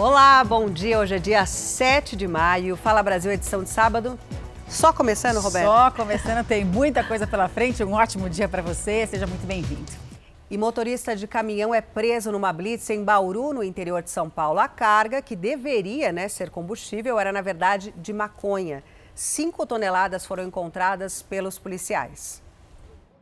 Olá, bom dia. Hoje é dia 7 de maio. Fala Brasil, edição de sábado. Só começando, Roberto? Só começando, tem muita coisa pela frente. Um ótimo dia para você. Seja muito bem-vindo. E motorista de caminhão é preso numa blitz em Bauru, no interior de São Paulo. A carga, que deveria né, ser combustível, era na verdade de maconha. Cinco toneladas foram encontradas pelos policiais.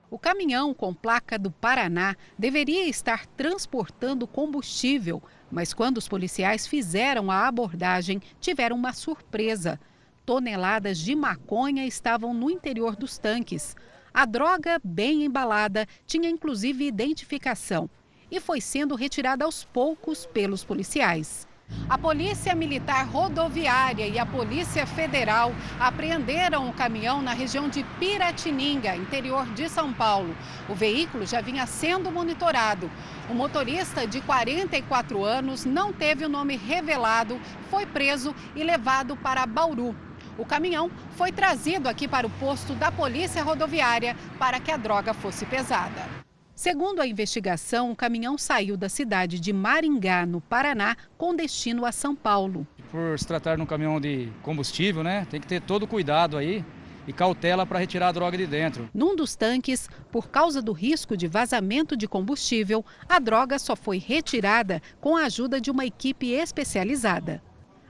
O caminhão com placa do Paraná deveria estar transportando combustível, mas quando os policiais fizeram a abordagem, tiveram uma surpresa. Toneladas de maconha estavam no interior dos tanques. A droga, bem embalada, tinha inclusive identificação e foi sendo retirada aos poucos pelos policiais. A Polícia Militar Rodoviária e a Polícia Federal apreenderam o caminhão na região de Piratininga, interior de São Paulo. O veículo já vinha sendo monitorado. O motorista de 44 anos não teve o nome revelado, foi preso e levado para Bauru. O caminhão foi trazido aqui para o posto da Polícia Rodoviária para que a droga fosse pesada. Segundo a investigação, o caminhão saiu da cidade de Maringá, no Paraná, com destino a São Paulo. Por se tratar de um caminhão de combustível, né, tem que ter todo cuidado aí e cautela para retirar a droga de dentro. Num dos tanques, por causa do risco de vazamento de combustível, a droga só foi retirada com a ajuda de uma equipe especializada.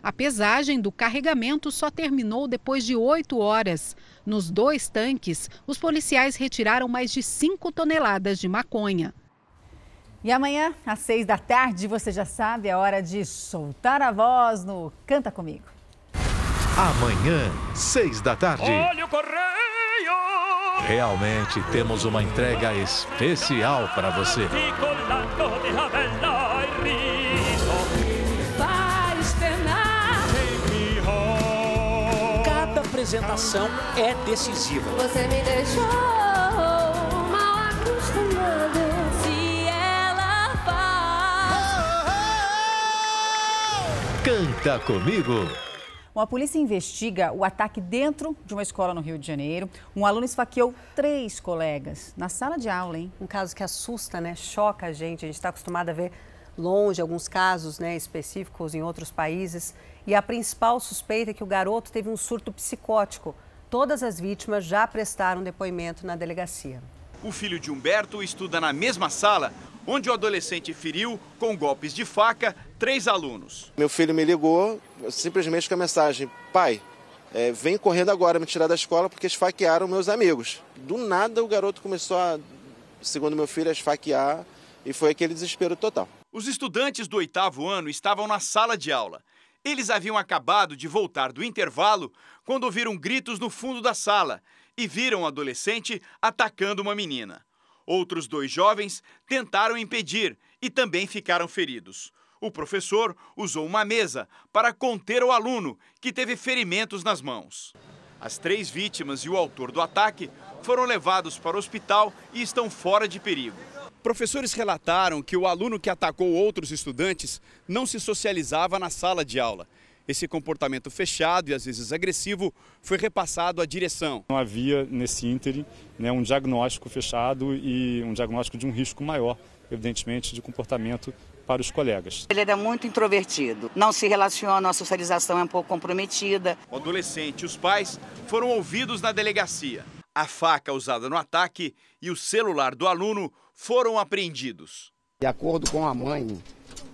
A pesagem do carregamento só terminou depois de oito horas. Nos dois tanques, os policiais retiraram mais de 5 toneladas de maconha. E amanhã, às seis da tarde, você já sabe, é hora de soltar a voz no Canta Comigo. Amanhã, seis da tarde. Olha o correio! Realmente temos uma entrega especial para você. Apresentação é decisiva. Você me deixou mal acostumado. Se ela faz. Canta comigo. Bom, a polícia investiga o ataque dentro de uma escola no Rio de Janeiro. Um aluno esfaqueou três colegas na sala de aula, hein? Um caso que assusta, né? Choca a gente. A gente está acostumado a ver longe alguns casos né, específicos em outros países. E a principal suspeita é que o garoto teve um surto psicótico. Todas as vítimas já prestaram depoimento na delegacia. O filho de Humberto estuda na mesma sala onde o adolescente feriu, com golpes de faca, três alunos. Meu filho me ligou simplesmente com a mensagem: pai, é, vem correndo agora me tirar da escola porque esfaquearam meus amigos. Do nada o garoto começou a, segundo meu filho, a esfaquear e foi aquele desespero total. Os estudantes do oitavo ano estavam na sala de aula. Eles haviam acabado de voltar do intervalo quando ouviram gritos no fundo da sala e viram um adolescente atacando uma menina. Outros dois jovens tentaram impedir e também ficaram feridos. O professor usou uma mesa para conter o aluno, que teve ferimentos nas mãos. As três vítimas e o autor do ataque foram levados para o hospital e estão fora de perigo. Professores relataram que o aluno que atacou outros estudantes não se socializava na sala de aula. Esse comportamento fechado e às vezes agressivo foi repassado à direção. Não havia nesse ínterim né, um diagnóstico fechado e um diagnóstico de um risco maior, evidentemente, de comportamento para os colegas. Ele era muito introvertido, não se relaciona, a socialização é um pouco comprometida. O adolescente e os pais foram ouvidos na delegacia. A faca usada no ataque e o celular do aluno foram apreendidos. De acordo com a mãe,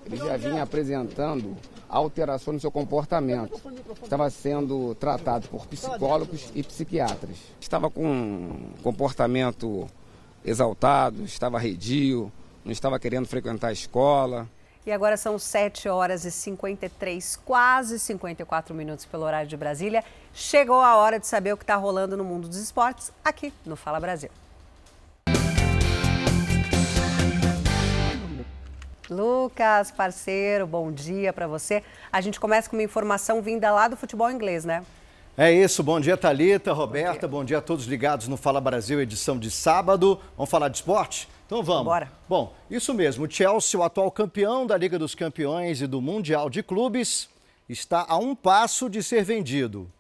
ele já vinha apresentando alteração no seu comportamento. Estava sendo tratado por psicólogos e psiquiatras. Estava com um comportamento exaltado, estava redio, não estava querendo frequentar a escola. E agora são 7 horas e 53, quase 54 minutos pelo horário de Brasília. Chegou a hora de saber o que está rolando no mundo dos esportes aqui no Fala Brasil. Lucas, parceiro, bom dia para você. A gente começa com uma informação vinda lá do futebol inglês, né? É isso, bom dia Talita, Roberta, bom dia. bom dia. a todos ligados no Fala Brasil, edição de sábado. Vamos falar de esporte? Então vamos. Bora. Bom, isso mesmo, o Chelsea, o atual campeão da Liga dos Campeões e do Mundial de Clubes, está a um passo de ser vendido.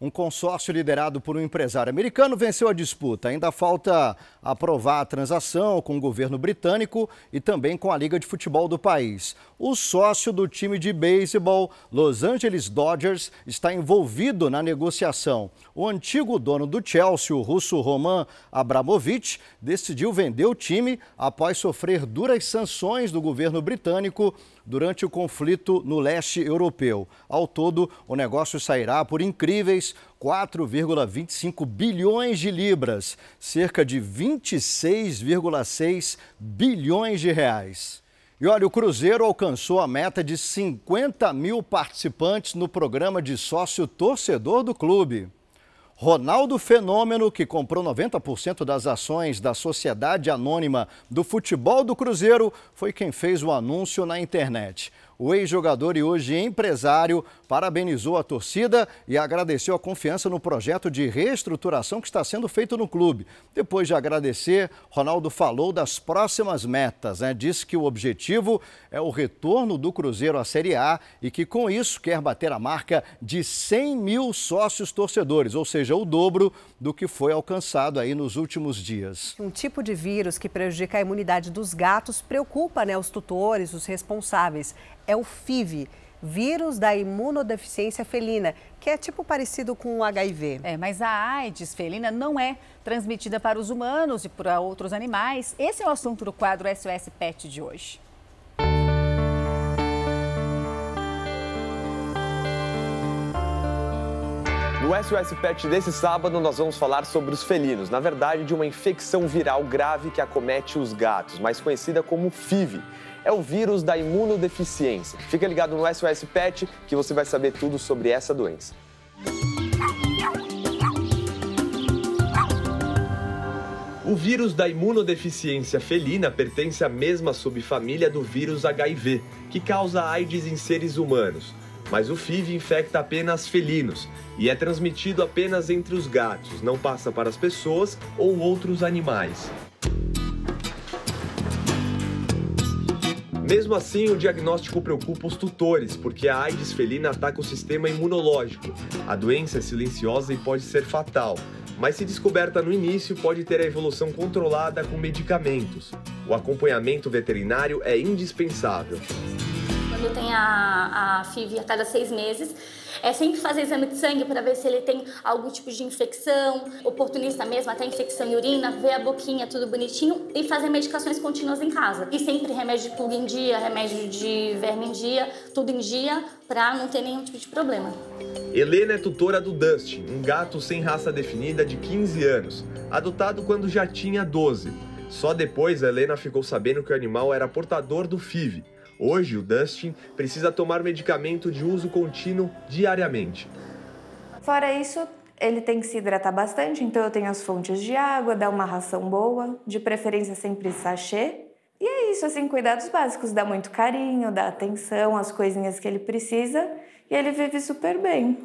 Um consórcio liderado por um empresário americano venceu a disputa. Ainda falta aprovar a transação com o governo britânico e também com a Liga de Futebol do país. O sócio do time de beisebol, Los Angeles Dodgers, está envolvido na negociação. O antigo dono do Chelsea, o russo Roman Abramovich, decidiu vender o time após sofrer duras sanções do governo britânico durante o conflito no leste europeu. Ao todo, o negócio sairá por incríveis 4,25 bilhões de libras, cerca de 26,6 bilhões de reais. E olha, o Cruzeiro alcançou a meta de 50 mil participantes no programa de sócio torcedor do clube. Ronaldo Fenômeno, que comprou 90% das ações da Sociedade Anônima do Futebol do Cruzeiro, foi quem fez o anúncio na internet. O ex-jogador e hoje empresário parabenizou a torcida e agradeceu a confiança no projeto de reestruturação que está sendo feito no clube. Depois de agradecer, Ronaldo falou das próximas metas. Né? Disse que o objetivo é o retorno do Cruzeiro à Série A e que, com isso, quer bater a marca de 100 mil sócios torcedores, ou seja, o dobro do que foi alcançado aí nos últimos dias. Um tipo de vírus que prejudica a imunidade dos gatos preocupa né, os tutores, os responsáveis é o FIV, vírus da imunodeficiência felina, que é tipo parecido com o HIV. É, mas a AIDS felina não é transmitida para os humanos e para outros animais. Esse é o assunto do quadro SOS Pet de hoje. No SOS Pet desse sábado, nós vamos falar sobre os felinos. Na verdade, de uma infecção viral grave que acomete os gatos, mais conhecida como FIV é o vírus da imunodeficiência. Fica ligado no SOS Pet que você vai saber tudo sobre essa doença. O vírus da imunodeficiência felina pertence à mesma subfamília do vírus HIV, que causa AIDS em seres humanos. Mas o FIV infecta apenas felinos e é transmitido apenas entre os gatos, não passa para as pessoas ou outros animais. Mesmo assim, o diagnóstico preocupa os tutores, porque a AIDS felina ataca o sistema imunológico. A doença é silenciosa e pode ser fatal, mas se descoberta no início, pode ter a evolução controlada com medicamentos. O acompanhamento veterinário é indispensável. Quando tem a, a FIV a cada seis meses, é sempre fazer exame de sangue para ver se ele tem algum tipo de infecção, oportunista mesmo, até infecção em urina, ver a boquinha, tudo bonitinho e fazer medicações contínuas em casa. E sempre remédio de pulga em dia, remédio de verme em dia, tudo em dia, para não ter nenhum tipo de problema. Helena é tutora do Dustin, um gato sem raça definida de 15 anos, adotado quando já tinha 12. Só depois a Helena ficou sabendo que o animal era portador do FIV, Hoje, o Dustin precisa tomar medicamento de uso contínuo diariamente. Fora isso, ele tem que se hidratar bastante, então eu tenho as fontes de água, dar uma ração boa, de preferência sempre sachê. E é isso, assim, cuidados básicos, dá muito carinho, dá atenção, as coisinhas que ele precisa e ele vive super bem.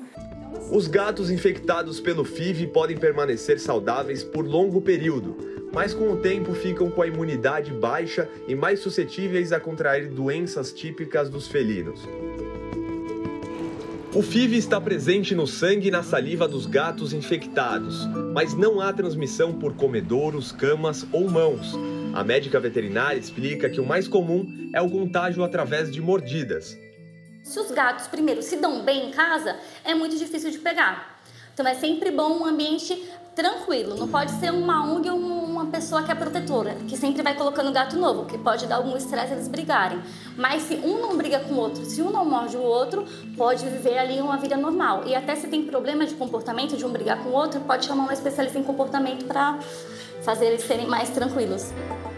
Os gatos infectados pelo FIV podem permanecer saudáveis por longo período, mas com o tempo ficam com a imunidade baixa e mais suscetíveis a contrair doenças típicas dos felinos. O FIV está presente no sangue e na saliva dos gatos infectados, mas não há transmissão por comedouros, camas ou mãos. A médica veterinária explica que o mais comum é o contágio através de mordidas. Se os gatos, primeiro, se dão bem em casa, é muito difícil de pegar. Então é sempre bom um ambiente tranquilo. Não pode ser uma ONG ou uma pessoa que é protetora, que sempre vai colocando gato novo, que pode dar algum estresse eles brigarem. Mas se um não briga com o outro, se um não morde o outro, pode viver ali uma vida normal. E até se tem problema de comportamento, de um brigar com o outro, pode chamar um especialista em comportamento para fazer eles serem mais tranquilos.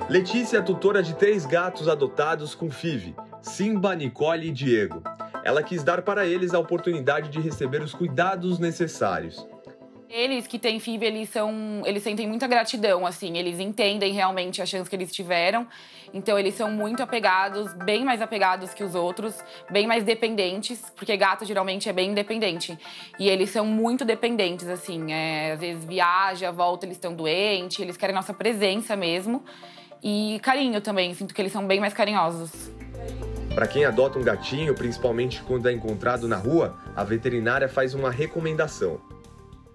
Letícia é tutora de três gatos adotados com FIV, Simba, Nicole e Diego. Ela quis dar para eles a oportunidade de receber os cuidados necessários. Eles que têm FIV, eles são, eles sentem muita gratidão, assim, eles entendem realmente a chance que eles tiveram. Então eles são muito apegados, bem mais apegados que os outros, bem mais dependentes, porque gato geralmente é bem independente. E eles são muito dependentes, assim, é, às vezes viaja, volta, eles estão doentes, eles querem nossa presença mesmo. E carinho também, sinto que eles são bem mais carinhosos. Para quem adota um gatinho, principalmente quando é encontrado na rua, a veterinária faz uma recomendação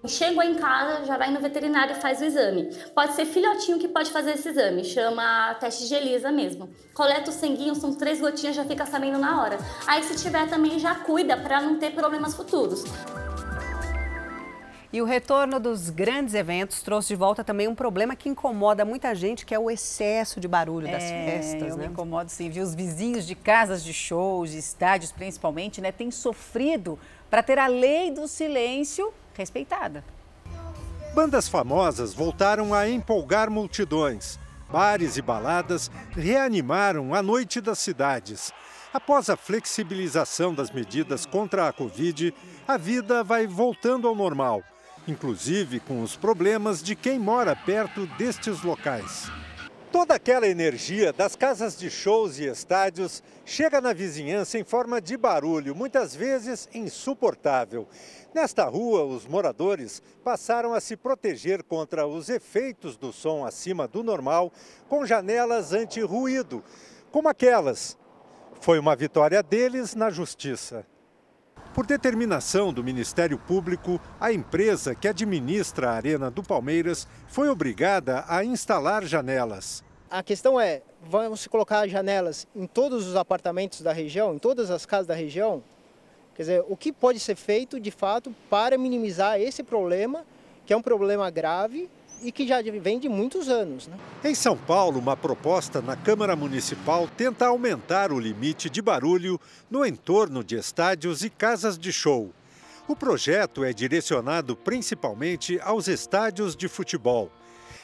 Chegou em casa, já vai no veterinário e faz o exame. Pode ser filhotinho que pode fazer esse exame, chama teste de ELISA mesmo. Coleta o sanguinho, são três gotinhas, já fica sabendo na hora. Aí se tiver também já cuida para não ter problemas futuros. E o retorno dos grandes eventos trouxe de volta também um problema que incomoda muita gente, que é o excesso de barulho das É, festas, eu né? me incomodo sim, viu? Os vizinhos de casas de shows, de estádios principalmente, né, têm sofrido para ter a lei do silêncio respeitada. Bandas famosas voltaram a empolgar multidões. Bares e baladas reanimaram a noite das cidades. Após a flexibilização das medidas contra a Covid, a vida vai voltando ao normal, inclusive com os problemas de quem mora perto destes locais. Toda aquela energia das casas de shows e estádios chega na vizinhança em forma de barulho, muitas vezes insuportável. Nesta rua, os moradores passaram a se proteger contra os efeitos do som acima do normal com janelas anti-ruído, como aquelas. Foi uma vitória deles na justiça. Por determinação do Ministério Público, a empresa que administra a Arena do Palmeiras foi obrigada a instalar janelas. A questão é, vamos colocar janelas em todos os apartamentos da região, em todas as casas da região? Quer dizer, o que pode ser feito de fato para minimizar esse problema, que é um problema grave e que já vem de muitos anos. Né? Em São Paulo, uma proposta na Câmara Municipal tenta aumentar o limite de barulho no entorno de estádios e casas de show. O projeto é direcionado principalmente aos estádios de futebol.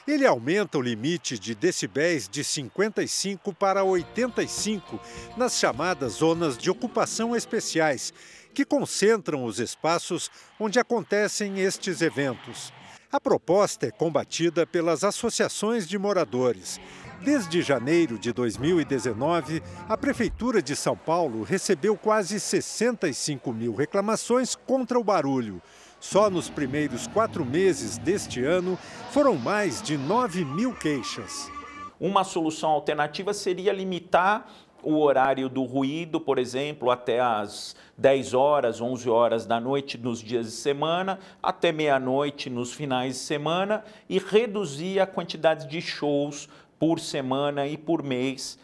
Ele aumenta o limite de decibéis de 55 para 85 nas chamadas zonas de ocupação especiais, que concentram os espaços onde acontecem estes eventos. A proposta é combatida pelas associações de moradores. Desde janeiro de 2019, a Prefeitura de São Paulo recebeu quase 65 mil reclamações contra o barulho. Só nos primeiros quatro meses deste ano foram mais de 9 mil queixas. Uma solução alternativa seria limitar o horário do ruído, por exemplo, até às 10 horas, 11 horas da noite nos dias de semana, até meia-noite nos finais de semana e reduzir a quantidade de shows por semana e por mês.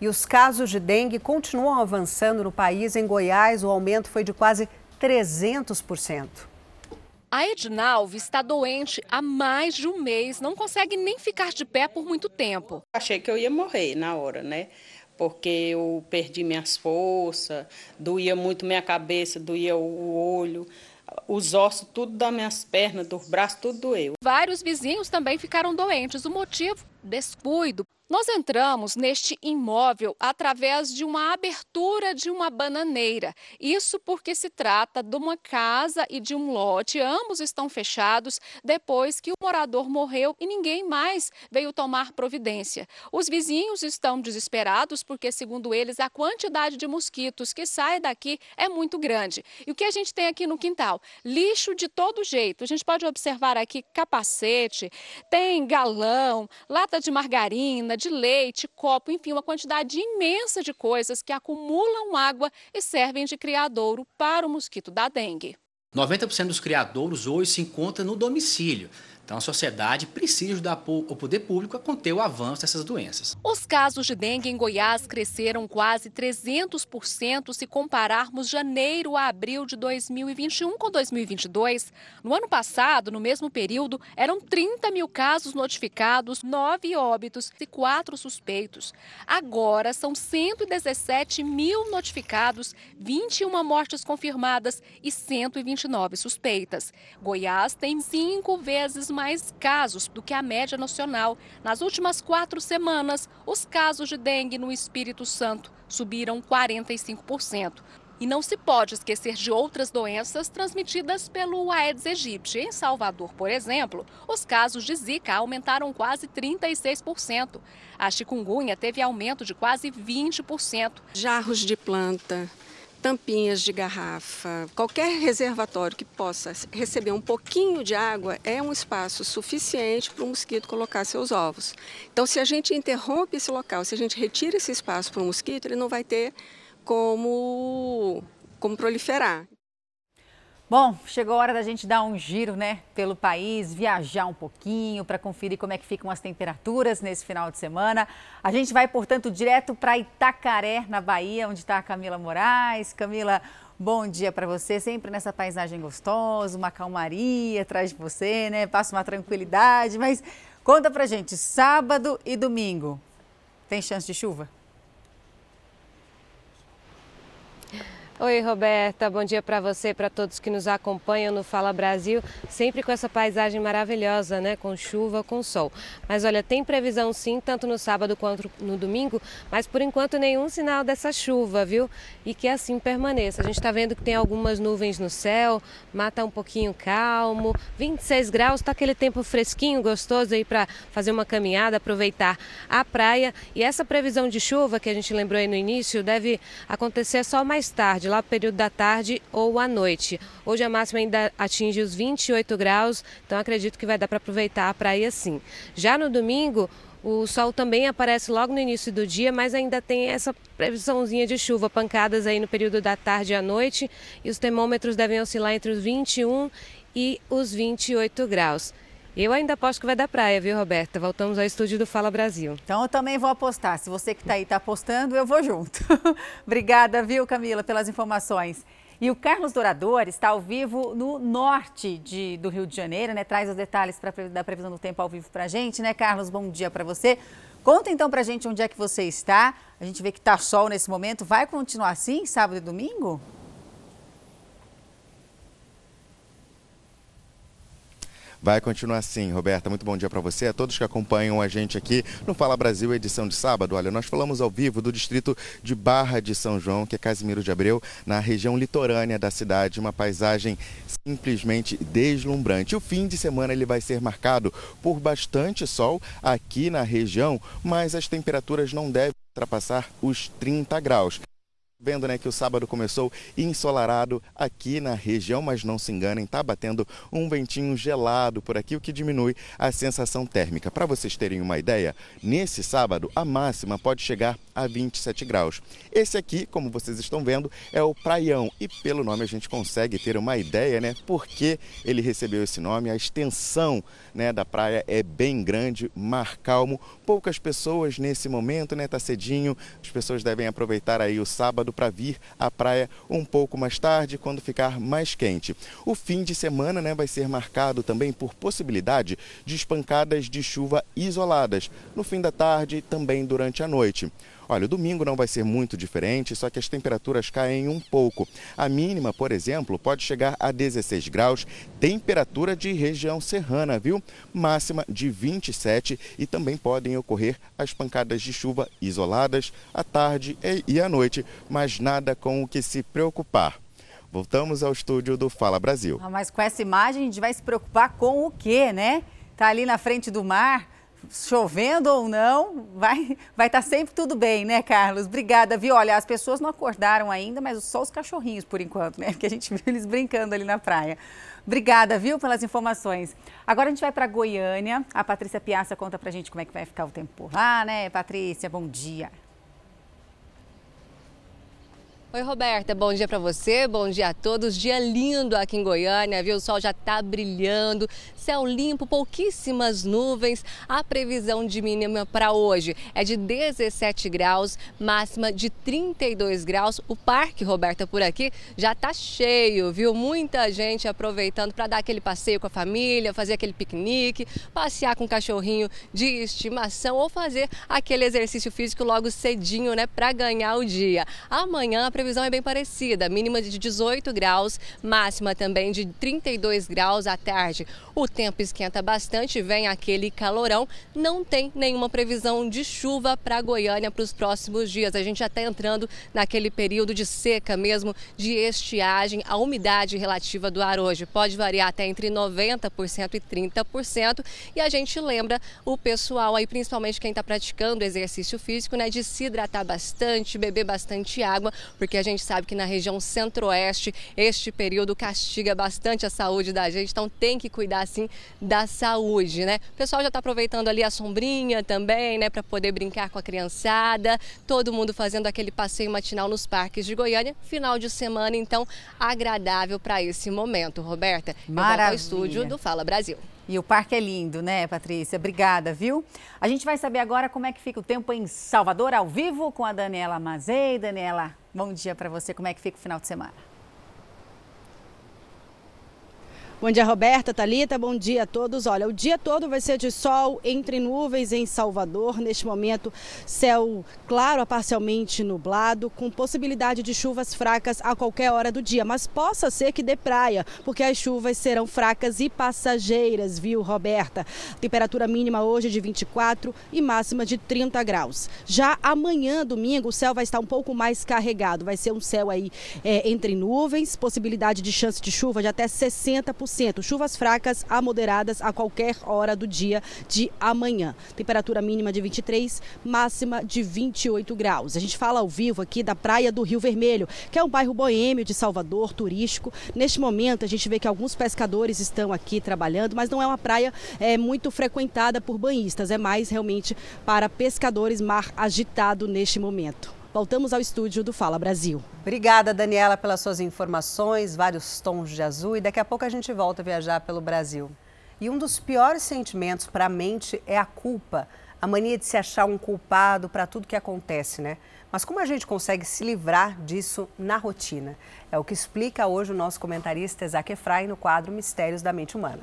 E os casos de dengue continuam avançando no país. Em Goiás, o aumento foi de quase 300%. A Edinalva está doente há mais de um mês, não consegue nem ficar de pé por muito tempo. Achei que eu ia morrer na hora, né? Porque eu perdi minhas forças, doía muito minha cabeça, doía o olho, os ossos, tudo das minhas pernas, dos braços, tudo doeu. Vários vizinhos também ficaram doentes. O motivo? Descuido. Nós entramos neste imóvel através de uma abertura de uma bananeira. Isso porque se trata de uma casa e de um lote. Ambos estão fechados depois que o morador morreu e ninguém mais veio tomar providência. Os vizinhos estão desesperados porque, segundo eles, a quantidade de mosquitos que sai daqui é muito grande. E o que a gente tem aqui no quintal? Lixo de todo jeito. A gente pode observar aqui capacete, tem galão, lata de margarina, de leite, copo, enfim, uma quantidade imensa de coisas que acumulam água e servem de criadouro para o mosquito da dengue. 90% dos criadouros hoje se encontram no domicílio. Então a sociedade precisa ajudar o poder público a conter o avanço dessas doenças. Os casos de dengue em Goiás cresceram quase 300% se compararmos janeiro a abril de 2021 com 2022. No ano passado, no mesmo período, eram 30 mil casos notificados, 9 óbitos e 4 suspeitos. Agora são 117 mil notificados, 21 mortes confirmadas e 129 suspeitas. Goiás tem cinco vezes mais casos do que a média nacional. Nas últimas quatro semanas, os casos de dengue no Espírito Santo subiram 45%. E não se pode esquecer de outras doenças transmitidas pelo Aedes aegypti. Em Salvador, por exemplo, os casos de Zika aumentaram quase 36%. A chikungunya teve aumento de quase 20%. Jarros de planta, tampinhas de garrafa, qualquer reservatório que possa receber um pouquinho de água é um espaço suficiente para o mosquito colocar seus ovos. Então, se a gente interrompe esse local, se a gente retira esse espaço para o mosquito, ele não vai ter como, como proliferar. Bom, chegou a hora da gente dar um giro, né, pelo país, viajar um pouquinho para conferir como é que ficam as temperaturas nesse final de semana. A gente vai, portanto, direto para Itacaré, na Bahia, onde está a Camila Moraes. Camila, bom dia para você, sempre nessa paisagem gostosa, uma calmaria atrás de você, né? Passa uma tranquilidade, mas conta pra gente, sábado e domingo, tem chance de chuva? Oi, Roberta. Bom dia para você, para todos que nos acompanham no Fala Brasil, sempre com essa paisagem maravilhosa, né, com chuva, com sol. Mas olha, tem previsão sim, tanto no sábado quanto no domingo, mas por enquanto nenhum sinal dessa chuva, viu? E que assim permaneça. A gente está vendo que tem algumas nuvens no céu, mata um pouquinho calmo, 26 graus, tá aquele tempo fresquinho, gostoso aí para fazer uma caminhada, aproveitar a praia. E essa previsão de chuva que a gente lembrou aí no início deve acontecer só mais tarde lá no período da tarde ou à noite. Hoje a máxima ainda atinge os 28 graus, então acredito que vai dar para aproveitar a praia sim. Já no domingo, o sol também aparece logo no início do dia, mas ainda tem essa previsãozinha de chuva, pancadas aí no período da tarde e à noite, e os termômetros devem oscilar entre os 21 e os 28 graus. Eu ainda aposto que vai dar praia, viu, Roberta? Voltamos ao estúdio do Fala Brasil. Então eu também vou apostar. Se você que está aí está apostando, eu vou junto. Obrigada, viu, Camila, pelas informações. E o Carlos Dourador está ao vivo no norte de, do Rio de Janeiro, né? Traz os detalhes pra, da previsão do tempo ao vivo para a gente, né, Carlos? Bom dia para você. Conta então para a gente onde é que você está. A gente vê que está sol nesse momento. Vai continuar assim, sábado e domingo? Vai continuar assim, Roberta. Muito bom dia para você, a todos que acompanham a gente aqui no Fala Brasil, edição de sábado. Olha, nós falamos ao vivo do distrito de Barra de São João, que é Casimiro de Abreu, na região litorânea da cidade, uma paisagem simplesmente deslumbrante. O fim de semana ele vai ser marcado por bastante sol aqui na região, mas as temperaturas não devem ultrapassar os 30 graus. Vendo né, que o sábado começou ensolarado aqui na região, mas não se enganem, está batendo um ventinho gelado por aqui, o que diminui a sensação térmica. Para vocês terem uma ideia, nesse sábado a máxima pode chegar a 27 graus. Esse aqui, como vocês estão vendo, é o Praião e pelo nome a gente consegue ter uma ideia, né, por que ele recebeu esse nome. A extensão né, da praia é bem grande, mar calmo, poucas pessoas nesse momento, né, tá cedinho, as pessoas devem aproveitar aí o sábado para vir à praia um pouco mais tarde, quando ficar mais quente. O fim de semana né, vai ser marcado também por possibilidade de espancadas de chuva isoladas, no fim da tarde e também durante a noite. Olha, o domingo não vai ser muito diferente, só que as temperaturas caem um pouco. A mínima, por exemplo, pode chegar a 16 graus, temperatura de região serrana, viu? Máxima de 27 e também podem ocorrer as pancadas de chuva isoladas à tarde e à noite, mas nada com o que se preocupar. Voltamos ao estúdio do Fala Brasil. Ah, mas com essa imagem a gente vai se preocupar com o quê, né? Tá ali na frente do mar chovendo ou não, vai vai estar tá sempre tudo bem, né, Carlos? Obrigada, viu? Olha, as pessoas não acordaram ainda, mas só os cachorrinhos por enquanto, né? Porque a gente viu eles brincando ali na praia. Obrigada, viu, pelas informações. Agora a gente vai para Goiânia. A Patrícia Piaça conta pra gente como é que vai ficar o tempo lá, né? Patrícia, bom dia. Oi, Roberta, bom dia para você, bom dia a todos. Dia lindo aqui em Goiânia, viu? O sol já está brilhando, céu limpo, pouquíssimas nuvens. A previsão de mínima para hoje é de 17 graus, máxima de 32 graus. O parque, Roberta, por aqui já está cheio, viu? Muita gente aproveitando para dar aquele passeio com a família, fazer aquele piquenique, passear com o cachorrinho de estimação ou fazer aquele exercício físico logo cedinho, né, para ganhar o dia. Amanhã previsão é bem parecida, mínima de 18 graus, máxima também de 32 graus à tarde. O tempo esquenta bastante, vem aquele calorão, não tem nenhuma previsão de chuva para Goiânia para os próximos dias. A gente já está entrando naquele período de seca mesmo, de estiagem. A umidade relativa do ar hoje pode variar até entre 90% e 30%. E a gente lembra o pessoal aí, principalmente quem está praticando exercício físico, né, de se hidratar bastante, beber bastante água, porque porque a gente sabe que na região centro-oeste este período castiga bastante a saúde da gente, então tem que cuidar sim da saúde, né? O pessoal já está aproveitando ali a sombrinha também, né, para poder brincar com a criançada, todo mundo fazendo aquele passeio matinal nos parques de Goiânia, final de semana então agradável para esse momento. Roberta, Maravilha. eu ao estúdio do Fala Brasil. E o parque é lindo, né, Patrícia? Obrigada, viu? A gente vai saber agora como é que fica o tempo em Salvador, ao vivo, com a Daniela Mazei. Daniela, bom dia para você. Como é que fica o final de semana? Bom dia, Roberta, Talita. Bom dia a todos. Olha, o dia todo vai ser de sol entre nuvens em Salvador. Neste momento, céu claro a parcialmente nublado, com possibilidade de chuvas fracas a qualquer hora do dia. Mas possa ser que dê praia, porque as chuvas serão fracas e passageiras, viu, Roberta? Temperatura mínima hoje de 24 e máxima de 30 graus. Já amanhã, domingo, o céu vai estar um pouco mais carregado. Vai ser um céu aí é, entre nuvens, possibilidade de chance de chuva de até 60%. Chuvas fracas a moderadas a qualquer hora do dia de amanhã. Temperatura mínima de 23, máxima de 28 graus. A gente fala ao vivo aqui da Praia do Rio Vermelho, que é um bairro boêmio de Salvador, turístico. Neste momento, a gente vê que alguns pescadores estão aqui trabalhando, mas não é uma praia é, muito frequentada por banhistas, é mais realmente para pescadores, mar agitado neste momento. Voltamos ao estúdio do Fala Brasil. Obrigada, Daniela, pelas suas informações, vários tons de azul e daqui a pouco a gente volta a viajar pelo Brasil. E um dos piores sentimentos para a mente é a culpa, a mania de se achar um culpado para tudo que acontece, né? Mas como a gente consegue se livrar disso na rotina? É o que explica hoje o nosso comentarista Isaac Efraim no quadro Mistérios da Mente Humana.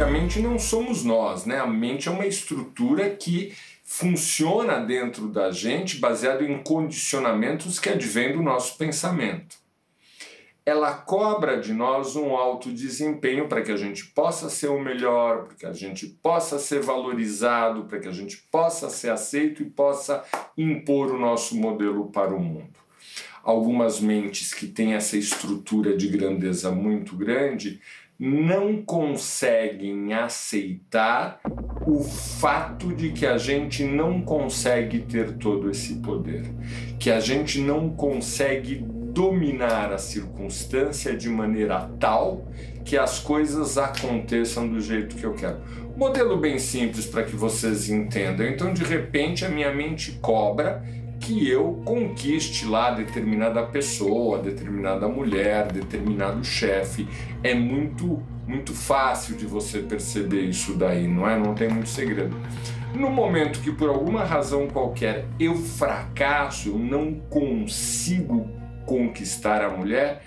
A mente não somos nós, né? A mente é uma estrutura que funciona dentro da gente baseado em condicionamentos que advêm do nosso pensamento. Ela cobra de nós um alto desempenho para que a gente possa ser o melhor, para que a gente possa ser valorizado, para que a gente possa ser aceito e possa impor o nosso modelo para o mundo. Algumas mentes que têm essa estrutura de grandeza muito grande não conseguem aceitar o fato de que a gente não consegue ter todo esse poder, que a gente não consegue dominar a circunstância de maneira tal que as coisas aconteçam do jeito que eu quero. Modelo bem simples para que vocês entendam. Então, de repente, a minha mente cobra que eu conquiste lá determinada pessoa, determinada mulher, determinado chefe. É muito muito fácil de você perceber isso daí, não é? Não tem muito segredo. No momento que por alguma razão qualquer eu fracasso, eu não consigo conquistar a mulher,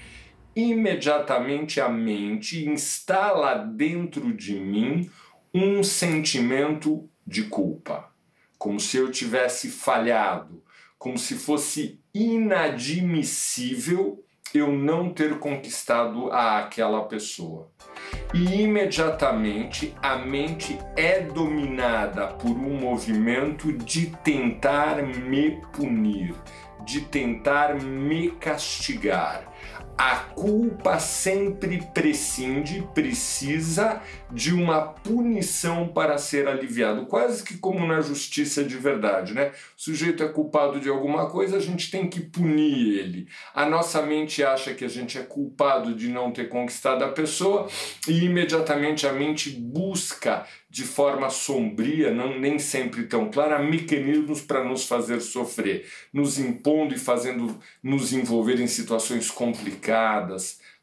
imediatamente a mente instala dentro de mim um sentimento de culpa, como se eu tivesse falhado, como se fosse inadmissível eu não ter conquistado aquela pessoa. E imediatamente a mente é dominada por um movimento de tentar me punir, de tentar me castigar. A culpa sempre prescinde, precisa de uma punição para ser aliviado, quase que como na justiça de verdade, né? O sujeito é culpado de alguma coisa, a gente tem que punir ele. A nossa mente acha que a gente é culpado de não ter conquistado a pessoa e imediatamente a mente busca de forma sombria, não nem sempre tão clara, mecanismos para nos fazer sofrer, nos impondo e fazendo nos envolver em situações complicadas,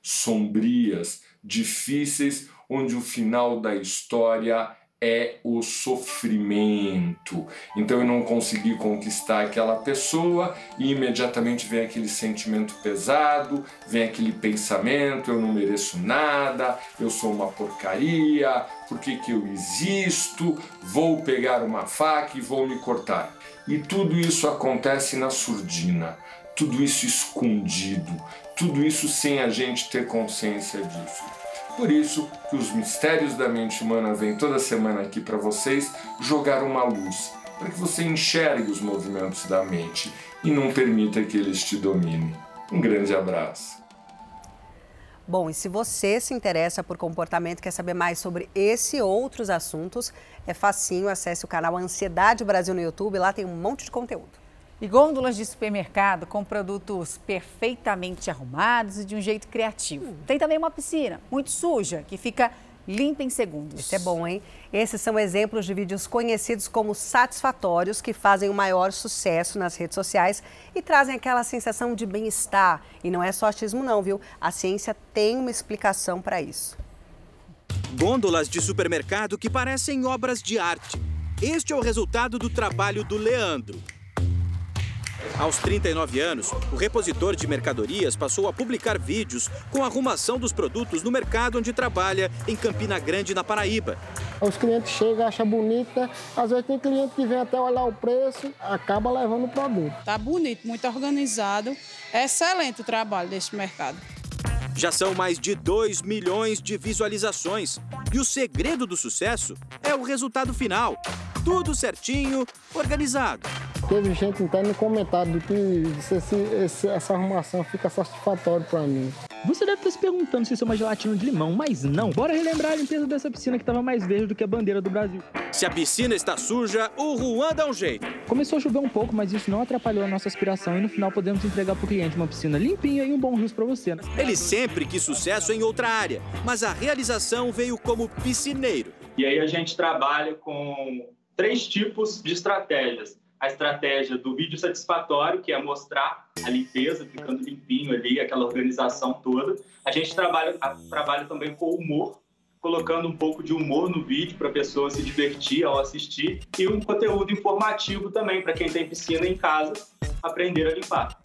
sombrias, difíceis onde o final da história é o sofrimento. Então eu não consegui conquistar aquela pessoa e imediatamente vem aquele sentimento pesado, vem aquele pensamento: eu não mereço nada, eu sou uma porcaria, por que, que eu existo? Vou pegar uma faca e vou me cortar. E tudo isso acontece na surdina, tudo isso escondido, tudo isso sem a gente ter consciência disso. Por isso que os mistérios da mente humana vêm toda semana aqui para vocês jogar uma luz, para que você enxergue os movimentos da mente e não permita que eles te dominem. Um grande abraço. Bom, e se você se interessa por comportamento, quer saber mais sobre esse e outros assuntos, é facinho, acesse o canal Ansiedade Brasil no YouTube, lá tem um monte de conteúdo. E gôndolas de supermercado com produtos perfeitamente arrumados e de um jeito criativo. Tem também uma piscina muito suja que fica limpa em segundos. Isso é bom, hein? Esses são exemplos de vídeos conhecidos como satisfatórios que fazem o maior sucesso nas redes sociais e trazem aquela sensação de bem-estar. E não é só achismo não, viu? A ciência tem uma explicação para isso. Gôndolas de supermercado que parecem obras de arte. Este é o resultado do trabalho do Leandro. Aos 39 anos, o repositor de mercadorias passou a publicar vídeos com a arrumação dos produtos no mercado onde trabalha, em Campina Grande, na Paraíba. Os clientes chegam, acham bonita, às vezes tem cliente que vem até olhar o preço, acaba levando o produto. Tá bonito, muito organizado, é excelente o trabalho deste mercado. Já são mais de 2 milhões de visualizações. E o segredo do sucesso é o resultado final. Tudo certinho, organizado. Teve gente até no comentário do que se, se, essa arrumação fica satisfatória para mim. Você deve estar se perguntando se isso é uma gelatina de limão, mas não. Bora relembrar a limpeza dessa piscina que estava mais verde do que a bandeira do Brasil. Se a piscina está suja, o Juan dá um jeito. Começou a chover um pouco, mas isso não atrapalhou a nossa aspiração e no final podemos entregar para o cliente uma piscina limpinha e um bom rios para você. Né? Ele sempre quis sucesso em outra área, mas a realização veio como piscineiro. E aí a gente trabalha com três tipos de estratégias a estratégia do vídeo satisfatório, que é mostrar a limpeza, ficando limpinho ali, aquela organização toda. A gente trabalha, trabalha também com humor, colocando um pouco de humor no vídeo para a pessoa se divertir ao assistir e um conteúdo informativo também para quem tem piscina em casa aprender a limpar.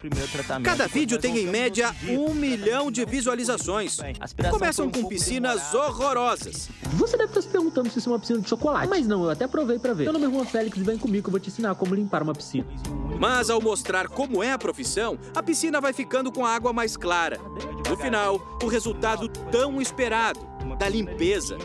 Cada vídeo tem em média um milhão de visualizações. Começam com piscinas horrorosas. Você deve estar se perguntando se isso é uma piscina de chocolate. Mas não, eu até provei para ver. Meu nome é Juan Félix, vem comigo que eu vou te ensinar como limpar uma piscina. Mas ao mostrar como é a profissão, a piscina vai ficando com a água mais clara. No final, o resultado tão esperado, da limpeza.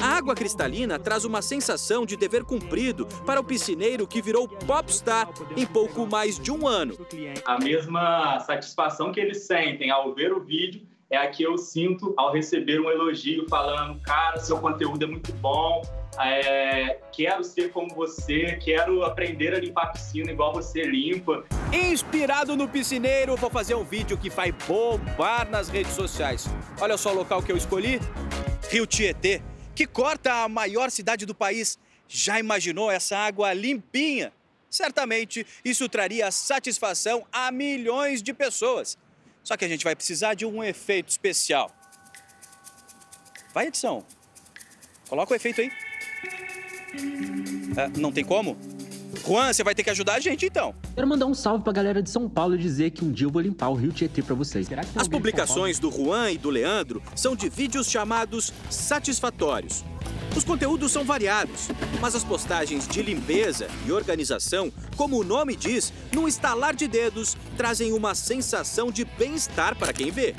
A água cristalina traz uma sensação de dever cumprido para o piscineiro que virou popstar em pouco mais de um ano. A mesma satisfação que eles sentem ao ver o vídeo é a que eu sinto ao receber um elogio falando, cara, seu conteúdo é muito bom, é, quero ser como você, quero aprender a limpar a piscina igual você limpa. Inspirado no piscineiro, vou fazer um vídeo que vai bombar nas redes sociais. Olha só o local que eu escolhi: Rio Tietê que corta a maior cidade do país. Já imaginou essa água limpinha? Certamente isso traria satisfação a milhões de pessoas. Só que a gente vai precisar de um efeito especial. Vai, edição. Coloca o efeito aí. Ah, não tem como? Juan, você vai ter que ajudar a gente então. Quero mandar um salve pra galera de São Paulo e dizer que um dia eu vou limpar o Rio Tietê pra vocês. As publicações do Juan e do Leandro são de vídeos chamados satisfatórios. Os conteúdos são variados, mas as postagens de limpeza e organização, como o nome diz, num estalar de dedos, trazem uma sensação de bem-estar para quem vê.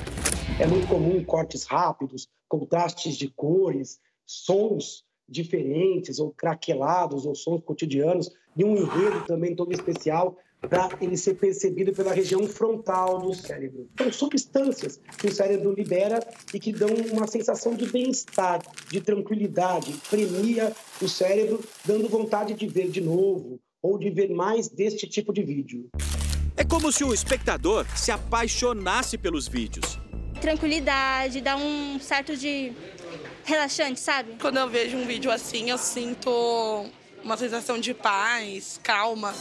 É muito comum cortes rápidos, contrastes de cores, sons diferentes ou craquelados ou sons cotidianos e um enredo também todo especial para ele ser percebido pela região frontal do cérebro. São substâncias que o cérebro libera e que dão uma sensação de bem-estar, de tranquilidade, premia o cérebro, dando vontade de ver de novo ou de ver mais deste tipo de vídeo. É como se o espectador se apaixonasse pelos vídeos. Tranquilidade, dá um certo de relaxante, sabe? Quando eu vejo um vídeo assim, eu sinto uma sensação de paz, calma.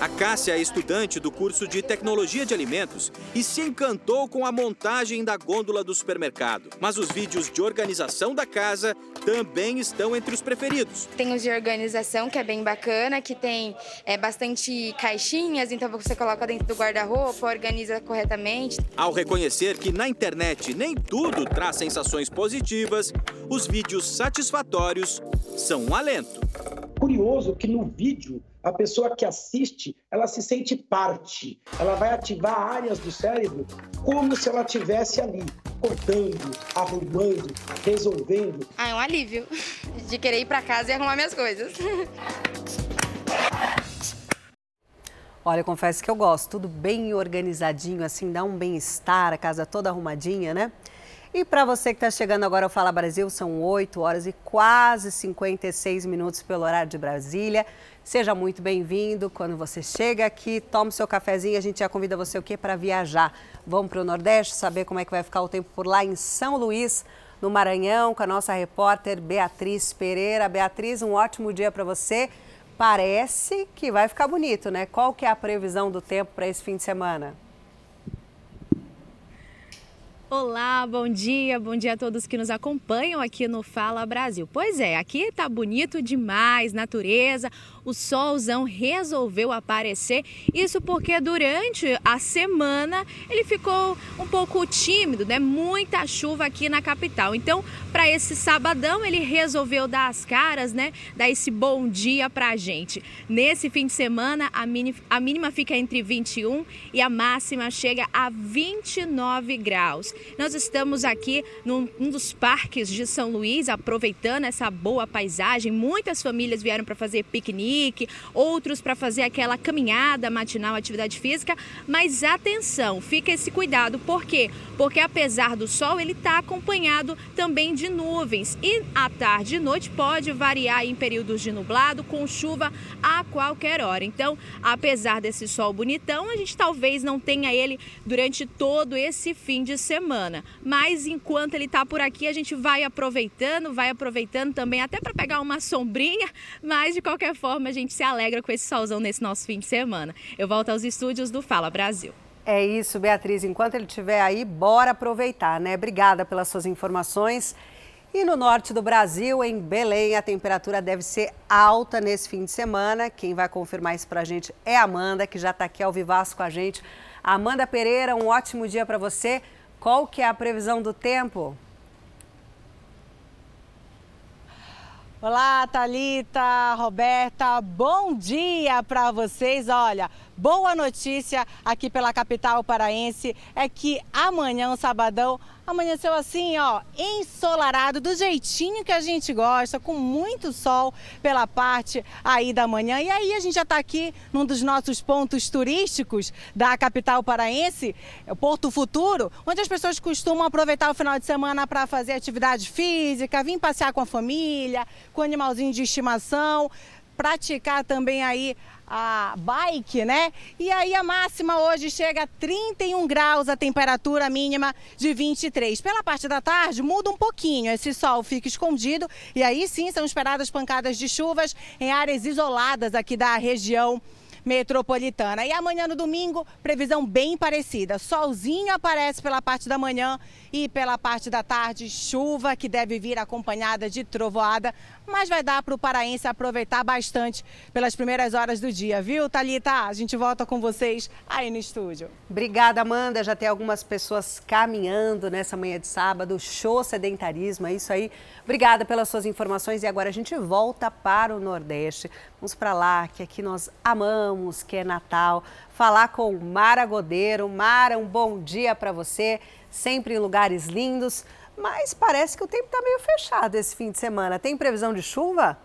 A Cássia é estudante do curso de Tecnologia de Alimentos e se encantou com a montagem da gôndola do supermercado. Mas os vídeos de organização da casa também estão entre os preferidos. Tem os de organização, que é bem bacana, que tem é, bastante caixinhas, então você coloca dentro do guarda-roupa, organiza corretamente. Ao reconhecer que na internet nem tudo traz sensações positivas, os vídeos satisfatórios são um alento. Curioso que no vídeo a pessoa que assiste, ela se sente parte. Ela vai ativar áreas do cérebro como se ela tivesse ali, cortando, arrumando, resolvendo. Ah, é um alívio de querer ir para casa e arrumar minhas coisas. Olha, eu confesso que eu gosto, tudo bem organizadinho, assim, dá um bem-estar, a casa toda arrumadinha, né? E para você que está chegando agora ao Fala Brasil, são 8 horas e quase 56 minutos pelo horário de Brasília. Seja muito bem-vindo. Quando você chega aqui, toma o seu cafezinho. A gente já convida você o quê? Para viajar. Vamos para o Nordeste, saber como é que vai ficar o tempo por lá em São Luís, no Maranhão, com a nossa repórter Beatriz Pereira. Beatriz, um ótimo dia para você. Parece que vai ficar bonito, né? Qual que é a previsão do tempo para esse fim de semana? Olá, bom dia, bom dia a todos que nos acompanham aqui no Fala Brasil. Pois é, aqui tá bonito demais, natureza, o solzão resolveu aparecer. Isso porque durante a semana ele ficou um pouco tímido, né? Muita chuva aqui na capital. Então, para esse sabadão, ele resolveu dar as caras, né? Dar esse bom dia pra gente. Nesse fim de semana, a, a mínima fica entre 21 e a máxima chega a 29 graus. Nós estamos aqui num um dos parques de São Luís, aproveitando essa boa paisagem. Muitas famílias vieram para fazer piquenique, outros para fazer aquela caminhada matinal, atividade física. Mas atenção, fica esse cuidado. Por quê? Porque apesar do sol, ele está acompanhado também de nuvens. E à tarde e noite pode variar em períodos de nublado, com chuva a qualquer hora. Então, apesar desse sol bonitão, a gente talvez não tenha ele durante todo esse fim de semana semana. Mas enquanto ele está por aqui, a gente vai aproveitando, vai aproveitando também até para pegar uma sombrinha, mas de qualquer forma a gente se alegra com esse solzão nesse nosso fim de semana. Eu volto aos estúdios do Fala Brasil. É isso, Beatriz. Enquanto ele estiver aí, bora aproveitar, né? Obrigada pelas suas informações. E no norte do Brasil, em Belém, a temperatura deve ser alta nesse fim de semana. Quem vai confirmar isso para a gente é a Amanda, que já está aqui ao vivaço com a gente. Amanda Pereira, um ótimo dia para você. Qual que é a previsão do tempo? Olá, Talita, Roberta, bom dia para vocês. Olha, boa notícia aqui pela capital paraense é que amanhã, um sabadão, Amanheceu assim, ó, ensolarado, do jeitinho que a gente gosta, com muito sol pela parte aí da manhã. E aí a gente já está aqui num dos nossos pontos turísticos da capital paraense, é Porto Futuro, onde as pessoas costumam aproveitar o final de semana para fazer atividade física, vir passear com a família, com animalzinho de estimação, praticar também aí a bike, né? E aí a máxima hoje chega a 31 graus, a temperatura mínima de 23. Pela parte da tarde muda um pouquinho, esse sol fica escondido e aí sim são esperadas pancadas de chuvas em áreas isoladas aqui da região metropolitana. E amanhã no domingo, previsão bem parecida. Solzinho aparece pela parte da manhã e pela parte da tarde, chuva que deve vir acompanhada de trovoada, mas vai dar para o paraense aproveitar bastante pelas primeiras horas do dia, viu, Thalita? A gente volta com vocês aí no estúdio. Obrigada, Amanda. Já tem algumas pessoas caminhando nessa manhã de sábado. Show sedentarismo, é isso aí. Obrigada pelas suas informações e agora a gente volta para o Nordeste. Vamos para lá, que aqui nós amamos, que é Natal. Falar com Mara Godeiro. Mara, um bom dia para você. Sempre em lugares lindos mas parece que o tempo está meio fechado esse fim de semana. Tem previsão de chuva?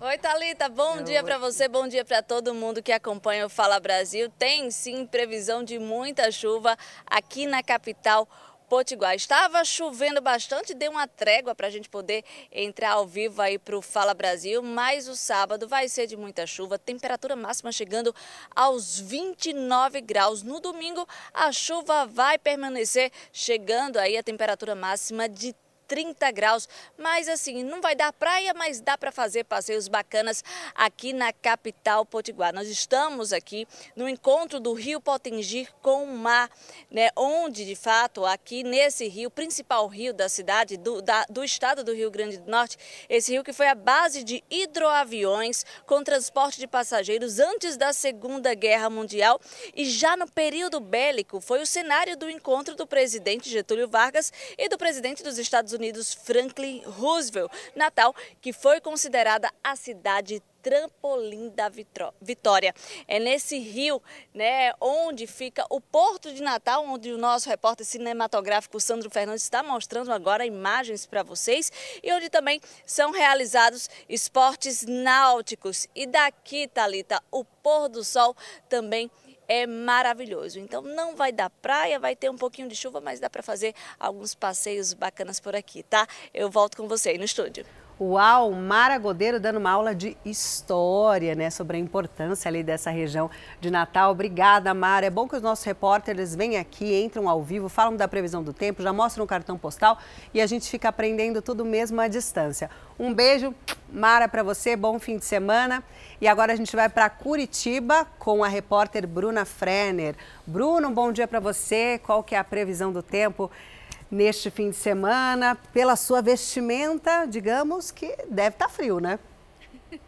Oi, Thalita, bom Oi. dia para você, bom dia para todo mundo que acompanha o Fala Brasil. Tem sim previsão de muita chuva aqui na capital Potiguar. Estava chovendo bastante, deu uma trégua para a gente poder entrar ao vivo aí para o Fala Brasil, mas o sábado vai ser de muita chuva, temperatura máxima chegando aos 29 graus. No domingo, a chuva vai permanecer chegando aí a temperatura máxima de 30 graus. Mas assim, não vai dar praia, mas dá para fazer passeios bacanas aqui na capital potiguar. Nós estamos aqui no encontro do Rio Potengi com o mar, né? Onde, de fato, aqui nesse rio, principal rio da cidade, do, da, do estado do Rio Grande do Norte, esse rio que foi a base de hidroaviões com transporte de passageiros antes da Segunda Guerra Mundial e já no período bélico foi o cenário do encontro do presidente Getúlio Vargas e do presidente dos Estados Unidos Unidos Franklin Roosevelt, Natal, que foi considerada a cidade trampolim da Vitória. É nesse rio, né, onde fica o Porto de Natal, onde o nosso repórter cinematográfico Sandro Fernandes está mostrando agora imagens para vocês e onde também são realizados esportes náuticos. E daqui, Talita, o pôr do sol também é maravilhoso. Então não vai dar praia, vai ter um pouquinho de chuva, mas dá para fazer alguns passeios bacanas por aqui, tá? Eu volto com você aí no estúdio. Uau, Mara Godeiro dando uma aula de história, né, sobre a importância ali dessa região de Natal. Obrigada, Mara. É bom que os nossos repórteres vêm aqui, entram ao vivo, falam da previsão do tempo, já mostram o cartão postal e a gente fica aprendendo tudo mesmo à distância. Um beijo, Mara, para você, bom fim de semana. E agora a gente vai para Curitiba com a repórter Bruna Frenner. Bruno, bom dia para você. Qual que é a previsão do tempo? Neste fim de semana. Pela sua vestimenta, digamos que deve estar tá frio, né?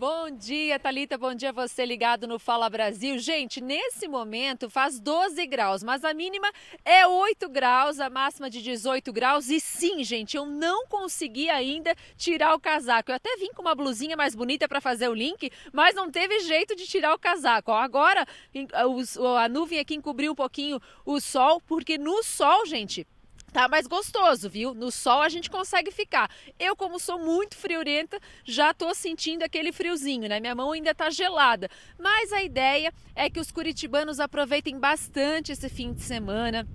Bom dia, Talita. Bom dia você ligado no Fala Brasil. Gente, nesse momento faz 12 graus, mas a mínima é 8 graus, a máxima de 18 graus. E sim, gente, eu não consegui ainda tirar o casaco. Eu até vim com uma blusinha mais bonita para fazer o link, mas não teve jeito de tirar o casaco. Agora a nuvem aqui encobriu um pouquinho o sol, porque no sol, gente, Tá mais gostoso, viu? No sol a gente consegue ficar. Eu, como sou muito friorenta, já tô sentindo aquele friozinho, né? Minha mão ainda tá gelada. Mas a ideia é que os curitibanos aproveitem bastante esse fim de semana.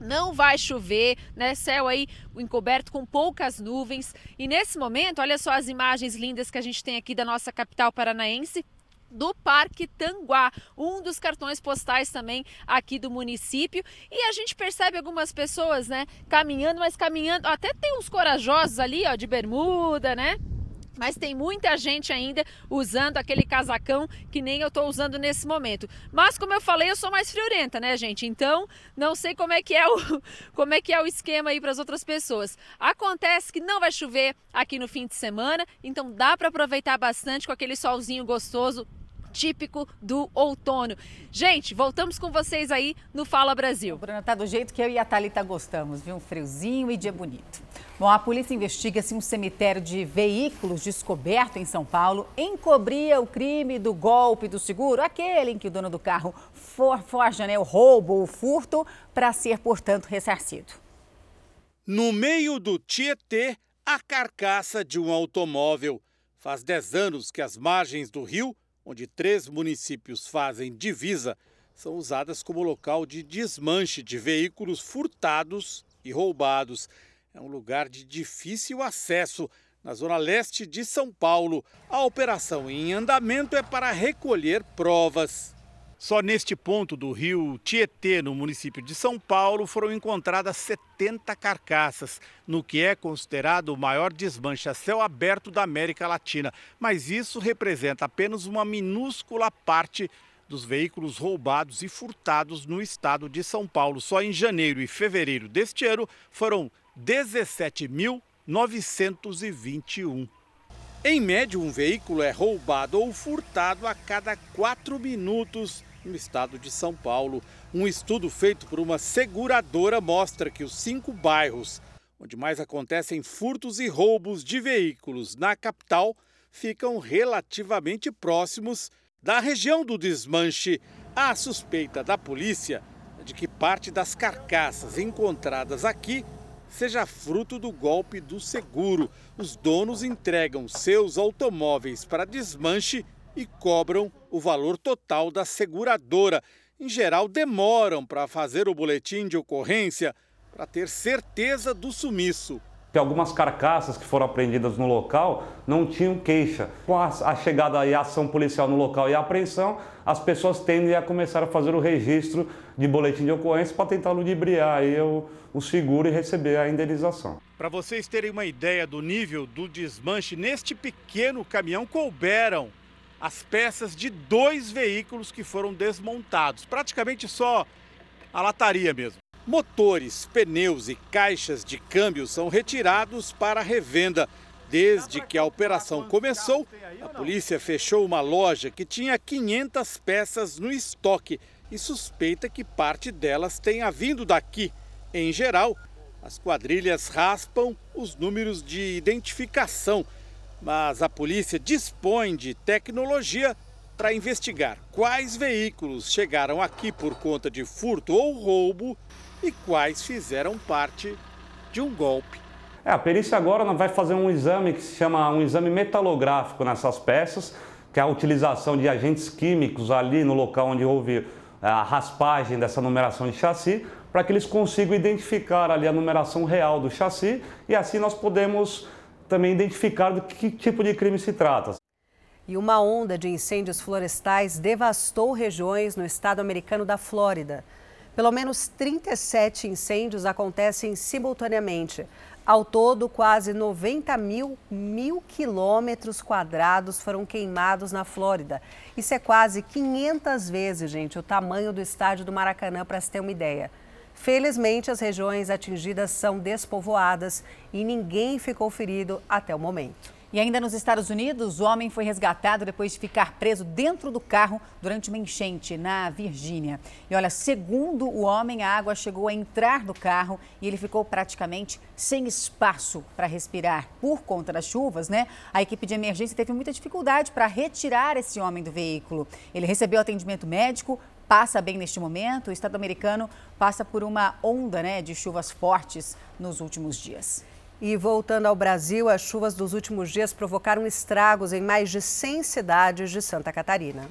Não vai chover, né? Céu aí encoberto com poucas nuvens. E nesse momento, olha só as imagens lindas que a gente tem aqui da nossa capital paranaense do Parque Tanguá, um dos cartões postais também aqui do município. E a gente percebe algumas pessoas, né, caminhando, mas caminhando, até tem uns corajosos ali, ó, de bermuda, né? Mas tem muita gente ainda usando aquele casacão que nem eu estou usando nesse momento. Mas como eu falei, eu sou mais friorenta, né, gente? Então, não sei como é que é o como é que é o esquema aí para as outras pessoas. Acontece que não vai chover aqui no fim de semana, então dá para aproveitar bastante com aquele solzinho gostoso típico do outono. Gente, voltamos com vocês aí no Fala Brasil. Bruna, tá do jeito que eu e a Thalita gostamos, viu? Um friozinho e dia bonito. Bom, a polícia investiga se um cemitério de veículos descoberto em São Paulo encobria o crime do golpe do seguro, aquele em que o dono do carro for, forja né, o roubo ou o furto para ser, portanto, ressarcido. No meio do Tietê, a carcaça de um automóvel. Faz 10 anos que as margens do rio onde três municípios fazem divisa, são usadas como local de desmanche de veículos furtados e roubados. É um lugar de difícil acesso na zona leste de São Paulo. A operação em andamento é para recolher provas. Só neste ponto do rio Tietê, no município de São Paulo, foram encontradas 70 carcaças, no que é considerado o maior desmanche a céu aberto da América Latina. Mas isso representa apenas uma minúscula parte dos veículos roubados e furtados no estado de São Paulo. Só em janeiro e fevereiro deste ano foram 17.921. Em média, um veículo é roubado ou furtado a cada quatro minutos no estado de São Paulo. Um estudo feito por uma seguradora mostra que os cinco bairros onde mais acontecem furtos e roubos de veículos na capital ficam relativamente próximos da região do desmanche. A suspeita da polícia é de que parte das carcaças encontradas aqui seja fruto do golpe do seguro. Os donos entregam seus automóveis para desmanche e cobram o valor total da seguradora. Em geral, demoram para fazer o boletim de ocorrência para ter certeza do sumiço. Que algumas carcaças que foram apreendidas no local não tinham queixa. Com a, chegada e a ação policial no local e a apreensão, as pessoas tendem a começar a fazer o registro de boletim de ocorrência para tentar ludibriar aí o, o seguro e receber a indenização. Para vocês terem uma ideia do nível do desmanche, neste pequeno caminhão couberam as peças de dois veículos que foram desmontados, praticamente só a lataria mesmo. Motores, pneus e caixas de câmbio são retirados para revenda. Desde que a operação começou, a polícia fechou uma loja que tinha 500 peças no estoque e suspeita que parte delas tenha vindo daqui. Em geral, as quadrilhas raspam os números de identificação mas a polícia dispõe de tecnologia para investigar quais veículos chegaram aqui por conta de furto ou roubo e quais fizeram parte de um golpe. É, a perícia agora vai fazer um exame que se chama um exame metalográfico nessas peças que é a utilização de agentes químicos ali no local onde houve eh, a raspagem dessa numeração de chassi, para que eles consigam identificar ali a numeração real do chassi e assim nós podemos também identificar do que tipo de crime se trata. E uma onda de incêndios florestais devastou regiões no estado americano da Flórida. Pelo menos 37 incêndios acontecem simultaneamente. Ao todo, quase 90 mil, mil quilômetros quadrados foram queimados na Flórida. Isso é quase 500 vezes, gente, o tamanho do estádio do Maracanã, para se ter uma ideia. Felizmente, as regiões atingidas são despovoadas e ninguém ficou ferido até o momento. E ainda nos Estados Unidos, o homem foi resgatado depois de ficar preso dentro do carro durante uma enchente na Virgínia. E olha, segundo o homem, a água chegou a entrar no carro e ele ficou praticamente sem espaço para respirar. Por conta das chuvas, né? A equipe de emergência teve muita dificuldade para retirar esse homem do veículo. Ele recebeu atendimento médico, passa bem neste momento. O estado americano passa por uma onda né, de chuvas fortes nos últimos dias. E voltando ao Brasil, as chuvas dos últimos dias provocaram estragos em mais de 100 cidades de Santa Catarina.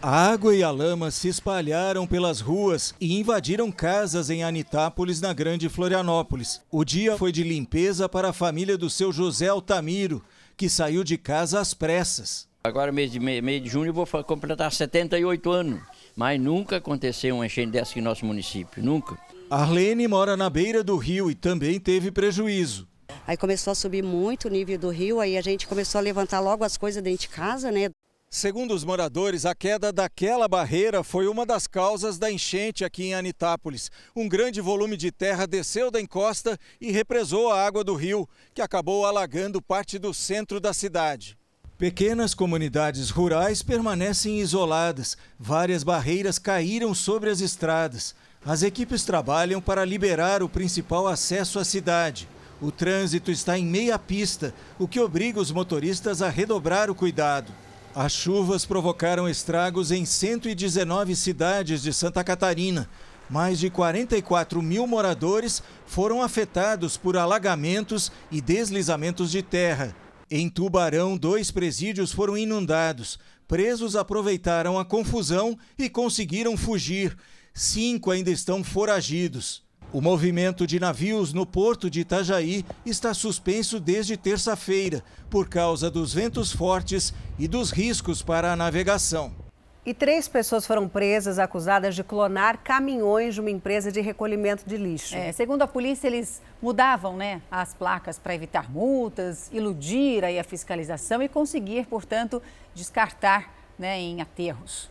A água e a lama se espalharam pelas ruas e invadiram casas em Anitápolis, na Grande Florianópolis. O dia foi de limpeza para a família do seu José Altamiro, que saiu de casa às pressas. Agora, mês de, mês de junho, eu vou completar 78 anos. Mas nunca aconteceu uma enchente dessa aqui no nosso município, nunca. Arlene mora na beira do rio e também teve prejuízo. Aí começou a subir muito o nível do rio, aí a gente começou a levantar logo as coisas dentro de casa, né? Segundo os moradores, a queda daquela barreira foi uma das causas da enchente aqui em Anitápolis. Um grande volume de terra desceu da encosta e represou a água do rio, que acabou alagando parte do centro da cidade. Pequenas comunidades rurais permanecem isoladas. Várias barreiras caíram sobre as estradas. As equipes trabalham para liberar o principal acesso à cidade. O trânsito está em meia pista, o que obriga os motoristas a redobrar o cuidado. As chuvas provocaram estragos em 119 cidades de Santa Catarina. Mais de 44 mil moradores foram afetados por alagamentos e deslizamentos de terra. Em Tubarão, dois presídios foram inundados. Presos aproveitaram a confusão e conseguiram fugir. Cinco ainda estão foragidos. O movimento de navios no porto de Itajaí está suspenso desde terça-feira por causa dos ventos fortes e dos riscos para a navegação. E três pessoas foram presas acusadas de clonar caminhões de uma empresa de recolhimento de lixo. É, segundo a polícia, eles mudavam né, as placas para evitar multas, iludir aí a fiscalização e conseguir, portanto, descartar né, em aterros.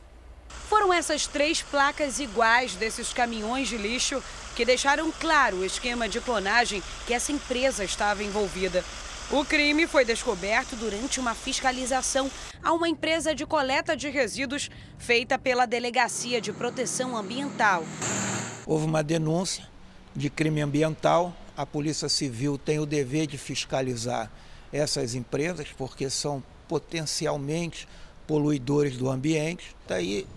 Foram essas três placas iguais desses caminhões de lixo que deixaram claro o esquema de clonagem que essa empresa estava envolvida. O crime foi descoberto durante uma fiscalização a uma empresa de coleta de resíduos feita pela Delegacia de Proteção Ambiental. Houve uma denúncia de crime ambiental. A Polícia Civil tem o dever de fiscalizar essas empresas porque são potencialmente poluidores do ambiente. Daí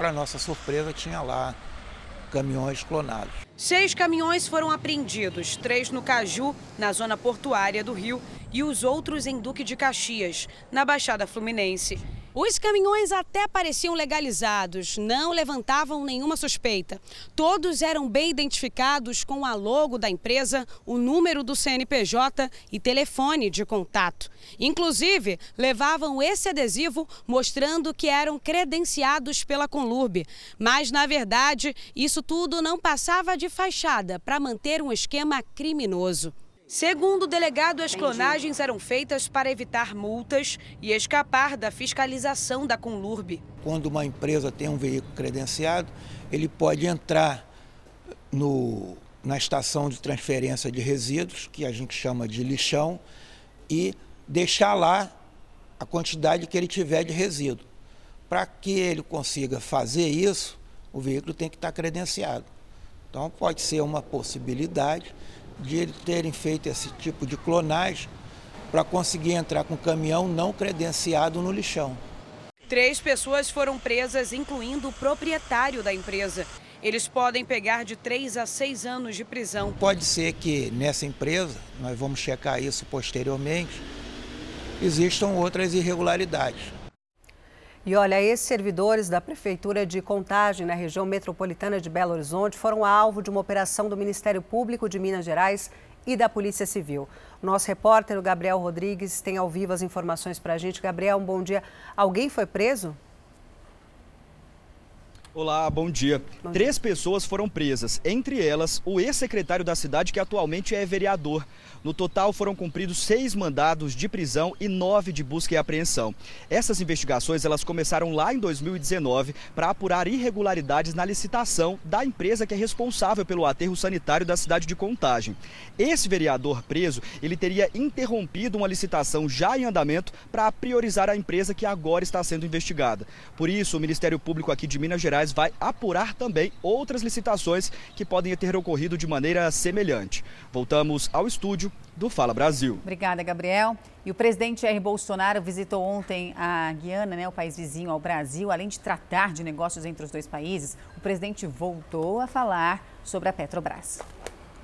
para nossa surpresa, tinha lá caminhões clonados. Seis caminhões foram apreendidos, três no Caju, na zona portuária do Rio, e os outros em Duque de Caxias, na Baixada Fluminense. Os caminhões até pareciam legalizados, não levantavam nenhuma suspeita. Todos eram bem identificados com a logo da empresa, o número do CNPJ e telefone de contato. Inclusive, levavam esse adesivo mostrando que eram credenciados pela Conlurb. Mas, na verdade, isso tudo não passava de fachada para manter um esquema criminoso. Segundo o delegado, as clonagens eram feitas para evitar multas e escapar da fiscalização da Conlurb. Quando uma empresa tem um veículo credenciado, ele pode entrar no, na estação de transferência de resíduos, que a gente chama de lixão, e deixar lá a quantidade que ele tiver de resíduo. Para que ele consiga fazer isso, o veículo tem que estar credenciado. Então, pode ser uma possibilidade de terem feito esse tipo de clonagem para conseguir entrar com caminhão não credenciado no lixão. Três pessoas foram presas, incluindo o proprietário da empresa. Eles podem pegar de três a seis anos de prisão. Pode ser que nessa empresa, nós vamos checar isso posteriormente, existam outras irregularidades. E olha, esses servidores da Prefeitura de Contagem, na região metropolitana de Belo Horizonte, foram alvo de uma operação do Ministério Público de Minas Gerais e da Polícia Civil. Nosso repórter, o Gabriel Rodrigues, tem ao vivo as informações para a gente. Gabriel, um bom dia. Alguém foi preso? Olá, bom dia. bom dia. Três pessoas foram presas, entre elas o ex-secretário da cidade, que atualmente é vereador. No total, foram cumpridos seis mandados de prisão e nove de busca e apreensão. Essas investigações elas começaram lá em 2019 para apurar irregularidades na licitação da empresa que é responsável pelo aterro sanitário da cidade de Contagem. Esse vereador preso, ele teria interrompido uma licitação já em andamento para priorizar a empresa que agora está sendo investigada. Por isso, o Ministério Público aqui de Minas Gerais vai apurar também outras licitações que podem ter ocorrido de maneira semelhante. Voltamos ao estúdio do Fala Brasil. Obrigada, Gabriel. E o presidente Jair Bolsonaro visitou ontem a Guiana, né, o país vizinho ao Brasil. Além de tratar de negócios entre os dois países, o presidente voltou a falar sobre a Petrobras.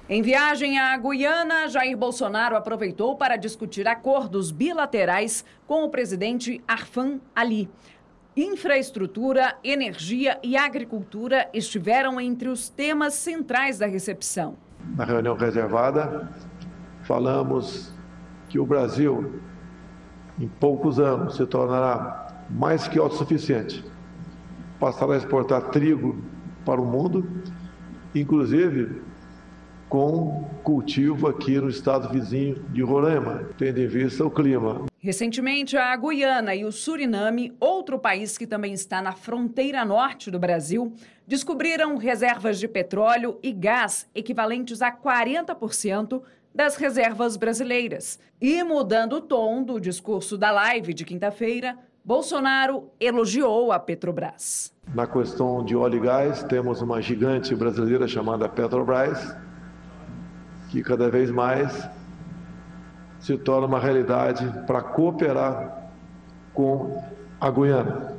Em viagem à Guiana, Jair Bolsonaro aproveitou para discutir acordos bilaterais com o presidente Arfan Ali. Infraestrutura, energia e agricultura estiveram entre os temas centrais da recepção. Na reunião reservada, falamos que o Brasil, em poucos anos, se tornará mais que autossuficiente, passará a exportar trigo para o mundo, inclusive com cultivo aqui no estado vizinho de Roraima, tendo em vista o clima. Recentemente, a Guiana e o Suriname, outro país que também está na fronteira norte do Brasil, descobriram reservas de petróleo e gás equivalentes a 40% das reservas brasileiras. E mudando o tom do discurso da live de quinta-feira, Bolsonaro elogiou a Petrobras. Na questão de óleo e gás, temos uma gigante brasileira chamada Petrobras, que cada vez mais se torna uma realidade para cooperar com a Guiana.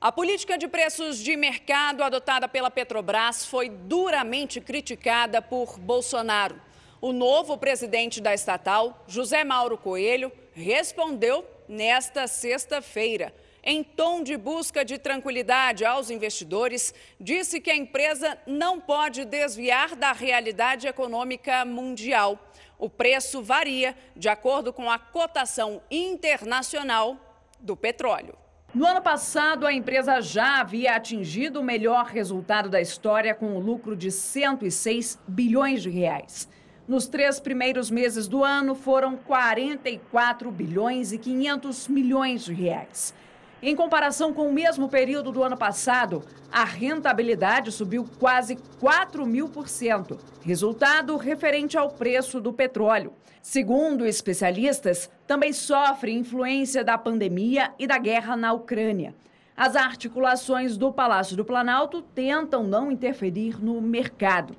A política de preços de mercado adotada pela Petrobras foi duramente criticada por Bolsonaro. O novo presidente da estatal, José Mauro Coelho, respondeu nesta sexta-feira. Em tom de busca de tranquilidade aos investidores, disse que a empresa não pode desviar da realidade econômica mundial. O preço varia de acordo com a cotação internacional do petróleo. No ano passado, a empresa já havia atingido o melhor resultado da história com um lucro de 106 bilhões de reais. Nos três primeiros meses do ano, foram 44 bilhões e 500 milhões de reais. Em comparação com o mesmo período do ano passado, a rentabilidade subiu quase 4 mil por cento, resultado referente ao preço do petróleo. Segundo especialistas, também sofre influência da pandemia e da guerra na Ucrânia. As articulações do Palácio do Planalto tentam não interferir no mercado.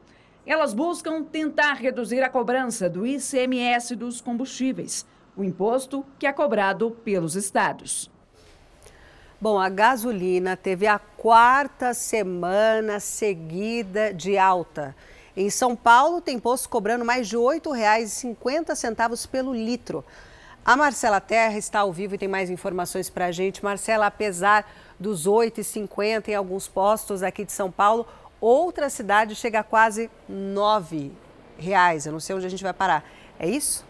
Elas buscam tentar reduzir a cobrança do ICMS dos combustíveis, o imposto que é cobrado pelos estados. Bom, a gasolina teve a quarta semana seguida de alta. Em São Paulo, tem posto cobrando mais de R$ 8,50 pelo litro. A Marcela Terra está ao vivo e tem mais informações para a gente. Marcela, apesar dos R$ 8,50 em alguns postos aqui de São Paulo, Outra cidade chega a quase nove reais. Eu não sei onde a gente vai parar. É isso?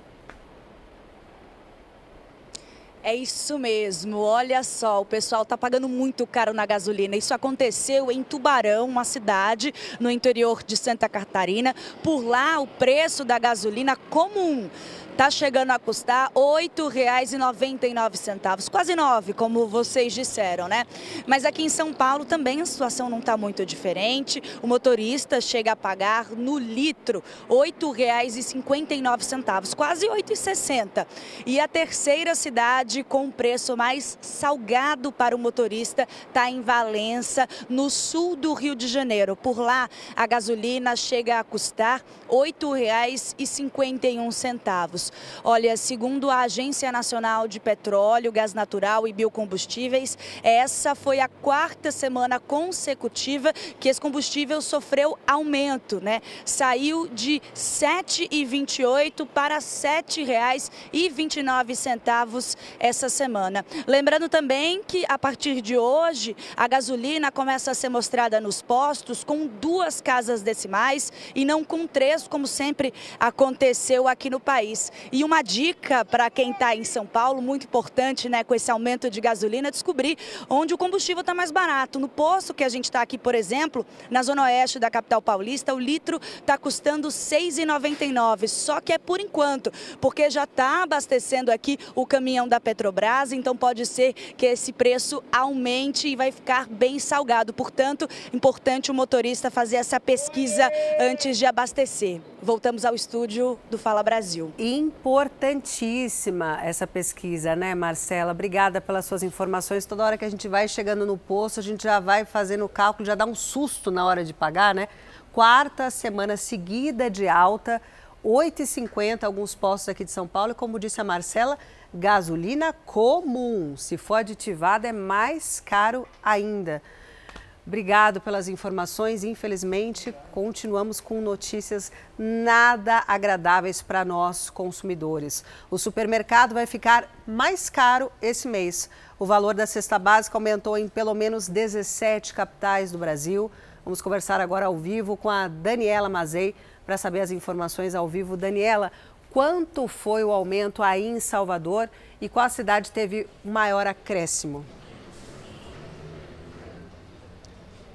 É isso mesmo. Olha só, o pessoal está pagando muito caro na gasolina. Isso aconteceu em Tubarão, uma cidade no interior de Santa Catarina. Por lá, o preço da gasolina comum está chegando a custar R$ 8,99, quase nove, como vocês disseram, né? Mas aqui em São Paulo também a situação não está muito diferente. O motorista chega a pagar no litro R$ 8,59, quase R$ 8,60. E a terceira cidade com preço mais salgado para o motorista está em Valença, no sul do Rio de Janeiro. Por lá, a gasolina chega a custar R$ 8,51. Olha, segundo a Agência Nacional de Petróleo, Gás Natural e Biocombustíveis, essa foi a quarta semana consecutiva que esse combustível sofreu aumento, né? Saiu de R$ 7,28 para R$ 7,29 essa semana. Lembrando também que a partir de hoje a gasolina começa a ser mostrada nos postos com duas casas decimais e não com três, como sempre aconteceu aqui no país. E uma dica para quem está em São Paulo, muito importante, né, com esse aumento de gasolina, descobrir onde o combustível está mais barato. No posto que a gente está aqui, por exemplo, na zona oeste da capital paulista, o litro está custando R$ 6,99. Só que é por enquanto, porque já está abastecendo aqui o caminhão da Petrobras, então pode ser que esse preço aumente e vai ficar bem salgado. Portanto, importante o motorista fazer essa pesquisa antes de abastecer. Voltamos ao estúdio do Fala Brasil. Importantíssima essa pesquisa, né, Marcela? Obrigada pelas suas informações. Toda hora que a gente vai chegando no posto, a gente já vai fazendo o cálculo, já dá um susto na hora de pagar, né? Quarta semana seguida de alta, 8,50 alguns postos aqui de São Paulo. E como disse a Marcela, gasolina comum. Se for aditivada, é mais caro ainda. Obrigado pelas informações. Infelizmente, continuamos com notícias nada agradáveis para nós consumidores. O supermercado vai ficar mais caro esse mês. O valor da cesta básica aumentou em pelo menos 17 capitais do Brasil. Vamos conversar agora ao vivo com a Daniela Mazei para saber as informações ao vivo. Daniela, quanto foi o aumento aí em Salvador e qual cidade teve maior acréscimo?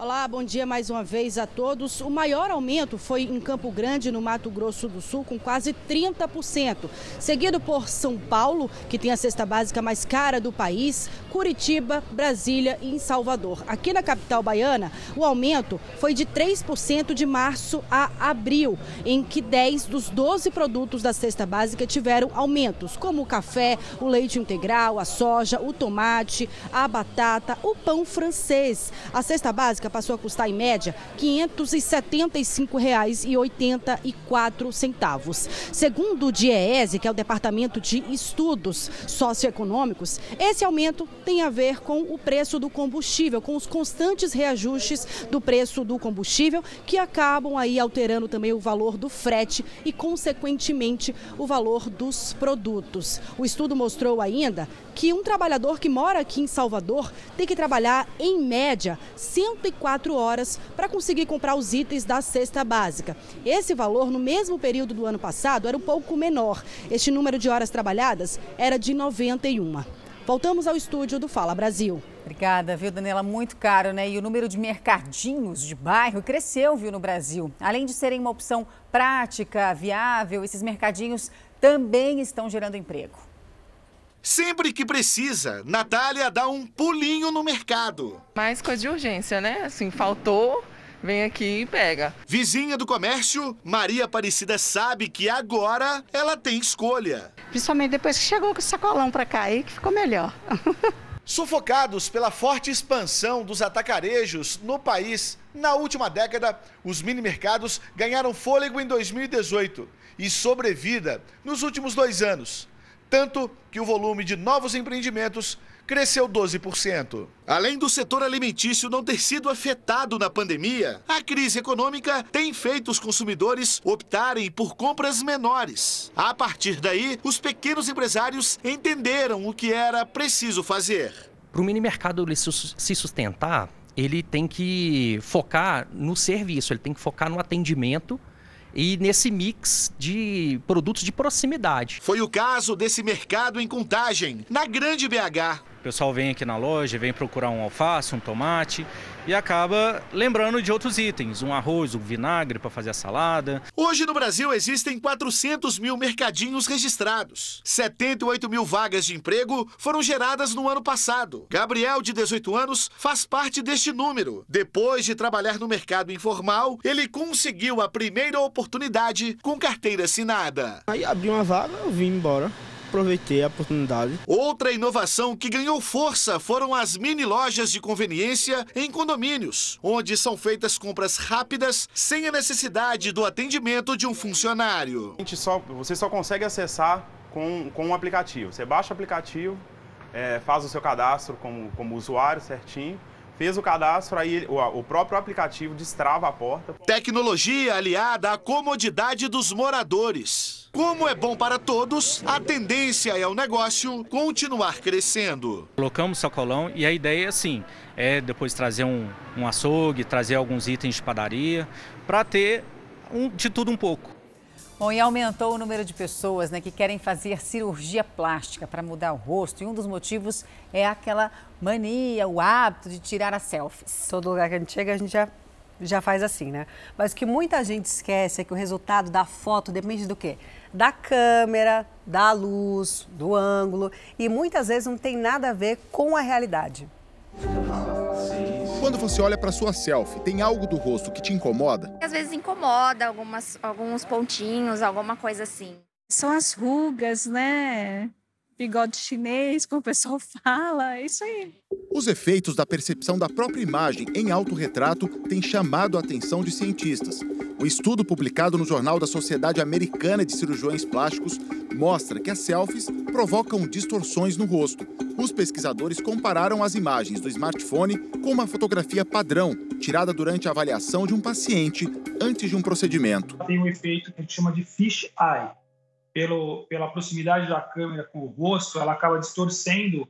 Olá, bom dia mais uma vez a todos. O maior aumento foi em Campo Grande, no Mato Grosso do Sul, com quase 30%, seguido por São Paulo, que tem a cesta básica mais cara do país, Curitiba, Brasília e em Salvador. Aqui na capital baiana, o aumento foi de 3% de março a abril, em que 10 dos 12 produtos da cesta básica tiveram aumentos, como o café, o leite integral, a soja, o tomate, a batata, o pão francês. A cesta básica passou a custar em média R$ 575,84. Segundo o DIEESE, que é o Departamento de Estudos Socioeconômicos, esse aumento tem a ver com o preço do combustível, com os constantes reajustes do preço do combustível, que acabam aí alterando também o valor do frete e, consequentemente, o valor dos produtos. O estudo mostrou ainda que um trabalhador que mora aqui em Salvador tem que trabalhar, em média, 104 horas para conseguir comprar os itens da cesta básica. Esse valor, no mesmo período do ano passado, era um pouco menor. Este número de horas trabalhadas era de 91. Voltamos ao estúdio do Fala Brasil. Obrigada, viu, Daniela? Muito caro, né? E o número de mercadinhos de bairro cresceu, viu, no Brasil. Além de serem uma opção prática, viável, esses mercadinhos também estão gerando emprego. Sempre que precisa, Natália dá um pulinho no mercado. Mais coisa de urgência, né? Assim, faltou, vem aqui e pega. Vizinha do comércio, Maria Aparecida sabe que agora ela tem escolha. Principalmente depois que chegou com o sacolão para cá, aí que ficou melhor. Sufocados pela forte expansão dos atacarejos no país, na última década, os mini mercados ganharam fôlego em 2018 e sobrevida nos últimos dois anos. Tanto que o volume de novos empreendimentos cresceu 12%. Além do setor alimentício não ter sido afetado na pandemia, a crise econômica tem feito os consumidores optarem por compras menores. A partir daí, os pequenos empresários entenderam o que era preciso fazer. Para o mini mercado se sustentar, ele tem que focar no serviço, ele tem que focar no atendimento e nesse mix de produtos de proximidade. Foi o caso desse mercado em Contagem, na Grande BH. O pessoal vem aqui na loja, vem procurar um alface, um tomate e acaba lembrando de outros itens, um arroz, um vinagre para fazer a salada. Hoje no Brasil existem 400 mil mercadinhos registrados. 78 mil vagas de emprego foram geradas no ano passado. Gabriel, de 18 anos, faz parte deste número. Depois de trabalhar no mercado informal, ele conseguiu a primeira oportunidade com carteira assinada. Aí abri uma vaga, eu vim embora aproveitei a oportunidade. Outra inovação que ganhou força foram as mini lojas de conveniência em condomínios, onde são feitas compras rápidas sem a necessidade do atendimento de um funcionário. A gente só, você só consegue acessar com, com um aplicativo. Você baixa o aplicativo, é, faz o seu cadastro como, como usuário certinho, fez o cadastro, aí o, o, próprio aplicativo destrava a porta. Tecnologia aliada à comodidade dos moradores. Como é bom para todos, a tendência é o negócio continuar crescendo. Colocamos sacolão e a ideia é assim, é depois trazer um, um açougue, trazer alguns itens de padaria, para ter um, de tudo um pouco. Bom, e aumentou o número de pessoas né, que querem fazer cirurgia plástica para mudar o rosto. E um dos motivos é aquela mania, o hábito de tirar as selfies. Todo lugar que a gente chega, a gente já, já faz assim, né? Mas o que muita gente esquece é que o resultado da foto depende do quê? Da câmera, da luz, do ângulo. E muitas vezes não tem nada a ver com a realidade. Quando você olha para sua selfie, tem algo do rosto que te incomoda? Às vezes incomoda algumas, alguns pontinhos, alguma coisa assim. São as rugas, né? Bigode chinês, como o pessoal fala, é isso aí. Os efeitos da percepção da própria imagem em autorretrato têm chamado a atenção de cientistas. Um estudo publicado no Jornal da Sociedade Americana de Cirurgiões Plásticos mostra que as selfies provocam distorções no rosto. Os pesquisadores compararam as imagens do smartphone com uma fotografia padrão, tirada durante a avaliação de um paciente antes de um procedimento. Tem um efeito que a gente chama de fish eye pelo, pela proximidade da câmera com o rosto, ela acaba distorcendo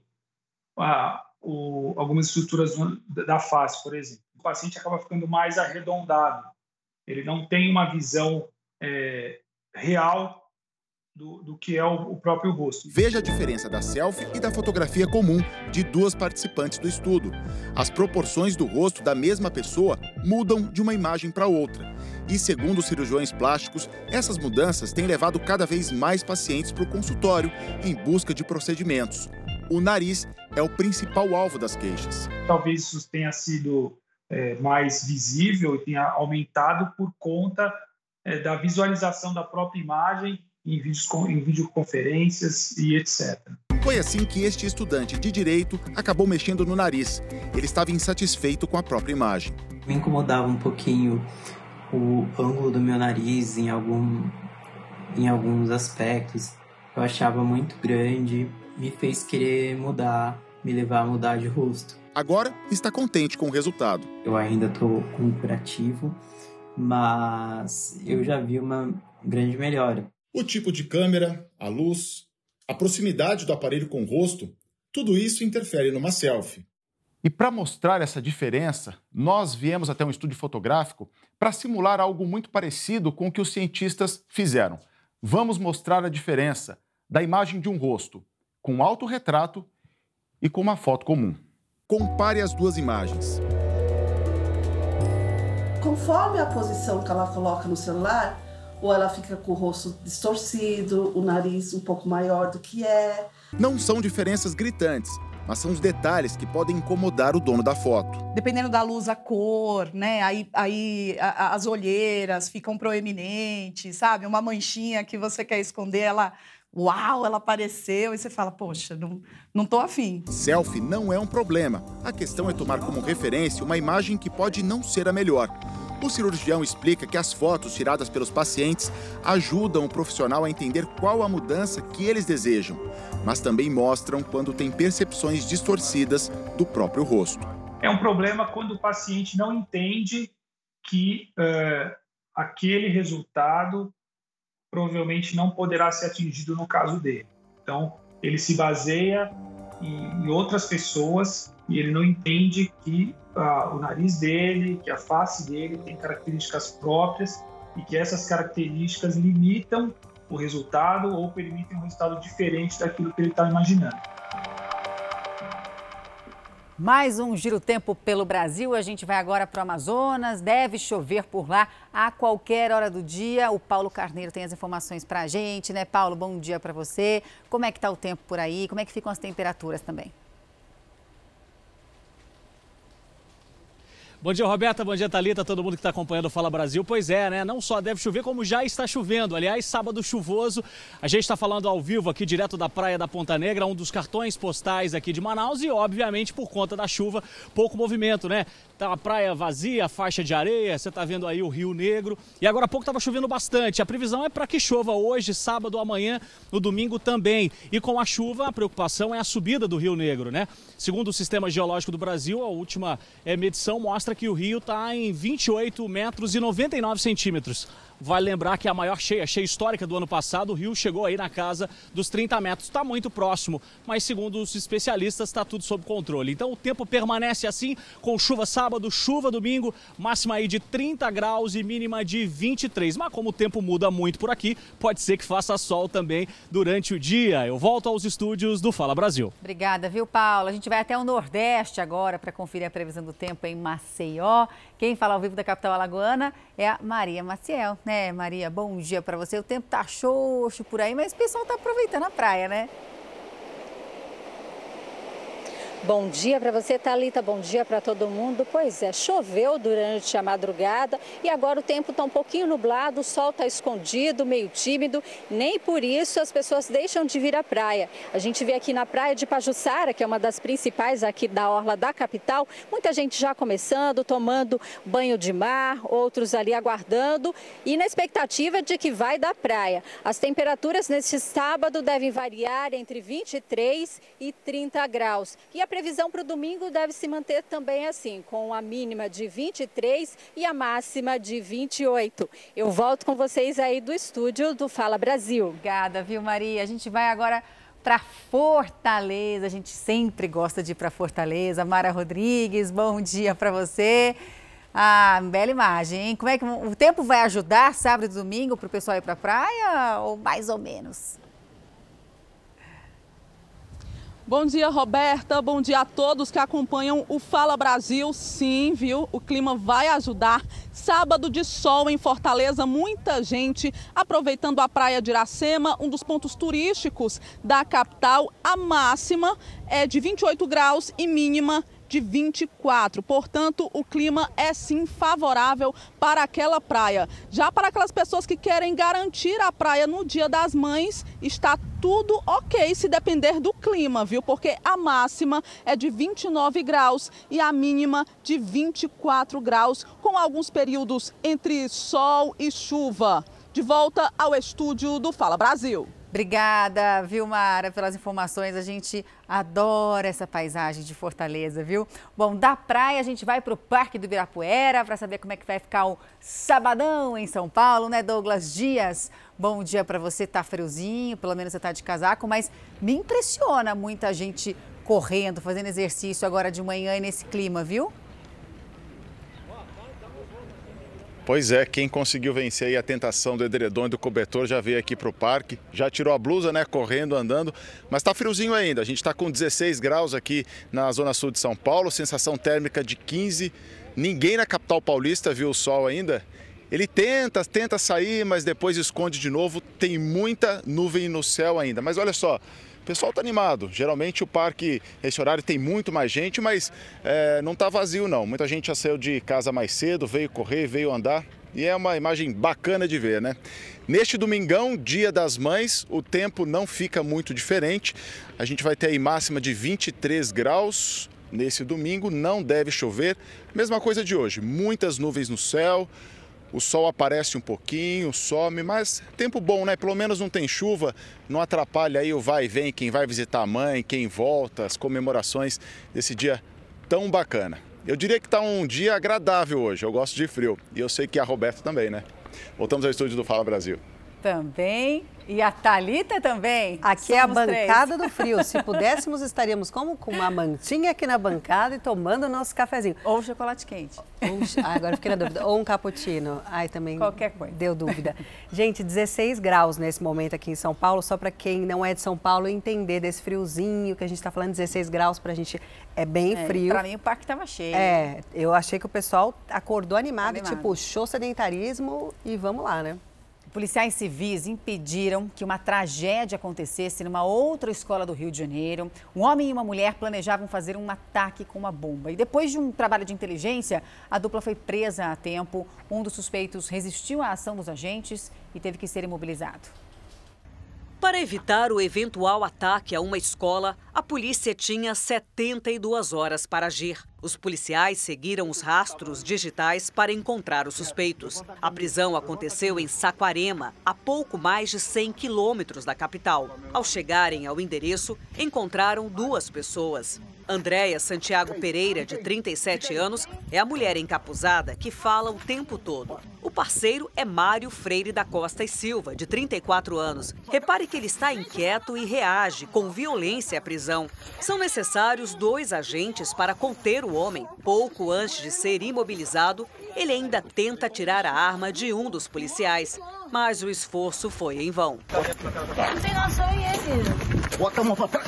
a, o, algumas estruturas da face, por exemplo. O paciente acaba ficando mais arredondado. Ele não tem uma visão é, real do, do, que é o, o, próprio rosto. Veja a diferença da selfie e da fotografia comum de duas participantes do estudo. As proporções do rosto da mesma pessoa mudam de uma imagem para outra. E segundo os cirurgiões plásticos, essas mudanças têm levado cada vez mais pacientes para o consultório em busca de procedimentos. O nariz é o principal alvo das queixas. Talvez isso tenha sido é, mais visível e tenha aumentado por conta é, da visualização da própria imagem em, vídeos, em videoconferências e etc. Foi assim que este estudante de direito acabou mexendo no nariz. Ele estava insatisfeito com a própria imagem. Me incomodava um pouquinho o ângulo do meu nariz em, algum, em alguns aspectos. Eu achava muito grande, me fez querer mudar, me levar a mudar de rosto. Agora está contente com o resultado. Eu ainda estou com um curativo, mas eu já vi uma grande melhora. O tipo de câmera, a luz, a proximidade do aparelho com o rosto, tudo isso interfere numa selfie. E para mostrar essa diferença, nós viemos até um estúdio fotográfico para simular algo muito parecido com o que os cientistas fizeram. Vamos mostrar a diferença da imagem de um rosto com um autorretrato e com uma foto comum. Compare as duas imagens. Conforme a posição que ela coloca no celular, ou ela fica com o rosto distorcido, o nariz um pouco maior do que é. Não são diferenças gritantes, mas são os detalhes que podem incomodar o dono da foto. Dependendo da luz, a cor, né? Aí, aí a, as olheiras ficam proeminentes, sabe? Uma manchinha que você quer esconder, ela. Uau, ela apareceu e você fala, poxa, não, não tô afim. Selfie não é um problema. A questão é tomar como referência uma imagem que pode não ser a melhor. O cirurgião explica que as fotos tiradas pelos pacientes ajudam o profissional a entender qual a mudança que eles desejam, mas também mostram quando tem percepções distorcidas do próprio rosto. É um problema quando o paciente não entende que uh, aquele resultado provavelmente não poderá ser atingido no caso dele. Então, ele se baseia em, outras pessoas e ele não entende que ah, o nariz dele, que a face dele tem características próprias e que essas características limitam o resultado ou permitem um resultado diferente daquilo que ele está imaginando. Mais um Giro Tempo pelo Brasil. A gente vai agora para o Amazonas. Deve chover por lá a qualquer hora do dia. O Paulo Carneiro tem as informações para a gente, né? Paulo, bom dia para você. Como é que está o tempo por aí? Como é que ficam as temperaturas também? Bom dia, Roberta. Bom dia, Thalita. Todo mundo que está acompanhando o Fala Brasil. Pois é, né? Não só deve chover, como já está chovendo. Aliás, sábado chuvoso. A gente está falando ao vivo aqui, direto da Praia da Ponta Negra, um dos cartões postais aqui de Manaus. E, obviamente, por conta da chuva, pouco movimento, né? Tá a praia vazia, faixa de areia. Você está vendo aí o Rio Negro. E agora há pouco estava chovendo bastante. A previsão é para que chova hoje, sábado, amanhã, no domingo também. E com a chuva, a preocupação é a subida do Rio Negro, né? Segundo o Sistema Geológico do Brasil, a última é, medição mostra mostra que o rio está em 28 metros e 99 centímetros. Vai lembrar que a maior cheia, cheia histórica do ano passado, o rio chegou aí na casa dos 30 metros. Está muito próximo, mas segundo os especialistas, está tudo sob controle. Então o tempo permanece assim, com chuva sábado, chuva domingo, máxima aí de 30 graus e mínima de 23. Mas como o tempo muda muito por aqui, pode ser que faça sol também durante o dia. Eu volto aos estúdios do Fala Brasil. Obrigada, viu, Paulo? A gente vai até o Nordeste agora para conferir a previsão do tempo em Maceió. Quem fala ao vivo da capital alagoana é a Maria Maciel, né? Maria, bom dia para você. O tempo tá xoxo por aí, mas o pessoal tá aproveitando a praia, né? Bom dia para você, Talita. Bom dia para todo mundo. Pois é, choveu durante a madrugada e agora o tempo está um pouquinho nublado, o sol está escondido, meio tímido. Nem por isso as pessoas deixam de vir à praia. A gente vê aqui na praia de Pajuçara, que é uma das principais aqui da orla da capital, muita gente já começando, tomando banho de mar, outros ali aguardando e na expectativa de que vai da praia. As temperaturas neste sábado devem variar entre 23 e 30 graus. E a previsão para o domingo deve se manter também assim, com a mínima de 23 e a máxima de 28. Eu volto com vocês aí do estúdio do Fala Brasil. Obrigada, viu, Maria? A gente vai agora para Fortaleza. A gente sempre gosta de ir para Fortaleza. Mara Rodrigues, bom dia para você. Ah, bela imagem, hein? Como é que o tempo vai ajudar sábado e domingo para o pessoal ir para a praia ou mais ou menos? Bom dia, Roberta. Bom dia a todos que acompanham o Fala Brasil. Sim, viu? O clima vai ajudar. Sábado de sol em Fortaleza, muita gente aproveitando a praia de Iracema, um dos pontos turísticos da capital. A máxima é de 28 graus e mínima de 24. Portanto, o clima é sim favorável para aquela praia. Já para aquelas pessoas que querem garantir a praia no Dia das Mães, está tudo ok se depender do clima, viu? Porque a máxima é de 29 graus e a mínima de 24 graus, com alguns períodos entre sol e chuva. De volta ao estúdio do Fala Brasil. Obrigada, Vilmara, pelas informações. A gente adora essa paisagem de Fortaleza, viu? Bom, da praia a gente vai para o Parque do Ibirapuera para saber como é que vai ficar o sabadão em São Paulo, né, Douglas Dias? Bom dia para você, tá friozinho, pelo menos você tá de casaco, mas me impressiona muita gente correndo, fazendo exercício agora de manhã e nesse clima, viu? Pois é, quem conseguiu vencer a tentação do edredom e do cobertor já veio aqui para o parque, já tirou a blusa, né, correndo, andando, mas está friozinho ainda. A gente está com 16 graus aqui na zona sul de São Paulo, sensação térmica de 15. Ninguém na capital paulista viu o sol ainda. Ele tenta, tenta sair, mas depois esconde de novo. Tem muita nuvem no céu ainda. Mas olha só, pessoal está animado. Geralmente o parque, esse horário tem muito mais gente, mas é, não está vazio não. Muita gente já saiu de casa mais cedo, veio correr, veio andar. E é uma imagem bacana de ver, né? Neste domingão, dia das mães, o tempo não fica muito diferente. A gente vai ter aí máxima de 23 graus nesse domingo, não deve chover. Mesma coisa de hoje, muitas nuvens no céu, o sol aparece um pouquinho, some, mas tempo bom, né? Pelo menos não tem chuva, não atrapalha aí o vai e vem, quem vai visitar a mãe, quem volta, as comemorações desse dia tão bacana. Eu diria que está um dia agradável hoje, eu gosto de frio e eu sei que a Roberta também, né? Voltamos ao estúdio do Fala Brasil. Também. E a Talita também. Aqui Somos é a bancada três. do frio. Se pudéssemos, estaríamos como com uma mantinha aqui na bancada e tomando o nosso cafezinho. Ou chocolate quente. Ou, ah, agora fiquei na dúvida. Ou um cappuccino. Ai, também. Qualquer coisa. Deu dúvida. Gente, 16 graus nesse momento aqui em São Paulo. Só para quem não é de São Paulo entender desse friozinho que a gente está falando, 16 graus para a gente é bem é, frio. Para mim o parque estava cheio. É, eu achei que o pessoal acordou animado, animado. tipo, show sedentarismo e vamos lá, né? Policiais civis impediram que uma tragédia acontecesse numa outra escola do Rio de Janeiro. Um homem e uma mulher planejavam fazer um ataque com uma bomba. E depois de um trabalho de inteligência, a dupla foi presa a tempo. Um dos suspeitos resistiu à ação dos agentes e teve que ser imobilizado. Para evitar o eventual ataque a uma escola, a polícia tinha 72 horas para agir. Os policiais seguiram os rastros digitais para encontrar os suspeitos. A prisão aconteceu em Saquarema, a pouco mais de 100 quilômetros da capital. Ao chegarem ao endereço, encontraram duas pessoas. Andréia Santiago Pereira, de 37 anos, é a mulher encapuzada que fala o tempo todo. O parceiro é Mário Freire da Costa e Silva, de 34 anos. Repare que ele está inquieto e reage com violência à prisão. São necessários dois agentes para conter o homem. Pouco antes de ser imobilizado, ele ainda tenta tirar a arma de um dos policiais, mas o esforço foi em vão. Não tem noção esse. Bota a mão pra trás.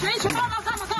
Gente, calma, calma, calma.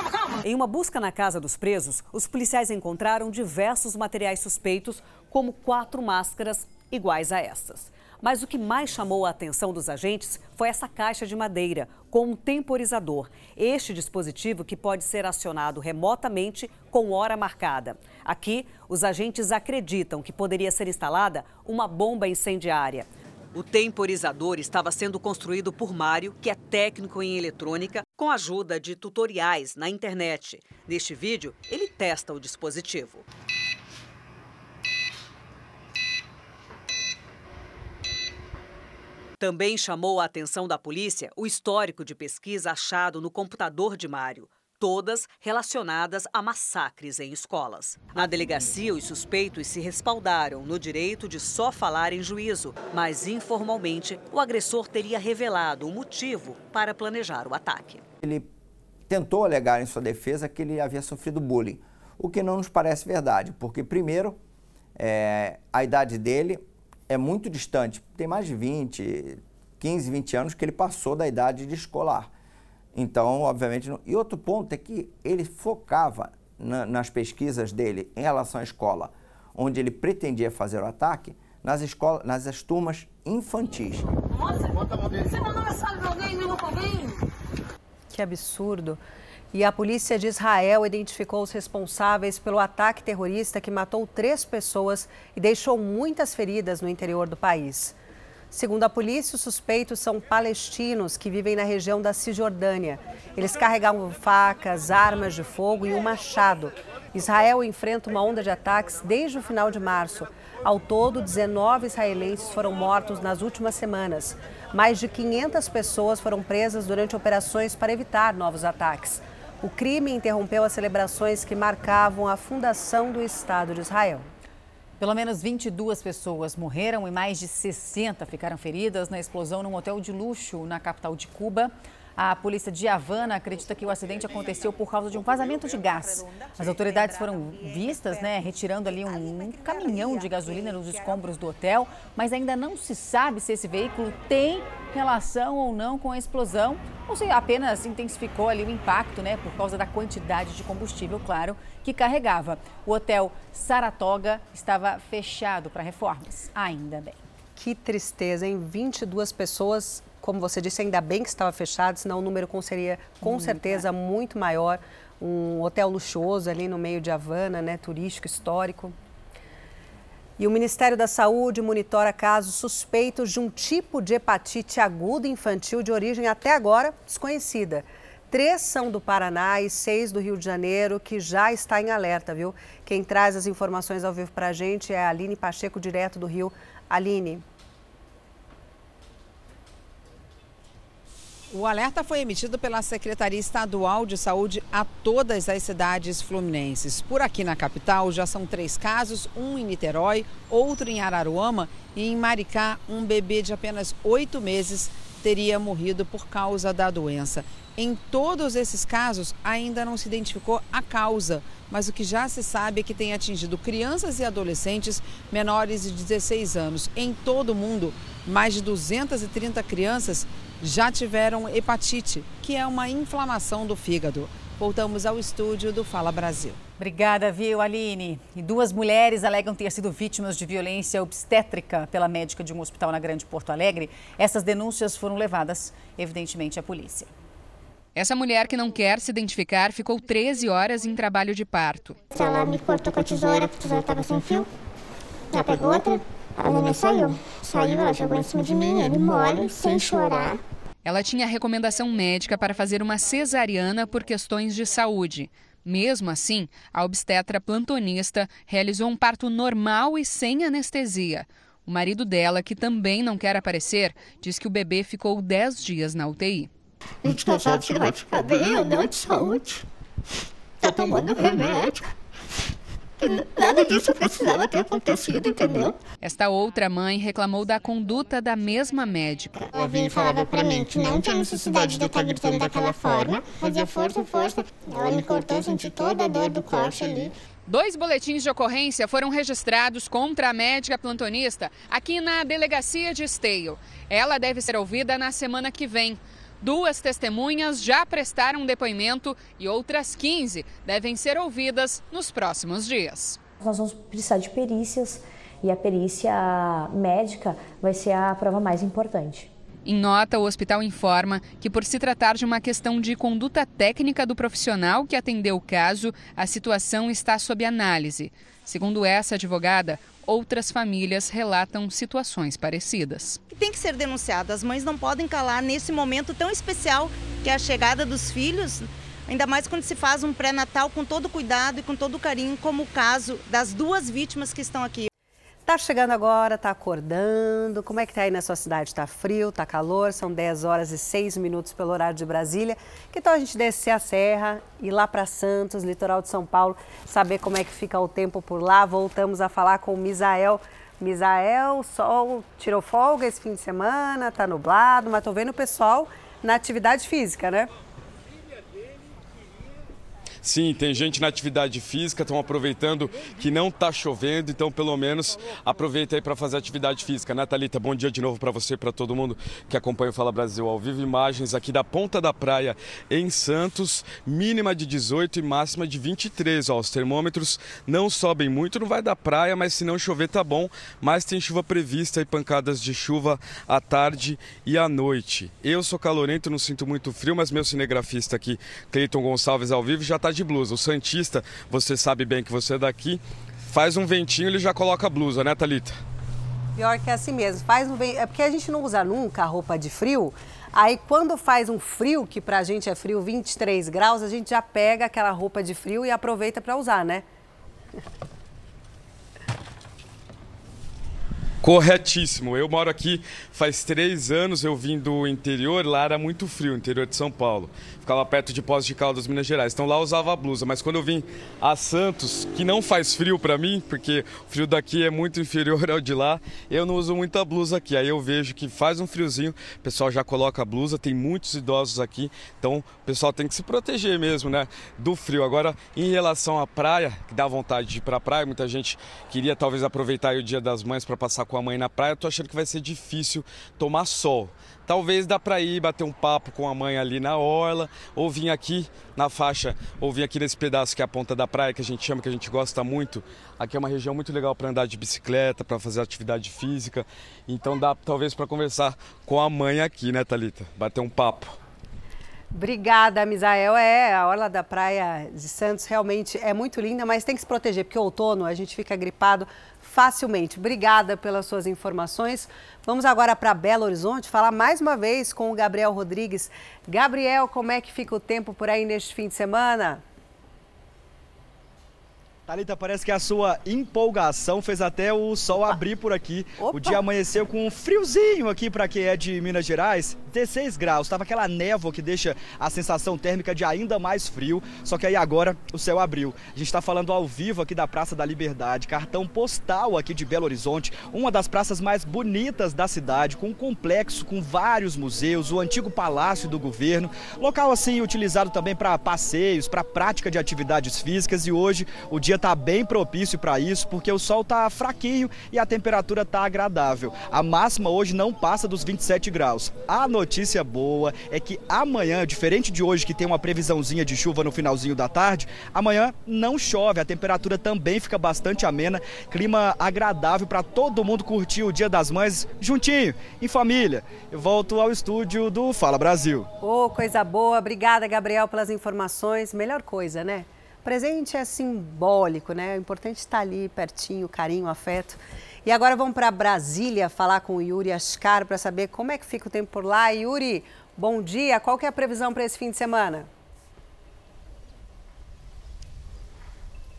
Em uma busca na casa dos presos, os policiais encontraram diversos materiais suspeitos, como quatro máscaras iguais a estas. Mas o que mais chamou a atenção dos agentes foi essa caixa de madeira com um temporizador. Este dispositivo que pode ser acionado remotamente com hora marcada. Aqui, os agentes acreditam que poderia ser instalada uma bomba incendiária. O temporizador estava sendo construído por Mário, que é técnico em eletrônica, com a ajuda de tutoriais na internet. Neste vídeo, ele testa o dispositivo. Também chamou a atenção da polícia o histórico de pesquisa achado no computador de Mário, todas relacionadas a massacres em escolas. Na delegacia, os suspeitos se respaldaram no direito de só falar em juízo, mas informalmente o agressor teria revelado o motivo para planejar o ataque. Ele tentou alegar em sua defesa que ele havia sofrido bullying, o que não nos parece verdade, porque, primeiro, é, a idade dele é muito distante. Tem mais de 20, 15, 20 anos que ele passou da idade de escolar. Então, obviamente. Não... E outro ponto é que ele focava na, nas pesquisas dele em relação à escola, onde ele pretendia fazer o ataque, nas, escolas, nas turmas infantis. Nossa, você mandou mensagem pra alguém, mesmo com alguém? Que absurdo. E a polícia de Israel identificou os responsáveis pelo ataque terrorista que matou três pessoas e deixou muitas feridas no interior do país. Segundo a polícia, os suspeitos são palestinos que vivem na região da Cisjordânia. Eles carregavam facas, armas de fogo e um machado. Israel enfrenta uma onda de ataques desde o final de março. Ao todo, 19 israelenses foram mortos nas últimas semanas. Mais de 500 pessoas foram presas durante operações para evitar novos ataques. O crime interrompeu as celebrações que marcavam a fundação do Estado de Israel. Pelo menos 22 pessoas morreram e mais de 60 ficaram feridas na explosão num hotel de luxo na capital de Cuba. A polícia de Havana acredita que o acidente aconteceu por causa de um vazamento de gás. As autoridades foram vistas, né, retirando ali um caminhão de gasolina nos escombros do hotel, mas ainda não se sabe se esse veículo tem relação ou não com a explosão, ou se apenas intensificou ali o impacto, né, por causa da quantidade de combustível, claro, que carregava. O hotel Saratoga estava fechado para reformas, ainda bem. Que tristeza, hein? 22 pessoas como você disse, ainda bem que estava fechado, senão o número seria com hum, certeza é. muito maior. Um hotel luxuoso ali no meio de Havana, né, turístico, histórico. E o Ministério da Saúde monitora casos suspeitos de um tipo de hepatite aguda infantil de origem até agora desconhecida. Três são do Paraná e seis do Rio de Janeiro, que já está em alerta, viu? Quem traz as informações ao vivo para a gente é a Aline Pacheco, direto do Rio. Aline. O alerta foi emitido pela Secretaria Estadual de Saúde a todas as cidades fluminenses. Por aqui na capital já são três casos: um em Niterói, outro em Araruama e em Maricá, um bebê de apenas oito meses teria morrido por causa da doença. Em todos esses casos, ainda não se identificou a causa, mas o que já se sabe é que tem atingido crianças e adolescentes menores de 16 anos. Em todo o mundo, mais de 230 crianças já tiveram hepatite, que é uma inflamação do fígado. Voltamos ao estúdio do Fala Brasil. Obrigada, viu, Aline? E duas mulheres alegam ter sido vítimas de violência obstétrica pela médica de um hospital na Grande Porto Alegre. Essas denúncias foram levadas, evidentemente, à polícia. Essa mulher que não quer se identificar ficou 13 horas em trabalho de parto. Ela me cortou com a tesoura, a tesoura estava sem fio. Ela pegou outra, a neném saiu. Saiu, ela jogou em cima de mim, ele mole, sem chorar. Ela tinha recomendação médica para fazer uma cesariana por questões de saúde. Mesmo assim, a obstetra plantonista realizou um parto normal e sem anestesia. O marido dela, que também não quer aparecer, diz que o bebê ficou 10 dias na UTI. A gente se ele vai ficar bem ou não de saúde. Tá tomando remédio. Nada disso precisava ter acontecido, entendeu? Esta outra mãe reclamou da conduta da mesma médica. Ela vinha e falava pra mim que não tinha necessidade de eu estar gritando daquela forma. Fazia força, força. Ela me cortou, senti toda a dor do corte ali. Dois boletins de ocorrência foram registrados contra a médica plantonista aqui na delegacia de Esteio. Ela deve ser ouvida na semana que vem. Duas testemunhas já prestaram depoimento e outras 15 devem ser ouvidas nos próximos dias. Nós vamos precisar de perícias e a perícia médica vai ser a prova mais importante. Em nota, o hospital informa que, por se tratar de uma questão de conduta técnica do profissional que atendeu o caso, a situação está sob análise. Segundo essa advogada, outras famílias relatam situações parecidas. Tem que ser denunciado. As mães não podem calar nesse momento tão especial que é a chegada dos filhos, ainda mais quando se faz um pré-natal com todo cuidado e com todo carinho, como o caso das duas vítimas que estão aqui. Tá chegando agora, tá acordando. Como é que tá aí na sua cidade? Tá frio, tá calor? São 10 horas e 6 minutos pelo horário de Brasília. Que tal a gente descer a serra, ir lá para Santos, litoral de São Paulo, saber como é que fica o tempo por lá? Voltamos a falar com o Misael. Misael, sol tirou folga esse fim de semana, tá nublado, mas tô vendo o pessoal na atividade física, né? Sim, tem gente na atividade física, estão aproveitando que não está chovendo, então pelo menos aproveita aí para fazer atividade física. Thalita? Bom dia de novo para você e para todo mundo que acompanha o Fala Brasil ao vivo. Imagens aqui da ponta da praia em Santos, mínima de 18 e máxima de 23. Ó, os termômetros não sobem muito, não vai da praia, mas se não chover tá bom. Mas tem chuva prevista e pancadas de chuva à tarde e à noite. Eu sou calorento, não sinto muito frio, mas meu cinegrafista aqui, Cleiton Gonçalves ao vivo, já está de blusa. O Santista, você sabe bem que você é daqui, faz um ventinho, ele já coloca a blusa, né, Thalita? Pior que é assim mesmo. Faz um vento. É porque a gente não usa nunca roupa de frio. Aí quando faz um frio, que pra gente é frio 23 graus, a gente já pega aquela roupa de frio e aproveita para usar, né? Corretíssimo. Eu moro aqui faz três anos, eu vim do interior, lá era muito frio, interior de São Paulo. Ficava perto de Poços de Caldas, Minas Gerais. Então lá eu usava blusa, mas quando eu vim a Santos, que não faz frio para mim, porque o frio daqui é muito inferior ao de lá, eu não uso muita blusa aqui. Aí eu vejo que faz um friozinho, o pessoal já coloca a blusa, tem muitos idosos aqui, então o pessoal tem que se proteger mesmo, né, do frio. Agora, em relação à praia, que dá vontade de ir pra praia, muita gente queria talvez aproveitar o Dia das Mães para passar com a mãe na praia, eu tô achando que vai ser difícil tomar sol. Talvez dá para ir bater um papo com a mãe ali na orla, ou vir aqui na faixa, ou vir aqui nesse pedaço que é a ponta da praia, que a gente chama, que a gente gosta muito. Aqui é uma região muito legal para andar de bicicleta, para fazer atividade física. Então dá talvez para conversar com a mãe aqui, né, Talita? Bater um papo. Obrigada, Misael. É, a orla da praia de Santos realmente é muito linda, mas tem que se proteger, porque outono a gente fica gripado facilmente. Obrigada pelas suas informações. Vamos agora para Belo Horizonte falar mais uma vez com o Gabriel Rodrigues. Gabriel, como é que fica o tempo por aí neste fim de semana? Thalita, parece que a sua empolgação fez até o sol abrir por aqui. Opa. O dia amanheceu com um friozinho aqui para quem é de Minas Gerais, 16 graus. Estava aquela névoa que deixa a sensação térmica de ainda mais frio. Só que aí agora o céu abriu. A gente está falando ao vivo aqui da Praça da Liberdade, cartão postal aqui de Belo Horizonte, uma das praças mais bonitas da cidade, com um complexo com vários museus, o antigo palácio do governo, local assim utilizado também para passeios, para prática de atividades físicas e hoje o dia está bem propício para isso, porque o sol está fraquinho e a temperatura está agradável. A máxima hoje não passa dos 27 graus. A notícia boa é que amanhã, diferente de hoje que tem uma previsãozinha de chuva no finalzinho da tarde, amanhã não chove, a temperatura também fica bastante amena, clima agradável para todo mundo curtir o Dia das Mães juntinho, em família. Eu volto ao estúdio do Fala Brasil. Oh, coisa boa. Obrigada, Gabriel, pelas informações. Melhor coisa, né? Presente é simbólico, né? O importante estar ali pertinho, carinho, afeto. E agora vamos para Brasília falar com o Yuri Ascar para saber como é que fica o tempo por lá. Yuri, bom dia. Qual que é a previsão para esse fim de semana?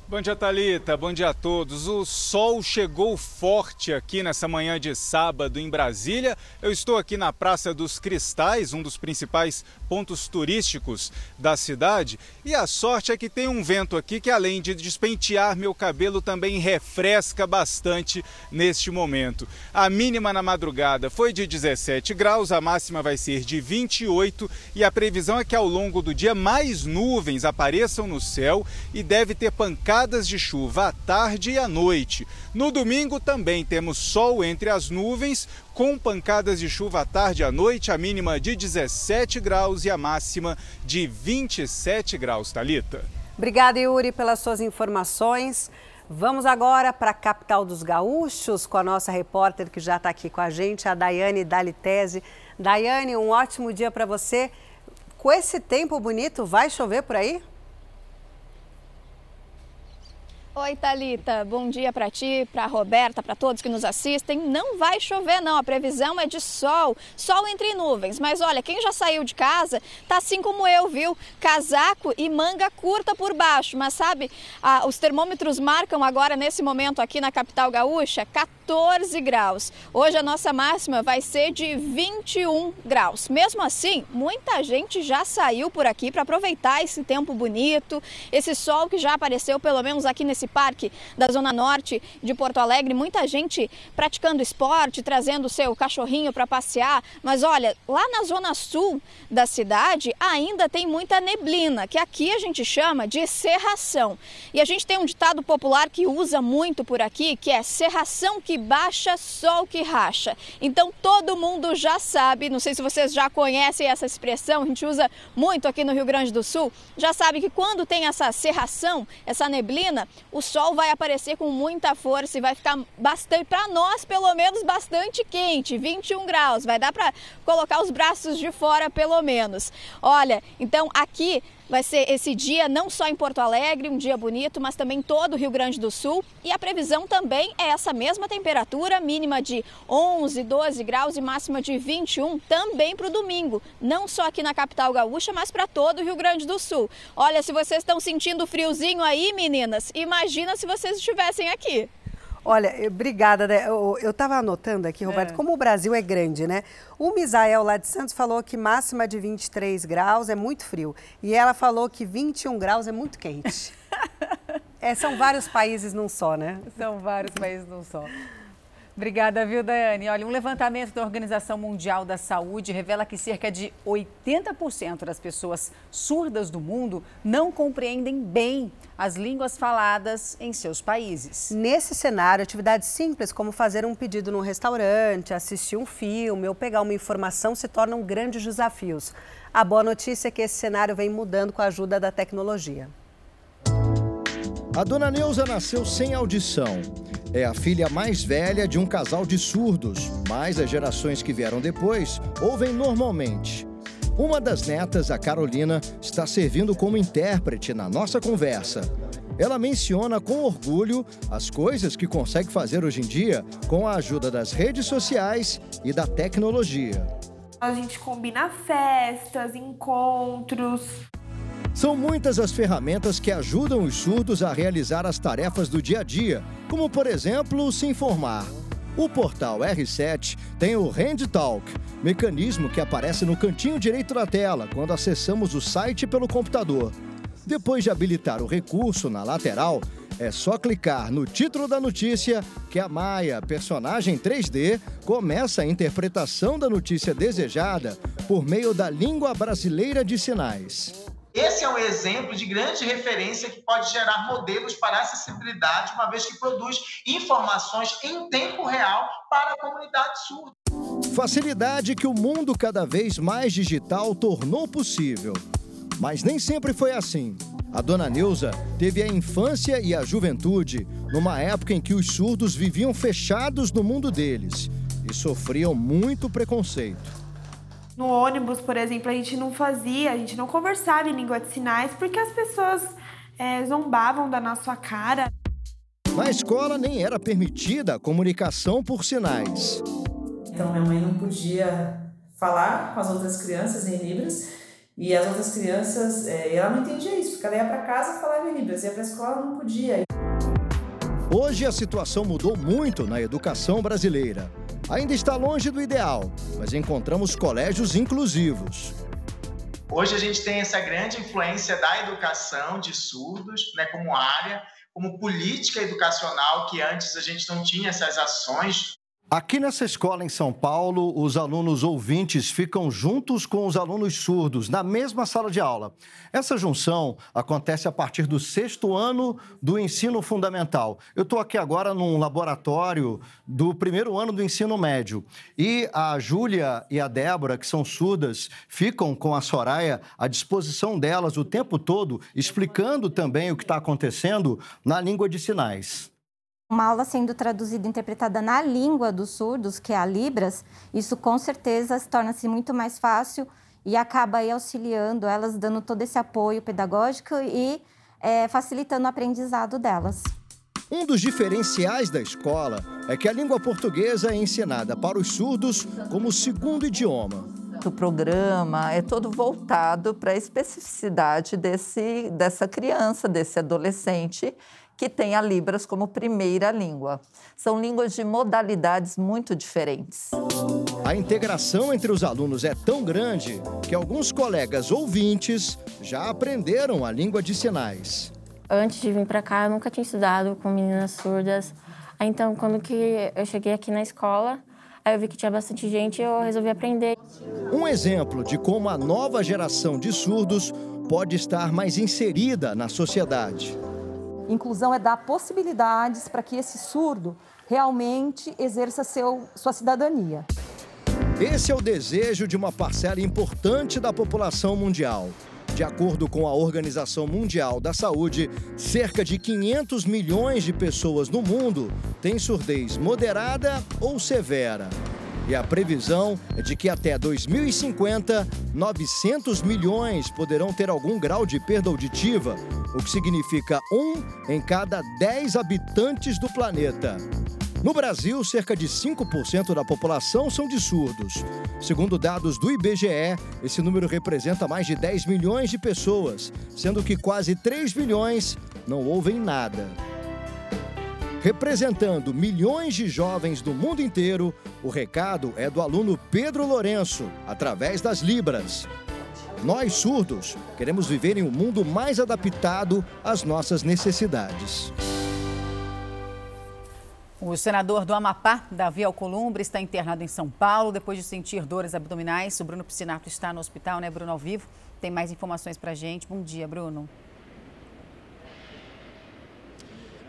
Bom dia, Thalita. Bom dia a todos. O sol chegou forte aqui nessa manhã de sábado em Brasília. Eu estou aqui na Praça dos Cristais, um dos principais pontos turísticos da cidade. E a sorte é que tem um vento aqui que, além de despentear meu cabelo, também refresca bastante neste momento. A mínima na madrugada foi de 17 graus, a máxima vai ser de 28 e a previsão é que ao longo do dia mais nuvens apareçam no céu e deve ter pancada pancadas de chuva à tarde e à noite. No domingo também temos sol entre as nuvens, com pancadas de chuva à tarde e à noite, a mínima de 17 graus e a máxima de 27 graus. Talita. Obrigada, Yuri, pelas suas informações. Vamos agora para a capital dos gaúchos com a nossa repórter que já está aqui com a gente, a Daiane Dalitese. Daiane, um ótimo dia para você. Com esse tempo bonito, vai chover por aí? Oi, Talita. Bom dia para ti, para Roberta, para todos que nos assistem. Não vai chover não, a previsão é de sol, sol entre nuvens. Mas olha, quem já saiu de casa tá assim como eu, viu? Casaco e manga curta por baixo. Mas sabe, os termômetros marcam agora nesse momento aqui na capital gaúcha 14 graus. Hoje a nossa máxima vai ser de 21 graus. Mesmo assim, muita gente já saiu por aqui para aproveitar esse tempo bonito, esse sol que já apareceu pelo menos aqui nesse parque da Zona Norte de Porto Alegre, muita gente praticando esporte, trazendo seu cachorrinho para passear. Mas olha, lá na Zona Sul da cidade ainda tem muita neblina, que aqui a gente chama de serração. E a gente tem um ditado popular que usa muito por aqui, que é serração que baixa, sol que racha. Então todo mundo já sabe, não sei se vocês já conhecem essa expressão, a gente usa muito aqui no Rio Grande do Sul, já sabe que quando tem essa serração, essa neblina, o sol vai aparecer com muita força e vai ficar bastante, para nós pelo menos, bastante quente, 21 graus. Vai dar para colocar os braços de fora pelo menos. Olha, então aqui vai ser esse dia não só em Porto Alegre, um dia bonito, mas também todo o Rio Grande do Sul. E a previsão também é essa mesma temperatura, mínima de 11, 12 graus e máxima de 21, também para o domingo. Não só aqui na capital gaúcha, mas para todo o Rio Grande do Sul. Olha, se vocês estão sentindo friozinho aí, meninas, imagina se vocês estivessem aqui. Olha, obrigada. Né? Eu estava anotando aqui, Roberto, é. como o Brasil é grande, né? O Misael lá de Santos falou que máxima de 23 graus é muito frio. E ela falou que 21 graus é muito quente. é, são vários países num só, né? São vários países num só. Obrigada, viu, Daiane? Olha, um levantamento da Organização Mundial da Saúde revela que cerca de 80% das pessoas surdas do mundo não compreendem bem as línguas faladas em seus países. Nesse cenário, atividades simples como fazer um pedido num restaurante, assistir um filme ou pegar uma informação se tornam grandes desafios. A boa notícia é que esse cenário vem mudando com a ajuda da tecnologia. A dona Neuza nasceu sem audição. É a filha mais velha de um casal de surdos, mas as gerações que vieram depois ouvem normalmente. Uma das netas, a Carolina, está servindo como intérprete na nossa conversa. Ela menciona com orgulho as coisas que consegue fazer hoje em dia com a ajuda das redes sociais e da tecnologia. A gente combina festas, encontros, são muitas as ferramentas que ajudam os surdos a realizar as tarefas do dia a dia, como, por exemplo, se informar. O portal R7 tem o Hand Talk, mecanismo que aparece no cantinho direito da tela quando acessamos o site pelo computador. Depois de habilitar o recurso na lateral, é só clicar no título da notícia que a Maia, personagem 3D, começa a interpretação da notícia desejada por meio da língua brasileira de sinais. Esse é um exemplo de grande referência que pode gerar modelos para acessibilidade, uma vez que produz informações em tempo real para a comunidade surda. Facilidade que o mundo cada vez mais digital tornou possível. Mas nem sempre foi assim. A dona Neuza teve a infância e a juventude numa época em que os surdos viviam fechados no mundo deles e sofriam muito preconceito. No ônibus, por exemplo, a gente não fazia, a gente não conversava em língua de sinais porque as pessoas é, zombavam da nossa cara. Na escola nem era permitida a comunicação por sinais. Então minha mãe não podia falar com as outras crianças em Libras E as outras crianças, é, ela não entendia isso, porque ela ia para casa e falava em Libras, ia para a escola não podia. Hoje a situação mudou muito na educação brasileira. Ainda está longe do ideal, mas encontramos colégios inclusivos. Hoje a gente tem essa grande influência da educação de surdos, né, como área, como política educacional, que antes a gente não tinha essas ações Aqui nessa escola em São Paulo, os alunos ouvintes ficam juntos com os alunos surdos na mesma sala de aula. Essa junção acontece a partir do sexto ano do ensino fundamental. Eu estou aqui agora num laboratório do primeiro ano do ensino médio. E a Júlia e a Débora, que são surdas, ficam com a Soraya à disposição delas o tempo todo, explicando também o que está acontecendo na língua de sinais uma aula sendo traduzida e interpretada na língua dos surdos, que é a Libras, isso com certeza torna-se muito mais fácil e acaba aí auxiliando elas, dando todo esse apoio pedagógico e é, facilitando o aprendizado delas. Um dos diferenciais da escola é que a língua portuguesa é ensinada para os surdos como segundo idioma. O programa é todo voltado para a especificidade desse, dessa criança, desse adolescente que tem a Libras como primeira língua. São línguas de modalidades muito diferentes. A integração entre os alunos é tão grande que alguns colegas ouvintes já aprenderam a língua de sinais. Antes de vir para cá, eu nunca tinha estudado com meninas surdas. Então, quando que eu cheguei aqui na escola, aí eu vi que tinha bastante gente e eu resolvi aprender. Um exemplo de como a nova geração de surdos pode estar mais inserida na sociedade. Inclusão é dar possibilidades para que esse surdo realmente exerça seu, sua cidadania. Esse é o desejo de uma parcela importante da população mundial. De acordo com a Organização Mundial da Saúde, cerca de 500 milhões de pessoas no mundo têm surdez moderada ou severa. E a previsão é de que até 2050, 900 milhões poderão ter algum grau de perda auditiva, o que significa um em cada 10 habitantes do planeta. No Brasil, cerca de 5% da população são de surdos. Segundo dados do IBGE, esse número representa mais de 10 milhões de pessoas, sendo que quase 3 milhões não ouvem nada. Representando milhões de jovens do mundo inteiro, o recado é do aluno Pedro Lourenço, através das Libras. Nós, surdos, queremos viver em um mundo mais adaptado às nossas necessidades. O senador do Amapá, Davi Alcolumbre, está internado em São Paulo depois de sentir dores abdominais. O Bruno Piscinato está no hospital, né, Bruno, ao vivo. Tem mais informações para gente. Bom dia, Bruno.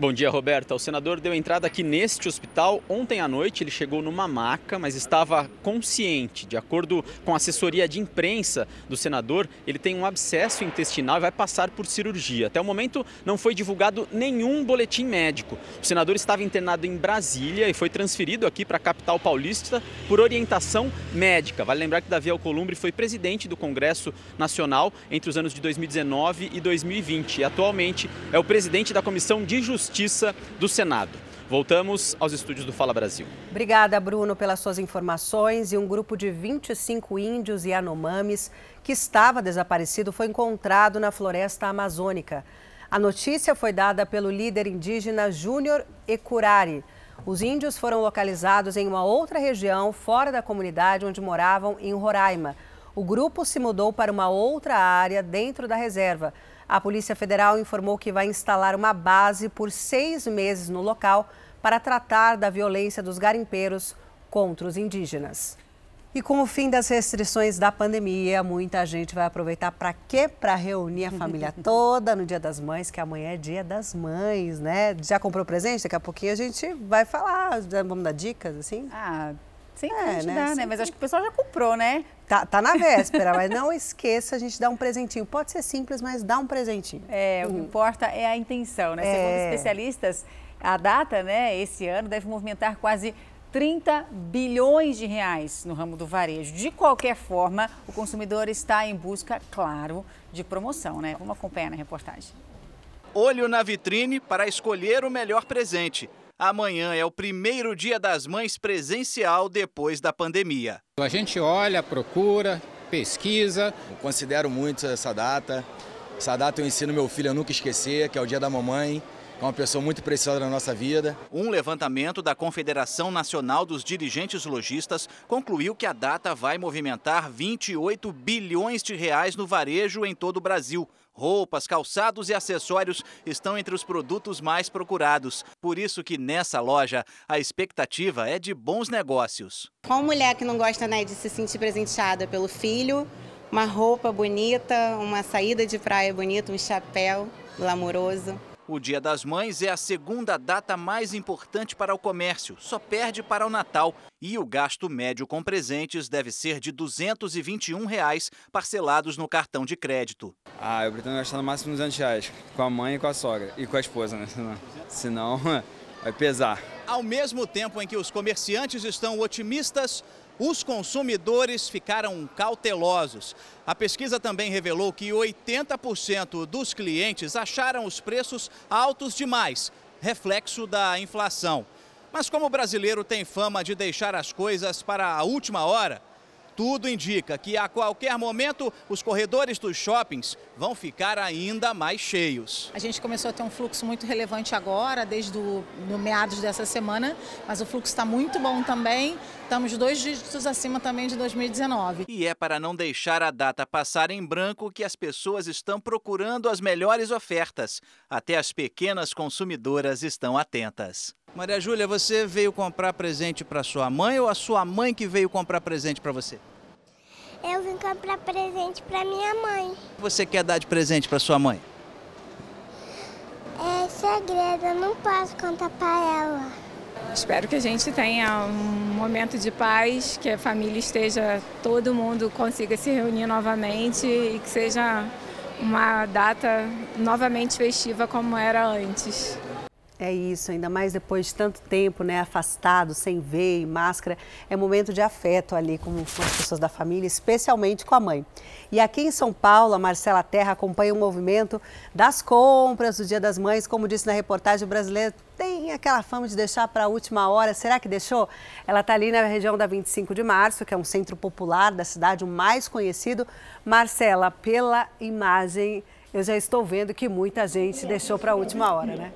Bom dia, Roberta. O senador deu entrada aqui neste hospital ontem à noite. Ele chegou numa maca, mas estava consciente. De acordo com a assessoria de imprensa do senador, ele tem um abscesso intestinal e vai passar por cirurgia. Até o momento não foi divulgado nenhum boletim médico. O senador estava internado em Brasília e foi transferido aqui para a capital paulista por orientação médica. Vale lembrar que Davi Alcolumbre foi presidente do Congresso Nacional entre os anos de 2019 e 2020 e atualmente é o presidente da Comissão de Justiça Justiça do Senado. Voltamos aos estúdios do Fala Brasil. Obrigada, Bruno, pelas suas informações. E um grupo de 25 índios e anomames que estava desaparecido foi encontrado na floresta amazônica. A notícia foi dada pelo líder indígena Júnior Ecurari. Os índios foram localizados em uma outra região, fora da comunidade onde moravam, em Roraima. O grupo se mudou para uma outra área dentro da reserva. A Polícia Federal informou que vai instalar uma base por seis meses no local para tratar da violência dos garimpeiros contra os indígenas. E com o fim das restrições da pandemia, muita gente vai aproveitar para quê? Para reunir a família toda no Dia das Mães, que amanhã é Dia das Mães, né? Já comprou presente? Daqui a pouquinho a gente vai falar, vamos dar dicas, assim? Ah, Sempre é, a gente né? dá, né? Mas acho que o pessoal já comprou, né? Tá, tá na véspera, mas não esqueça a gente dar um presentinho. Pode ser simples, mas dá um presentinho. É, uhum. o que importa é a intenção, né? É. Segundo especialistas, a data, né, esse ano deve movimentar quase 30 bilhões de reais no ramo do varejo. De qualquer forma, o consumidor está em busca, claro, de promoção, né? Vamos acompanhar na reportagem. Olho na vitrine para escolher o melhor presente. Amanhã é o primeiro dia das mães presencial depois da pandemia. A gente olha, procura, pesquisa. Eu considero muito essa data. Essa data eu ensino meu filho a nunca esquecer, que é o dia da mamãe é uma pessoa muito preciosa na nossa vida. Um levantamento da Confederação Nacional dos Dirigentes Logistas concluiu que a data vai movimentar 28 bilhões de reais no varejo em todo o Brasil. Roupas, calçados e acessórios estão entre os produtos mais procurados. Por isso que nessa loja a expectativa é de bons negócios. Qual mulher que não gosta né, de se sentir presenteada pelo filho? Uma roupa bonita, uma saída de praia bonita, um chapéu glamouroso. O Dia das Mães é a segunda data mais importante para o comércio, só perde para o Natal. E o gasto médio com presentes deve ser de 221 reais, parcelados no cartão de crédito. Ah, eu pretendo gastar no máximo 200 reais, com a mãe e com a sogra, e com a esposa, né? Senão, senão vai pesar. Ao mesmo tempo em que os comerciantes estão otimistas, os consumidores ficaram cautelosos. A pesquisa também revelou que 80% dos clientes acharam os preços altos demais, reflexo da inflação. Mas como o brasileiro tem fama de deixar as coisas para a última hora, tudo indica que a qualquer momento os corredores dos shoppings vão ficar ainda mais cheios. A gente começou a ter um fluxo muito relevante agora, desde o no meados dessa semana, mas o fluxo está muito bom também. Estamos dois dígitos acima também de 2019. E é para não deixar a data passar em branco que as pessoas estão procurando as melhores ofertas. Até as pequenas consumidoras estão atentas. Maria Júlia, você veio comprar presente para sua mãe ou a sua mãe que veio comprar presente para você? Eu vim comprar presente para minha mãe. O que você quer dar de presente para sua mãe? É segredo, eu não posso contar para ela. Espero que a gente tenha um momento de paz, que a família esteja, todo mundo consiga se reunir novamente e que seja uma data novamente festiva como era antes. É isso, ainda mais depois de tanto tempo, né, afastado, sem ver, máscara, é momento de afeto ali com, as pessoas da família, especialmente com a mãe. E aqui em São Paulo, a Marcela Terra acompanha o movimento das compras do Dia das Mães, como disse na reportagem, o brasileiro tem aquela fama de deixar para a última hora. Será que deixou? Ela está ali na região da 25 de março, que é um centro popular da cidade, o mais conhecido. Marcela, pela imagem, eu já estou vendo que muita gente deixou para a última hora, né?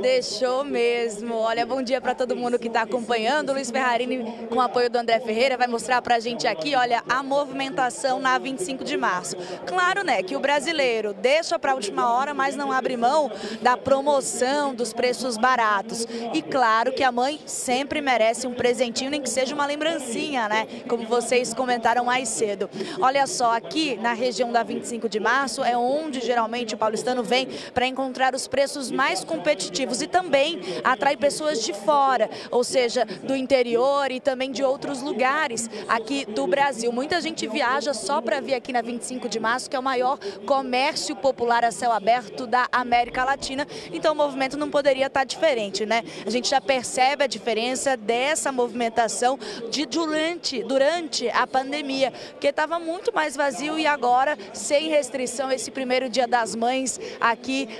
Deixou mesmo. Olha, bom dia para todo mundo que está acompanhando. Luiz Ferrarini, com apoio do André Ferreira, vai mostrar para a gente aqui, olha, a movimentação na 25 de março. Claro, né, que o brasileiro deixa para a última hora, mas não abre mão da promoção, dos preços baratos. E claro que a mãe sempre merece um presentinho, nem que seja uma lembrancinha, né? Como vocês comentaram mais cedo. Olha só, aqui na região da 25 de março é onde geralmente o paulistano vem para encontrar os preços mais competitivos e também atrai pessoas de fora, ou seja, do interior e também de outros lugares aqui do Brasil. Muita gente viaja só para vir aqui na 25 de março, que é o maior comércio popular a céu aberto da América Latina. Então o movimento não poderia estar diferente, né? A gente já percebe a diferença dessa movimentação de durante, durante a pandemia, que estava muito mais vazio e agora sem restrição esse primeiro dia das mães aqui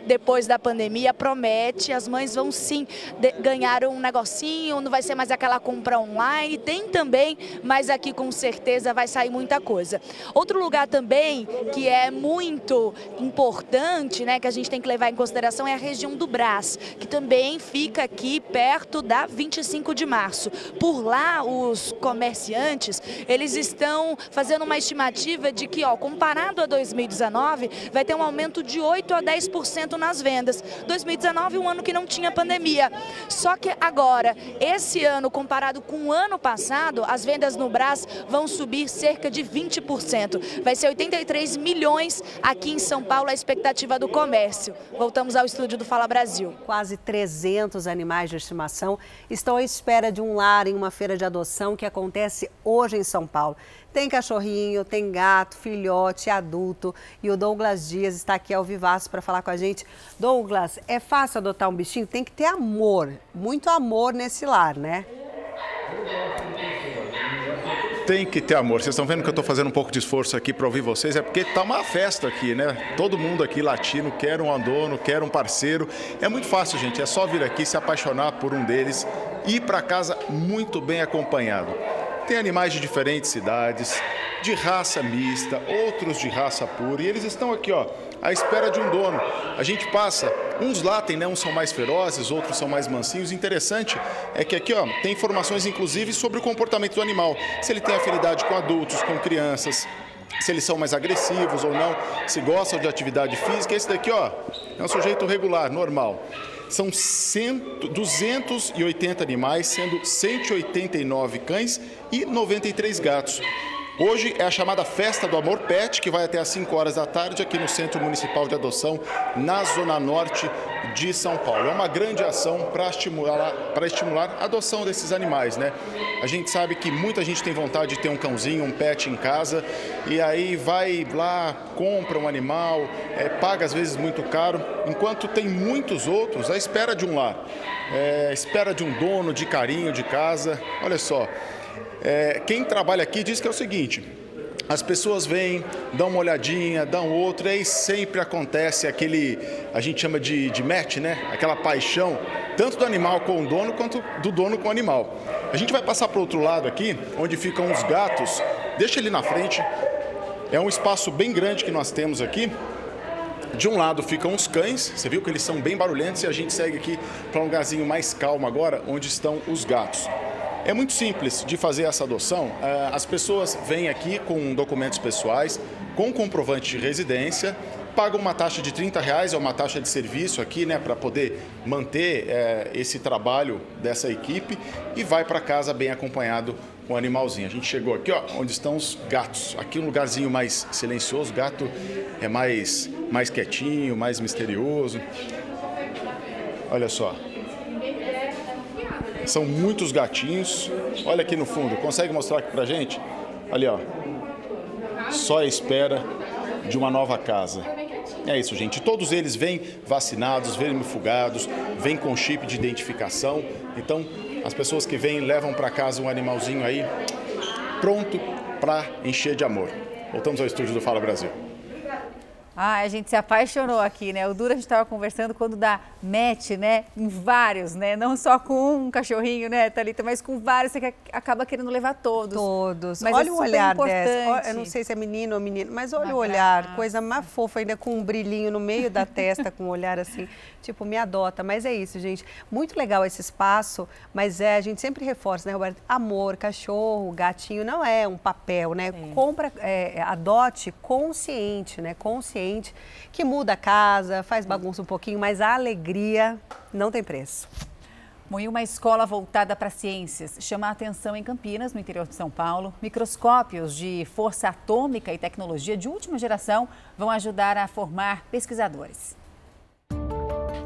depois da pandemia promete, as mães vão sim ganhar um negocinho, não vai ser mais aquela compra online, tem também, mas aqui com certeza vai sair muita coisa. Outro lugar também que é muito importante, né, que a gente tem que levar em consideração é a região do Brás, que também fica aqui perto da 25 de março. Por lá, os comerciantes, eles estão fazendo uma estimativa de que, ó, comparado a 2019, vai ter um aumento de 8 a 10% nas vendas. 2019, um ano que não tinha pandemia. Só que agora, esse ano, comparado com o ano passado, as vendas no Brás vão subir cerca de 20%. Vai ser 83 milhões aqui em São Paulo a expectativa do comércio. Voltamos ao estúdio do Fala Brasil. Quase 300 animais de estimação estão à espera de um lar em uma feira de adoção que acontece hoje em São Paulo. Tem cachorrinho, tem gato, filhote, adulto. E o Douglas Dias está aqui ao vivaço para falar com a gente. Douglas, é fácil adotar um bichinho? Tem que ter amor, muito amor nesse lar, né? Tem que ter amor. Vocês estão vendo que eu estou fazendo um pouco de esforço aqui para ouvir vocês, é porque tá uma festa aqui, né? Todo mundo aqui latino quer um dono, quer um parceiro. É muito fácil, gente. É só vir aqui, se apaixonar por um deles e ir para casa muito bem acompanhado. Tem animais de diferentes cidades, de raça mista, outros de raça pura, e eles estão aqui, ó, à espera de um dono. A gente passa, uns latem, né? Uns são mais ferozes, outros são mais mansinhos. Interessante é que aqui, ó, tem informações inclusive sobre o comportamento do animal. Se ele tem afinidade com adultos, com crianças, se eles são mais agressivos ou não, se gostam de atividade física. Esse daqui, ó, é um sujeito regular, normal. São 100, 280 animais, sendo 189 cães e 93 gatos. Hoje é a chamada Festa do Amor Pet, que vai até às 5 horas da tarde aqui no Centro Municipal de Adoção, na Zona Norte de São Paulo. É uma grande ação para estimular, estimular a adoção desses animais, né? A gente sabe que muita gente tem vontade de ter um cãozinho, um pet em casa, e aí vai lá, compra um animal, é, paga às vezes muito caro, enquanto tem muitos outros à espera de um lar, é, espera de um dono, de carinho, de casa. Olha só, é, quem trabalha aqui diz que é o seguinte: as pessoas vêm, dão uma olhadinha, dão outra, e aí sempre acontece aquele, a gente chama de, de match, né? Aquela paixão, tanto do animal com o dono, quanto do dono com o animal. A gente vai passar para o outro lado aqui, onde ficam os gatos. Deixa ele na frente. É um espaço bem grande que nós temos aqui. De um lado ficam os cães, você viu que eles são bem barulhentos, e a gente segue aqui para um lugarzinho mais calmo agora, onde estão os gatos. É muito simples de fazer essa adoção. É, as pessoas vêm aqui com documentos pessoais, com comprovante de residência, pagam uma taxa de 30 reais, é uma taxa de serviço aqui, né, para poder manter é, esse trabalho dessa equipe e vai para casa bem acompanhado com o animalzinho. A gente chegou aqui, ó, onde estão os gatos. Aqui um lugarzinho mais silencioso, o gato é mais, mais quietinho, mais misterioso. Olha só, são muitos gatinhos. Olha aqui no fundo, consegue mostrar aqui pra gente? Ali, ó. Só a espera de uma nova casa. É isso, gente. Todos eles vêm vacinados, vermifugados, vêm com chip de identificação. Então, as pessoas que vêm levam para casa um animalzinho aí pronto para encher de amor. Voltamos ao estúdio do Fala Brasil. Ah, a gente se apaixonou aqui, né? O Dura a gente estava conversando quando dá match, né? Em vários, né? Não só com um cachorrinho, né, Thalita? Mas com vários, você acaba querendo levar todos. Todos. Mas olha é o olhar dessa. Eu não sei se é menino ou menino, mas olha Uma o olhar. graça. Coisa mais fofa, ainda com um brilhinho no meio da testa, com um olhar assim, tipo, me adota. Mas é isso, gente. Muito legal esse espaço, mas é, a gente sempre reforça, né, Roberto? Amor, cachorro, gatinho, não é um papel, né? Compra, é, adote consciente, né? Consciente, que muda a casa, faz bagunça um pouquinho, mas a alegria não tem preço. Bom, e uma escola voltada para ciências chama a atenção em Campinas, no interior de São Paulo. Microscópios de força atômica e tecnologia de última geração vão ajudar a formar pesquisadores.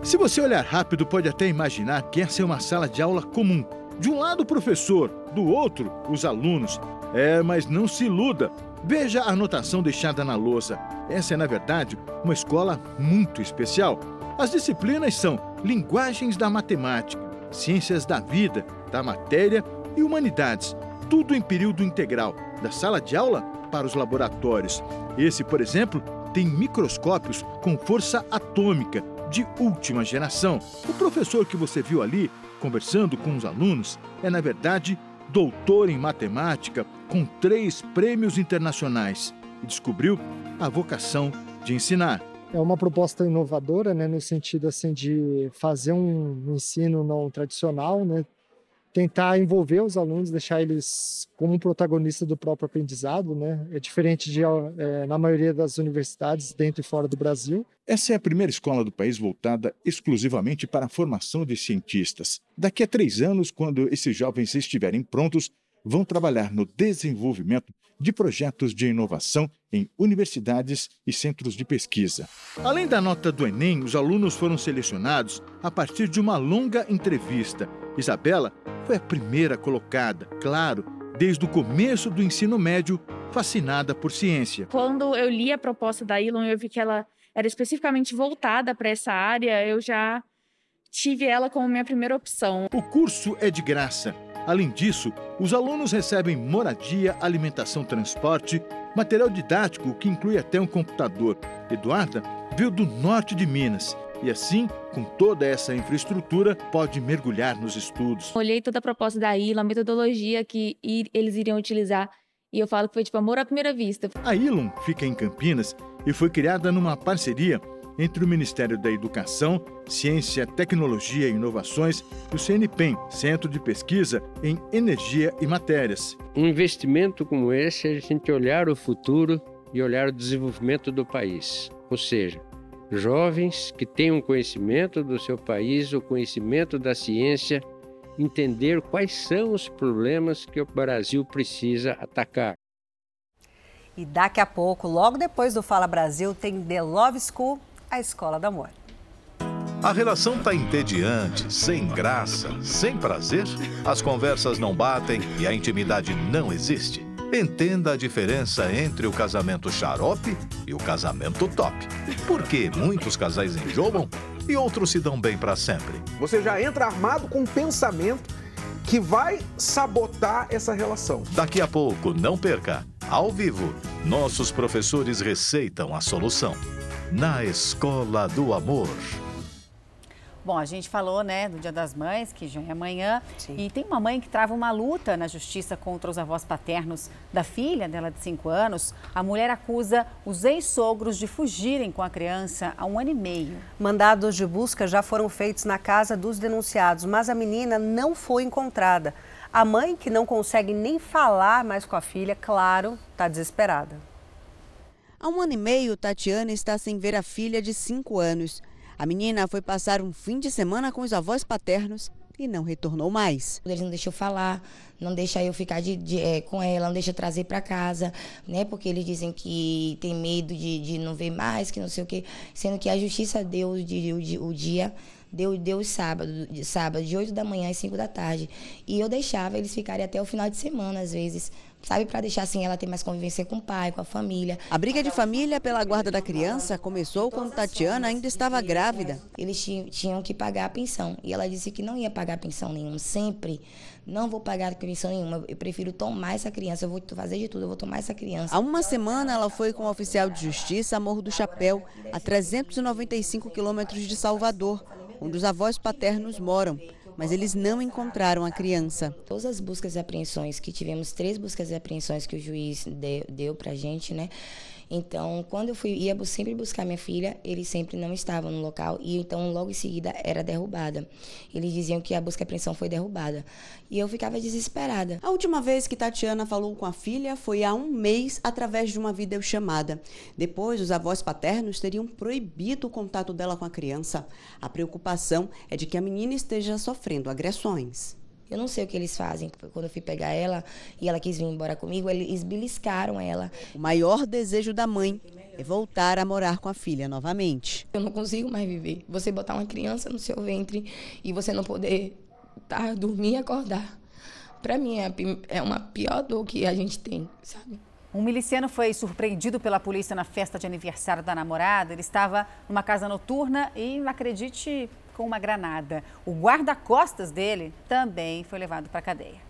Se você olhar rápido, pode até imaginar que essa é uma sala de aula comum. De um lado, o professor, do outro, os alunos. É, mas não se iluda. Veja a anotação deixada na lousa. Essa é, na verdade, uma escola muito especial. As disciplinas são Linguagens da Matemática, Ciências da Vida, da Matéria e Humanidades. Tudo em período integral, da sala de aula para os laboratórios. Esse, por exemplo, tem microscópios com força atômica de última geração. O professor que você viu ali, conversando com os alunos, é, na verdade, doutor em matemática com três prêmios internacionais e descobriu a vocação de ensinar. É uma proposta inovadora, né, no sentido assim de fazer um ensino não tradicional, né, tentar envolver os alunos, deixar eles como protagonistas do próprio aprendizado, né, é diferente de é, na maioria das universidades dentro e fora do Brasil. Essa é a primeira escola do país voltada exclusivamente para a formação de cientistas. Daqui a três anos, quando esses jovens estiverem prontos, vão trabalhar no desenvolvimento de projetos de inovação em universidades e centros de pesquisa. Além da nota do Enem, os alunos foram selecionados a partir de uma longa entrevista. Isabela foi a primeira colocada, claro, desde o começo do ensino médio, fascinada por ciência. Quando eu li a proposta da Elon, eu vi que ela era especificamente voltada para essa área, eu já tive ela como minha primeira opção. O curso é de graça. Além disso, os alunos recebem moradia, alimentação, transporte, material didático que inclui até um computador. Eduarda veio do norte de Minas e assim, com toda essa infraestrutura, pode mergulhar nos estudos. Olhei toda a proposta da ILA, a metodologia que eles iriam utilizar e eu falo que foi tipo amor à primeira vista. A Ilum fica em Campinas e foi criada numa parceria entre o Ministério da Educação, Ciência, Tecnologia e Inovações e o CNPEM, Centro de Pesquisa em Energia e Matérias. Um investimento como esse é a gente olhar o futuro e olhar o desenvolvimento do país. Ou seja, jovens que tenham conhecimento do seu país, o conhecimento da ciência, entender quais são os problemas que o Brasil precisa atacar. E daqui a pouco, logo depois do Fala Brasil, tem The Love School, a escola do amor. A relação está entediante, sem graça, sem prazer, as conversas não batem e a intimidade não existe. Entenda a diferença entre o casamento xarope e o casamento top. Por que muitos casais enjoam e outros se dão bem para sempre. Você já entra armado com um pensamento que vai sabotar essa relação. Daqui a pouco, não perca, ao vivo, nossos professores receitam a solução. Na Escola do Amor. Bom, a gente falou, né, do Dia das Mães, que já é amanhã, Sim. e tem uma mãe que trava uma luta na justiça contra os avós paternos da filha dela de 5 anos. A mulher acusa os ex-sogros de fugirem com a criança há um ano e meio. Mandados de busca já foram feitos na casa dos denunciados, mas a menina não foi encontrada. A mãe, que não consegue nem falar mais com a filha, claro, está desesperada. Há um ano e meio, Tatiana está sem ver a filha de 5 anos. A menina foi passar um fim de semana com os avós paternos e não retornou mais. Eles não deixam falar, não deixam eu ficar de, de, é, com ela, não deixam trazer para casa, né? Porque eles dizem que tem medo de, de não ver mais, que não sei o quê. Sendo que a justiça deu o, o, o dia deu, deu sábado, de, sábado, de 8 da manhã às 5 da tarde. E eu deixava eles ficarem até o final de semana, às vezes, sabe, para deixar assim ela ter mais convivência com o pai, com a família. A briga de família pela guarda da criança começou quando Tatiana ainda estava grávida. Eles tinham que pagar a pensão e ela disse que não ia pagar pensão nenhuma, sempre. Não vou pagar pensão nenhuma, eu prefiro tomar essa criança, eu vou fazer de tudo, eu vou tomar essa criança. Há uma semana ela foi com o oficial de justiça a Morro do Chapéu, a 395 quilômetros de Salvador, onde os avós paternos moram mas eles não encontraram a criança. Todas as buscas e apreensões que tivemos, três buscas e apreensões que o juiz deu, deu para a gente, né? Então, quando eu fui, ia sempre buscar minha filha, eles sempre não estavam no local e então logo em seguida era derrubada. Eles diziam que a busca e apreensão foi derrubada. E eu ficava desesperada. A última vez que Tatiana falou com a filha foi há um mês através de uma videochamada. Depois, os avós paternos teriam proibido o contato dela com a criança. A preocupação é de que a menina esteja sofrendo agressões. Eu não sei o que eles fazem. Quando eu fui pegar ela e ela quis vir embora comigo, eles beliscaram ela. O maior desejo da mãe é voltar a morar com a filha novamente. Eu não consigo mais viver. Você botar uma criança no seu ventre e você não poder tá, dormir e acordar. Para mim é, é uma pior dor que a gente tem, sabe? Um miliciano foi surpreendido pela polícia na festa de aniversário da namorada. Ele estava numa casa noturna e, acredite, com uma granada. O guarda-costas dele também foi levado para a cadeia.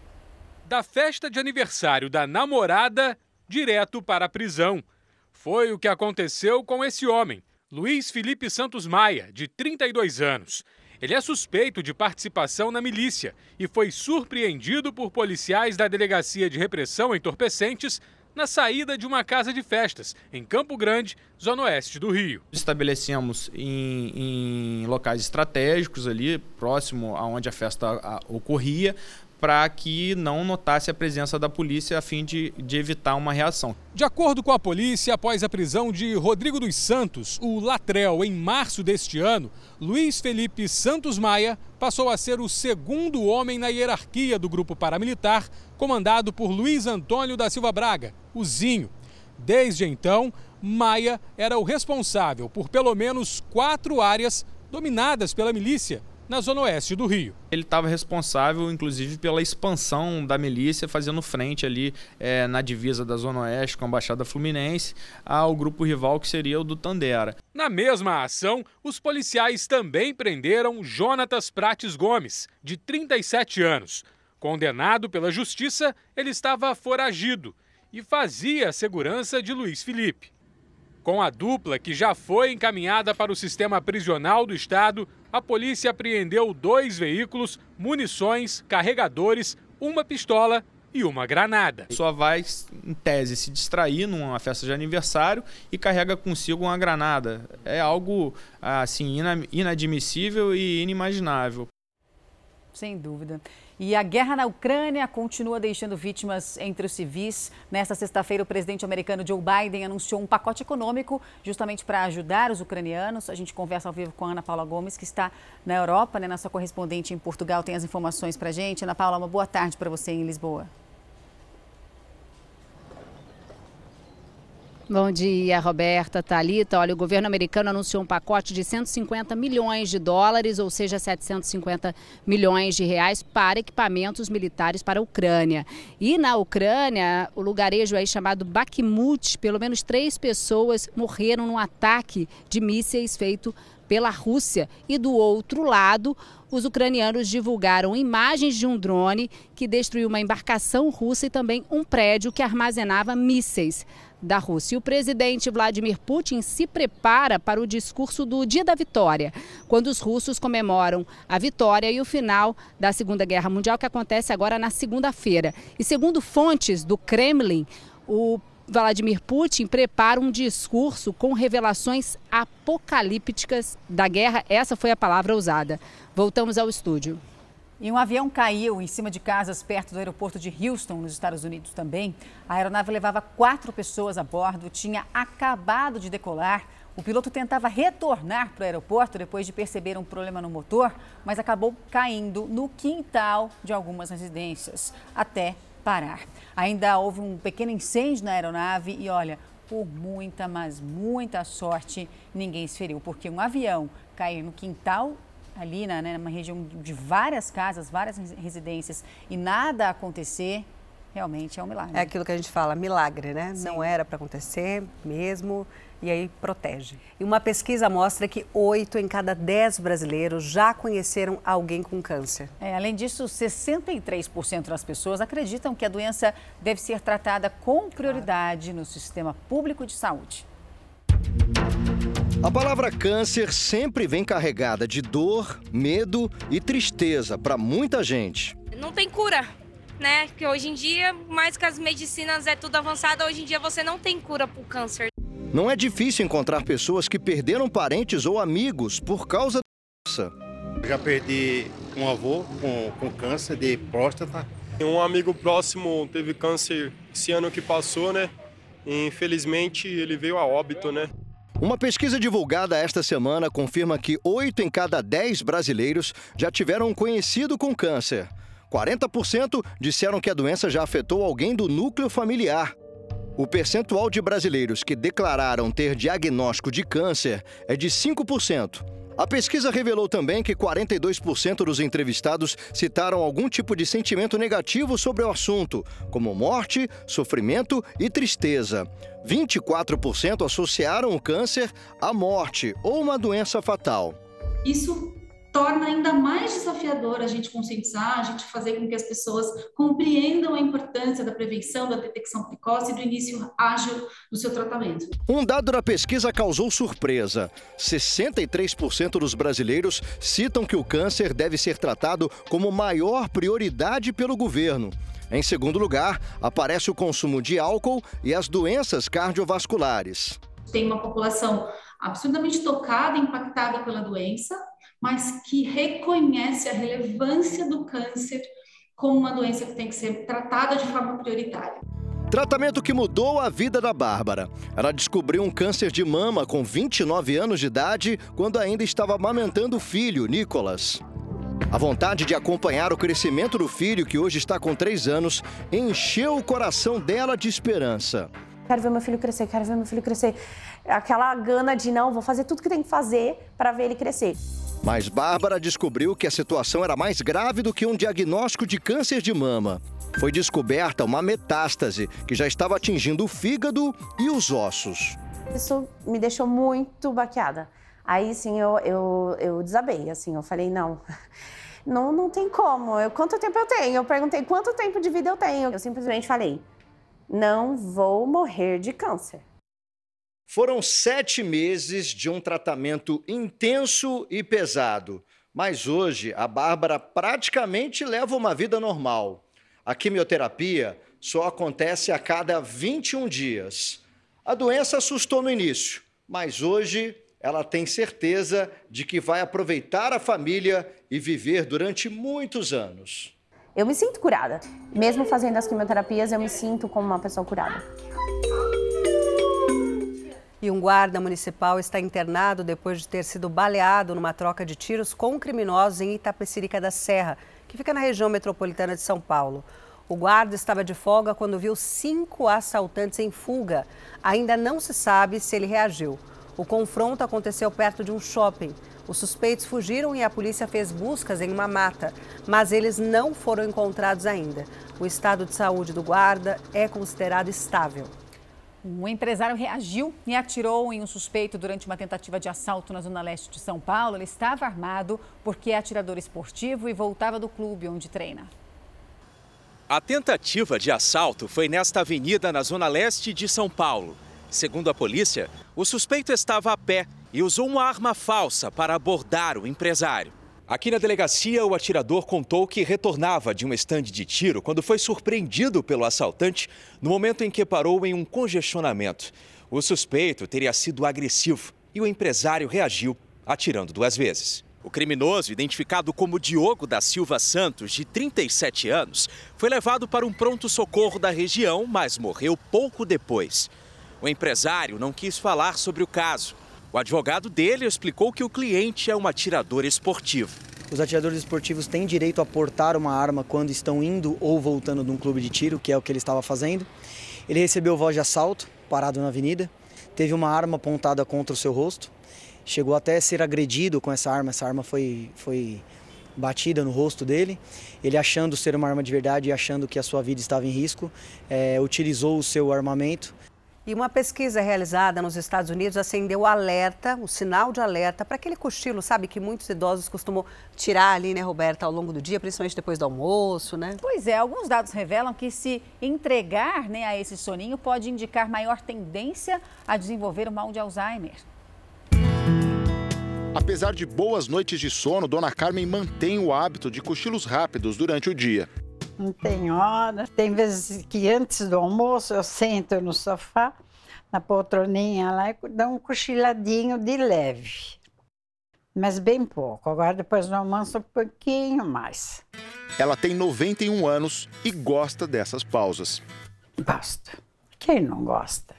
Da festa de aniversário da namorada, direto para a prisão. Foi o que aconteceu com esse homem, Luiz Felipe Santos Maia, de 32 anos. Ele é suspeito de participação na milícia e foi surpreendido por policiais da Delegacia de Repressão Entorpecentes na saída de uma casa de festas, em Campo Grande, zona oeste do Rio. Estabelecemos em, em locais estratégicos ali, próximo aonde a festa ocorria, para que não notasse a presença da polícia a fim de, de, evitar uma reação. De acordo com a polícia, após a prisão de Rodrigo dos Santos, o Latrel, em março deste ano, Luiz Felipe Santos Maia passou a ser o segundo homem na hierarquia do grupo paramilitar, comandado por Luiz Antônio da Silva Braga, o Zinho. Desde então, Maia era o responsável por pelo menos quatro áreas dominadas pela milícia na zona oeste do Rio. Ele estava responsável, inclusive, pela expansão da milícia, fazendo frente ali é, na divisa da zona oeste com a Baixada Fluminense ao grupo rival que seria o do Tandera. Na mesma ação, os policiais também prenderam Jonatas Prates Gomes, de 37 anos. Condenado pela justiça, ele estava foragido e fazia a segurança de Luiz Felipe. Com a dupla, que já foi encaminhada para o sistema prisional do estado, a polícia apreendeu dois veículos, munições, carregadores, uma pistola e uma granada. Só vai, em tese, se distrair numa festa de aniversário e carrega consigo uma granada. É algo assim inadmissível e inimaginável. Sem dúvida. E a guerra na Ucrânia continua deixando vítimas entre os civis. Nesta sexta-feira, o presidente americano Joe Biden anunciou um pacote econômico justamente para ajudar os ucranianos. A gente conversa ao vivo com a Ana Paula Gomes, que está na Europa, né? Nossa correspondente em Portugal tem as informações para a gente. Ana Paula, uma boa tarde para você em Lisboa. Bom dia, Roberta, Talita. Olha, o governo americano anunciou um pacote de 150 milhões de dólares, ou seja, 750 milhões de reais para equipamentos militares para a Ucrânia. E na Ucrânia, o lugarejo aí chamado Bakhmut, pelo menos três pessoas morreram num ataque de mísseis feito pela Rússia. E do outro lado, os ucranianos divulgaram imagens de um drone que destruiu uma embarcação russa e também um prédio que armazenava mísseis da Rússia. E o presidente Vladimir Putin se prepara para o discurso do Dia da Vitória, quando os russos comemoram a vitória e o final da Segunda Guerra Mundial, que acontece agora na segunda-feira. E segundo fontes do Kremlin, o Vladimir Putin prepara um discurso com revelações apocalípticas da guerra. Essa foi a palavra usada. Voltamos ao estúdio. E um avião caiu em cima de casas perto do aeroporto de Houston, nos Estados Unidos também. A aeronave levava quatro pessoas a bordo, tinha acabado de decolar. O piloto tentava retornar para o aeroporto depois de perceber um problema no motor, mas acabou caindo no quintal de algumas residências, até parar. Ainda houve um pequeno incêndio na aeronave e olha, por muita, mas muita sorte, ninguém se feriu, porque um avião cair no quintal ali na, né, numa região de várias casas, várias residências e nada acontecer, realmente é um milagre. É aquilo que a gente fala, milagre, né? Sim. Não era para acontecer mesmo e aí protege. E uma pesquisa mostra que oito em cada dez brasileiros já conheceram alguém com câncer. É, além disso, 63% das pessoas acreditam que a doença deve ser tratada com prioridade no sistema público de saúde. A palavra câncer sempre vem carregada de dor, medo e tristeza para muita gente. Não tem cura, né? Que hoje em dia, mais que as medicinas é tudo avançado, hoje em dia você não tem cura para o câncer. Não é difícil encontrar pessoas que perderam parentes ou amigos por causa da doença. Já perdi um avô com, com câncer de próstata. Um amigo próximo teve câncer esse ano que passou, né? E, infelizmente ele veio a óbito, né? Uma pesquisa divulgada esta semana confirma que 8 em cada 10 brasileiros já tiveram um conhecido com câncer. 40% disseram que a doença já afetou alguém do núcleo familiar. O percentual de brasileiros que declararam ter diagnóstico de câncer é de 5%. A pesquisa revelou também que 42% dos entrevistados citaram algum tipo de sentimento negativo sobre o assunto, como morte, sofrimento e tristeza. 24% associaram o câncer à morte ou uma doença fatal. Isso torna ainda mais desafiador a gente conscientizar, a gente fazer com que as pessoas compreendam a importância da prevenção, da detecção precoce e do início ágil do seu tratamento. Um dado da pesquisa causou surpresa. 63% dos brasileiros citam que o câncer deve ser tratado como maior prioridade pelo governo. Em segundo lugar, aparece o consumo de álcool e as doenças cardiovasculares. Tem uma população absurdamente tocada, impactada pela doença, mas que reconhece a relevância do câncer como uma doença que tem que ser tratada de forma prioritária. Tratamento que mudou a vida da Bárbara. Ela descobriu um câncer de mama com 29 anos de idade quando ainda estava amamentando o filho, Nicolas. A vontade de acompanhar o crescimento do filho, que hoje está com 3 anos, encheu o coração dela de esperança. Quero ver meu filho crescer, quero ver meu filho crescer. Aquela gana de não, vou fazer tudo que tem que fazer para ver ele crescer. Mas Bárbara descobriu que a situação era mais grave do que um diagnóstico de câncer de mama. Foi descoberta uma metástase que já estava atingindo o fígado e os ossos. Isso me deixou muito baqueada. Aí sim eu, eu, eu desabei, assim, eu falei, não, não, não tem como. Eu, quanto tempo eu tenho? Eu perguntei quanto tempo de vida eu tenho. Eu simplesmente falei, não vou morrer de câncer. Foram sete meses de um tratamento intenso e pesado. Mas hoje a Bárbara praticamente leva uma vida normal. A quimioterapia só acontece a cada 21 dias. A doença assustou no início, mas hoje ela tem certeza de que vai aproveitar a família e viver durante muitos anos. Eu me sinto curada. Mesmo fazendo as quimioterapias, eu me sinto como uma pessoa curada. E um guarda municipal está internado depois de ter sido baleado numa troca de tiros com criminosos em Itapecerica da Serra, que fica na região metropolitana de São Paulo. O guarda estava de folga quando viu cinco assaltantes em fuga. Ainda não se sabe se ele reagiu. O confronto aconteceu perto de um shopping. Os suspeitos fugiram e a polícia fez buscas em uma mata, mas eles não foram encontrados ainda. O estado de saúde do guarda é considerado estável. Um empresário reagiu e atirou em um suspeito durante uma tentativa de assalto na zona leste de São Paulo. Ele estava armado porque é atirador esportivo e voltava do clube onde treina. A tentativa de assalto foi nesta avenida na zona leste de São Paulo. Segundo a polícia, o suspeito estava a pé e usou uma arma falsa para abordar o empresário. Aqui na delegacia, o atirador contou que retornava de um estande de tiro quando foi surpreendido pelo assaltante no momento em que parou em um congestionamento. O suspeito teria sido agressivo e o empresário reagiu, atirando duas vezes. O criminoso, identificado como Diogo da Silva Santos, de 37 anos, foi levado para um pronto-socorro da região, mas morreu pouco depois. O empresário não quis falar sobre o caso. O advogado dele explicou que o cliente é um atirador esportivo. Os atiradores esportivos têm direito a portar uma arma quando estão indo ou voltando de um clube de tiro, que é o que ele estava fazendo. Ele recebeu voz de assalto, parado na avenida, teve uma arma apontada contra o seu rosto chegou até a ser agredido com essa arma. Essa arma foi, foi batida no rosto dele. Ele, achando ser uma arma de verdade e achando que a sua vida estava em risco, é, utilizou o seu armamento. E uma pesquisa realizada nos Estados Unidos acendeu o alerta, o sinal de alerta, para aquele cochilo, sabe, que muitos idosos costumam tirar ali, né, Roberta, ao longo do dia, principalmente depois do almoço, né? Pois é, alguns dados revelam que se entregar né, a esse soninho pode indicar maior tendência a desenvolver o mal de Alzheimer. Apesar de boas noites de sono, Dona Carmen mantém o hábito de cochilos rápidos durante o dia. Não tem hora. Tem vezes que antes do almoço eu sento no sofá, na poltroninha lá, e dou um cochiladinho de leve. Mas bem pouco. Agora, depois do almoço, um pouquinho mais. Ela tem 91 anos e gosta dessas pausas. Gosto. Quem não gosta?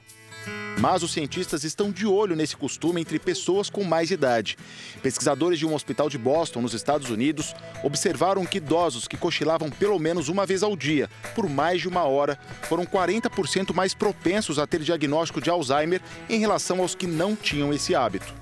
Mas os cientistas estão de olho nesse costume entre pessoas com mais idade. Pesquisadores de um hospital de Boston, nos Estados Unidos, observaram que idosos que cochilavam pelo menos uma vez ao dia, por mais de uma hora, foram 40% mais propensos a ter diagnóstico de Alzheimer em relação aos que não tinham esse hábito.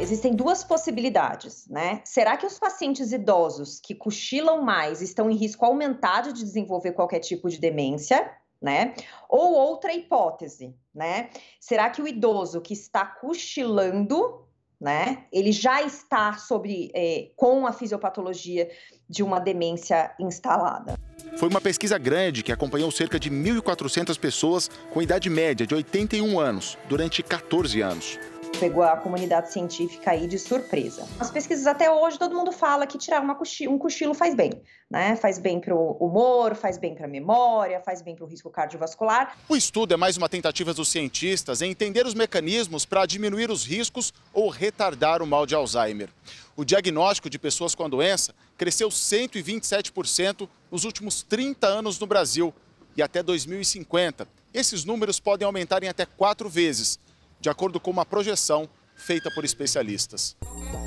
Existem duas possibilidades, né? Será que os pacientes idosos que cochilam mais estão em risco aumentado de desenvolver qualquer tipo de demência? Né? Ou outra hipótese, né? Será que o idoso que está cochilando, né? Ele já está sobre é, com a fisiopatologia de uma demência instalada. Foi uma pesquisa grande que acompanhou cerca de 1.400 pessoas com idade média de 81 anos durante 14 anos pegou a comunidade científica aí de surpresa. As pesquisas até hoje todo mundo fala que tirar cochilo, um cochilo faz bem, né? Faz bem para o humor, faz bem para a memória, faz bem para o risco cardiovascular. O estudo é mais uma tentativa dos cientistas em entender os mecanismos para diminuir os riscos ou retardar o mal de Alzheimer. O diagnóstico de pessoas com a doença cresceu 127% nos últimos 30 anos no Brasil e até 2050. Esses números podem aumentar em até quatro vezes de acordo com uma projeção feita por especialistas.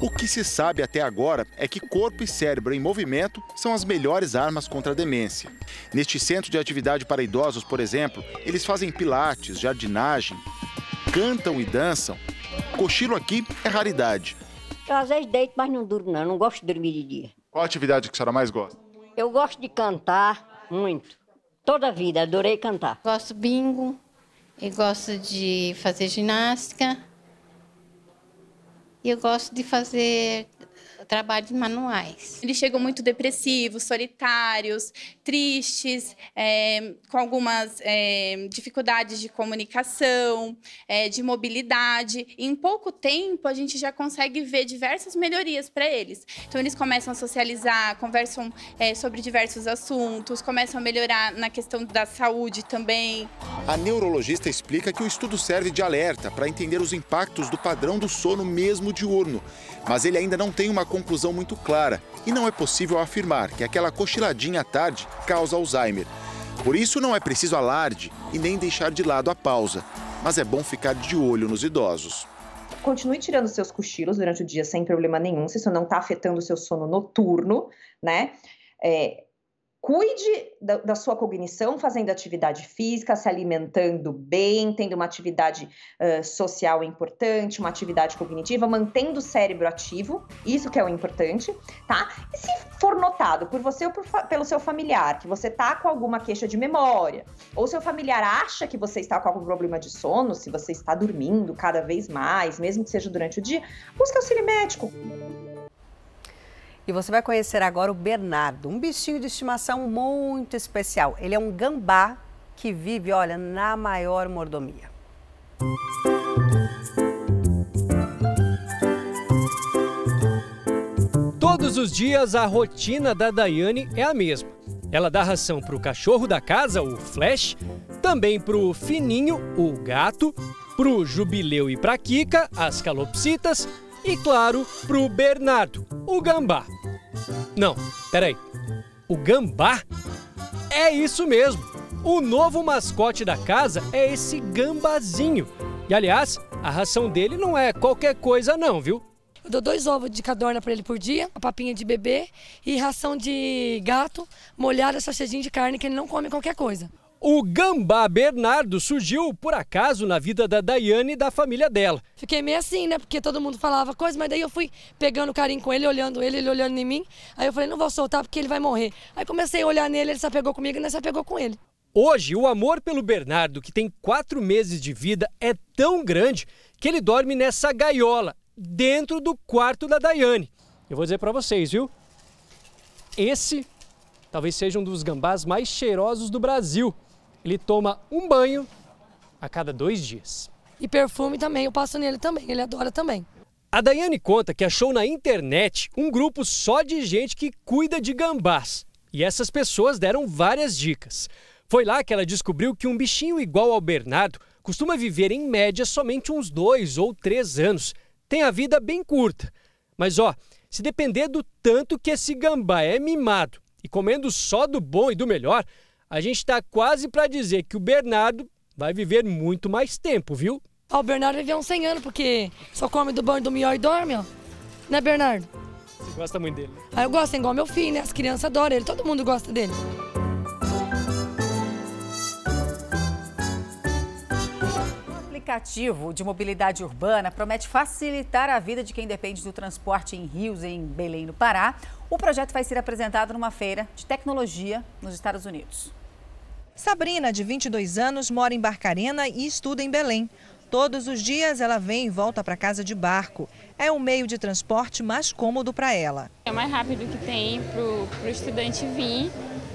O que se sabe até agora é que corpo e cérebro em movimento são as melhores armas contra a demência. Neste centro de atividade para idosos, por exemplo, eles fazem pilates, jardinagem, cantam e dançam. Cochilo aqui é raridade. Eu às vezes deito, mas não durmo não, não gosto de dormir de dia. Qual a atividade que a senhora mais gosta? Eu gosto de cantar muito. Toda a vida, adorei cantar. Gosto bingo, eu gosto de fazer ginástica. E eu gosto de fazer trabalhos manuais. Eles chegam muito depressivos, solitários, tristes, é, com algumas é, dificuldades de comunicação, é, de mobilidade. E em pouco tempo, a gente já consegue ver diversas melhorias para eles. Então, eles começam a socializar, conversam é, sobre diversos assuntos, começam a melhorar na questão da saúde também. A neurologista explica que o estudo serve de alerta para entender os impactos do padrão do sono mesmo diurno. Mas ele ainda não tem uma conclusão muito clara e não é possível afirmar que aquela cochiladinha à tarde causa Alzheimer. Por isso, não é preciso alarde e nem deixar de lado a pausa, mas é bom ficar de olho nos idosos. Continue tirando seus cochilos durante o dia sem problema nenhum, se isso não está afetando o seu sono noturno, né? É, Cuide da, da, sua cognição fazendo atividade física, se alimentando bem, tendo uma atividade uh, social importante, uma atividade cognitiva, mantendo o cérebro ativo, isso que é o importante, tá? E se for notado por você ou por, pelo seu familiar que você tá com alguma queixa de memória, ou seu familiar acha que você está com algum problema de sono, se você está dormindo cada vez mais, mesmo que seja durante o dia, busque auxílio médico. E você vai conhecer agora o Bernardo, um bichinho de estimação muito especial. Ele é um gambá que vive, olha, na maior mordomia. Todos os dias a rotina da Daiane é a mesma. Ela dá ração para o cachorro da casa, o Flash, também para o Fininho, o gato, para o Jubileu e para Kika, as calopsitas, e, claro, para o Bernardo, o gambá. Não, peraí. O gambá? É isso mesmo. O novo mascote da casa é esse gambazinho. E aliás, a ração dele não é qualquer coisa não, viu? Eu dou dois ovos de cadorna para ele por dia, uma papinha de bebê e ração de gato molhada, sachêzinho de carne que ele não come qualquer coisa. O gambá Bernardo surgiu por acaso na vida da Daiane e da família dela. Fiquei meio assim, né? Porque todo mundo falava coisa, mas daí eu fui pegando carinho com ele, olhando ele, ele olhando em mim. Aí eu falei, não vou soltar porque ele vai morrer. Aí comecei a olhar nele, ele se apegou comigo e nós se apegou com ele. Hoje, o amor pelo Bernardo, que tem quatro meses de vida, é tão grande que ele dorme nessa gaiola, dentro do quarto da Daiane. Eu vou dizer para vocês, viu? Esse talvez seja um dos gambás mais cheirosos do Brasil. Ele toma um banho a cada dois dias. E perfume também, eu passo nele também, ele adora também. A Daiane conta que achou na internet um grupo só de gente que cuida de gambás. E essas pessoas deram várias dicas. Foi lá que ela descobriu que um bichinho igual ao Bernardo costuma viver em média somente uns dois ou três anos. Tem a vida bem curta. Mas ó, se depender do tanto que esse gambá é mimado e comendo só do bom e do melhor, a gente está quase para dizer que o Bernardo vai viver muito mais tempo, viu? Ó, o Bernardo vai viver uns 100 anos, porque só come do e do melhor e dorme, ó. Né, Bernardo? Você gosta muito dele? Ah, eu gosto, é igual meu filho, né? As crianças adoram ele, todo mundo gosta dele. aplicativo de mobilidade urbana promete facilitar a vida de quem depende do transporte em Rios em Belém, no Pará. O projeto vai ser apresentado numa feira de tecnologia nos Estados Unidos. Sabrina, de 22 anos, mora em Barcarena e estuda em Belém. Todos os dias ela vem e volta para casa de barco. É o meio de transporte mais cômodo para ela. É mais rápido que tem para o estudante vir.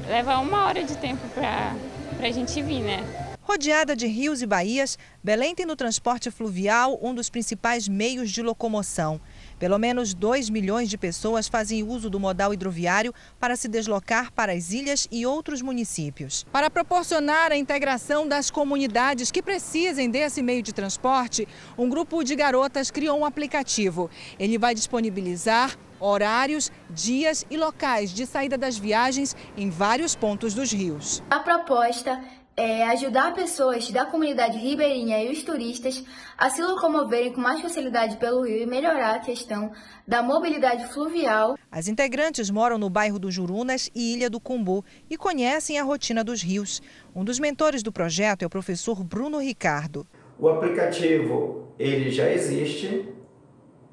Leva uma hora de tempo para a gente vir, né? Rodeada de rios e baías, Belém tem no transporte fluvial um dos principais meios de locomoção. Pelo menos 2 milhões de pessoas fazem uso do modal hidroviário para se deslocar para as ilhas e outros municípios. Para proporcionar a integração das comunidades que precisem desse meio de transporte, um grupo de garotas criou um aplicativo. Ele vai disponibilizar horários, dias e locais de saída das viagens em vários pontos dos rios. A proposta é ajudar pessoas da comunidade ribeirinha e os turistas a se locomoverem com mais facilidade pelo rio e melhorar a questão da mobilidade fluvial. As integrantes moram no bairro do Jurunas e Ilha do Cumbu e conhecem a rotina dos rios. Um dos mentores do projeto é o professor Bruno Ricardo. O aplicativo ele já existe,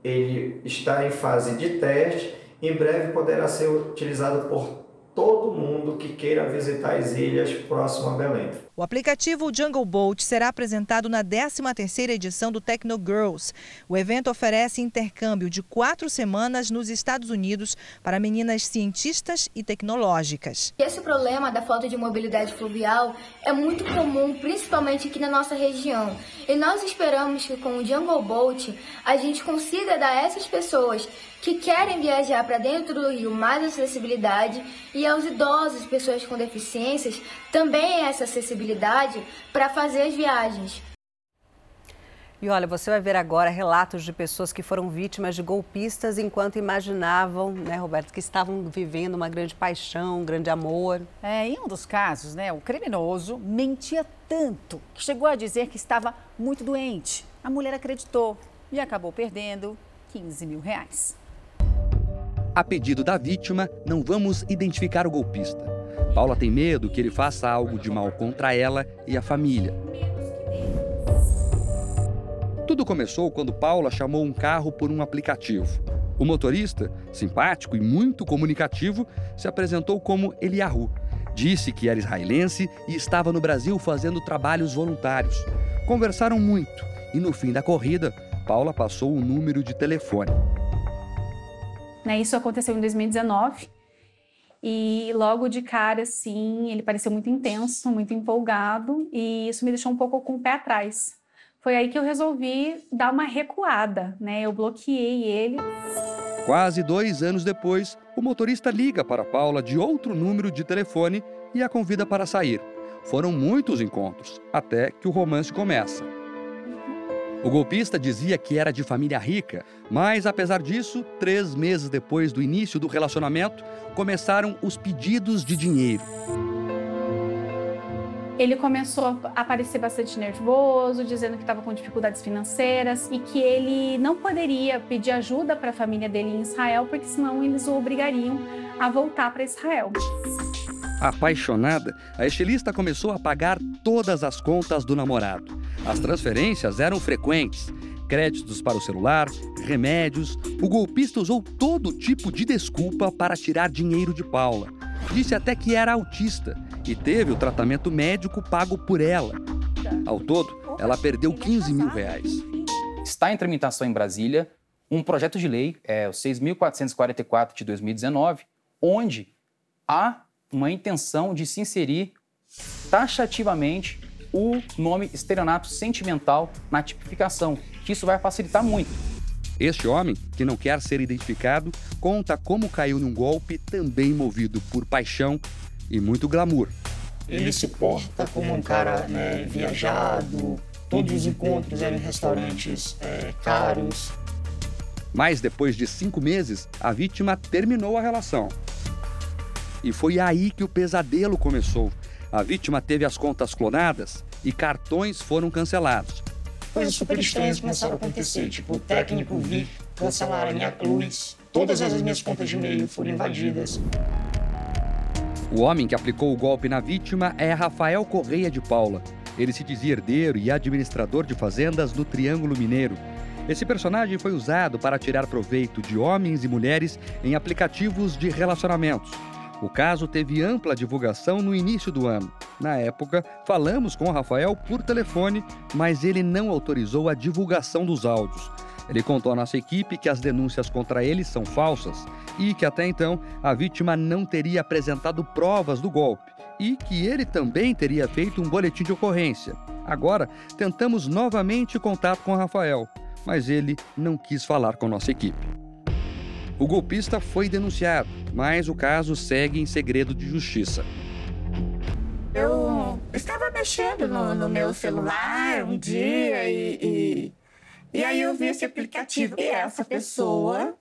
ele está em fase de teste, em breve poderá ser utilizado por todo mundo que queira visitar as ilhas próximo a Belém. O aplicativo Jungle Boat será apresentado na 13ª edição do Techno Girls. O evento oferece intercâmbio de quatro semanas nos Estados Unidos para meninas cientistas e tecnológicas. Esse problema da falta de mobilidade fluvial é muito comum, principalmente aqui na nossa região. E nós esperamos que com o Jungle Boat a gente consiga dar a essas pessoas que querem viajar para dentro do rio mais acessibilidade e aos idosos pessoas com deficiências também essa acessibilidade para fazer as viagens. E olha, você vai ver agora relatos de pessoas que foram vítimas de golpistas enquanto imaginavam, né, Roberto, que estavam vivendo uma grande paixão, um grande amor. É, em um dos casos, né, o criminoso mentia tanto que chegou a dizer que estava muito doente. A mulher acreditou e acabou perdendo 15 mil reais. A pedido da vítima, não vamos identificar o golpista. Paula tem medo que ele faça algo de mal contra ela e a família. Tudo começou quando Paula chamou um carro por um aplicativo. O motorista, simpático e muito comunicativo, se apresentou como Eliahu. Disse que era israelense e estava no Brasil fazendo trabalhos voluntários. Conversaram muito e no fim da corrida, Paula passou o número de telefone. Né, isso aconteceu em 2019 e logo de cara, assim, ele pareceu muito intenso, muito empolgado e isso me deixou um pouco com o pé atrás. Foi aí que eu resolvi dar uma recuada, né? Eu bloqueei ele. Quase dois anos depois, o motorista liga para Paula de outro número de telefone e a convida para sair. Foram muitos encontros, até que o romance começa. O golpista dizia que era de família rica, mas apesar disso, três meses depois do início do relacionamento, começaram os pedidos de dinheiro. Ele começou a parecer bastante nervoso, dizendo que estava com dificuldades financeiras e que ele não poderia pedir ajuda para a família dele em Israel, porque senão eles o obrigariam a voltar para Israel. Apaixonada, a estilista começou a pagar todas as contas do namorado. As transferências eram frequentes. Créditos para o celular, remédios. O golpista usou todo tipo de desculpa para tirar dinheiro de Paula. Disse até que era autista e teve o tratamento médico pago por ela. Ao todo, ela perdeu 15 mil reais. Está em tramitação em Brasília um projeto de lei, é o 6.444 de 2019, onde há uma intenção de se inserir taxativamente o nome estelionato sentimental na tipificação, que isso vai facilitar muito. Este homem, que não quer ser identificado, conta como caiu num golpe também movido por paixão e muito glamour. Ele se porta como um cara né, viajado, todos os encontros eram em restaurantes é, caros. Mas depois de cinco meses, a vítima terminou a relação. E foi aí que o pesadelo começou. A vítima teve as contas clonadas e cartões foram cancelados. Coisas super estranhas começaram a acontecer, tipo o técnico vir cancelar a minha luz, todas as minhas contas de e-mail foram invadidas. O homem que aplicou o golpe na vítima é Rafael Correia de Paula. Ele se dizia herdeiro e administrador de fazendas no Triângulo Mineiro. Esse personagem foi usado para tirar proveito de homens e mulheres em aplicativos de relacionamentos. O caso teve ampla divulgação no início do ano. Na época, falamos com o Rafael por telefone, mas ele não autorizou a divulgação dos áudios. Ele contou à nossa equipe que as denúncias contra ele são falsas e que até então a vítima não teria apresentado provas do golpe e que ele também teria feito um boletim de ocorrência. Agora, tentamos novamente contato com o Rafael, mas ele não quis falar com nossa equipe. O golpista foi denunciado, mas o caso segue em segredo de justiça. Eu estava mexendo no, no meu celular um dia e, e, e, aí eu vi esse aplicativo. E essa pessoa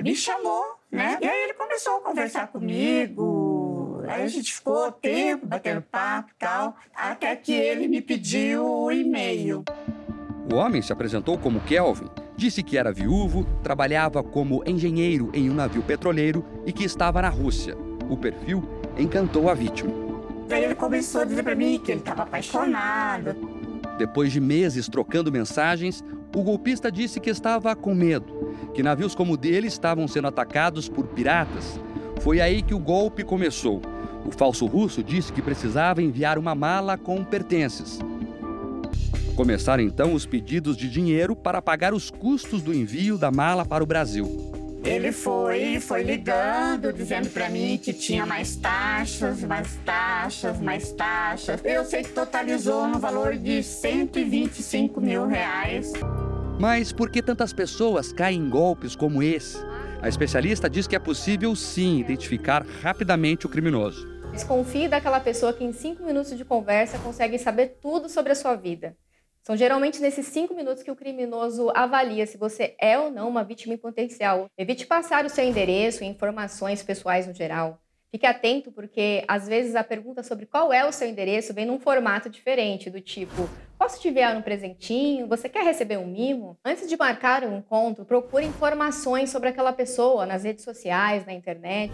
me chamou, né? E aí ele começou a conversar comigo. Aí a gente ficou tempo batendo papo e tal, até que ele me pediu o e-mail. O homem se apresentou como Kelvin Disse que era viúvo, trabalhava como engenheiro em um navio petroleiro e que estava na Rússia. O perfil encantou a vítima. Daí ele começou a dizer para mim que ele estava apaixonado. Depois de meses trocando mensagens, o golpista disse que estava com medo, que navios como o dele estavam sendo atacados por piratas. Foi aí que o golpe começou. O falso russo disse que precisava enviar uma mala com pertences. Começaram então os pedidos de dinheiro para pagar os custos do envio da mala para o Brasil. Ele foi, foi ligando, dizendo para mim que tinha mais taxas, mais taxas, mais taxas. Eu sei que totalizou no valor de 125 mil reais. Mas por que tantas pessoas caem em golpes como esse? A especialista diz que é possível sim identificar rapidamente o criminoso. Desconfie daquela pessoa que em cinco minutos de conversa consegue saber tudo sobre a sua vida. São geralmente nesses cinco minutos que o criminoso avalia se você é ou não uma vítima em potencial. Evite passar o seu endereço e informações pessoais no geral. Fique atento porque às vezes a pergunta sobre qual é o seu endereço vem num formato diferente, do tipo: posso te enviar um presentinho? Você quer receber um mimo? Antes de marcar um encontro, procure informações sobre aquela pessoa nas redes sociais, na internet.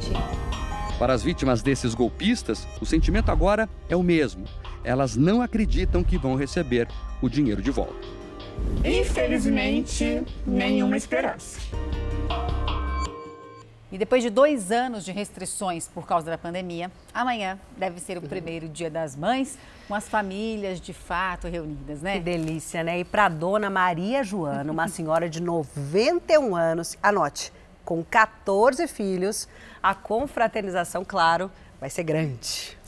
Para as vítimas desses golpistas, o sentimento agora é o mesmo. Elas não acreditam que vão receber o dinheiro de volta. Infelizmente, nenhuma esperança. E depois de dois anos de restrições por causa da pandemia, amanhã deve ser o primeiro dia das mães, com as famílias de fato reunidas, né? Que delícia, né? E para dona Maria Joana, uma senhora de 91 anos, anote, com 14 filhos, a confraternização, claro, vai ser grande.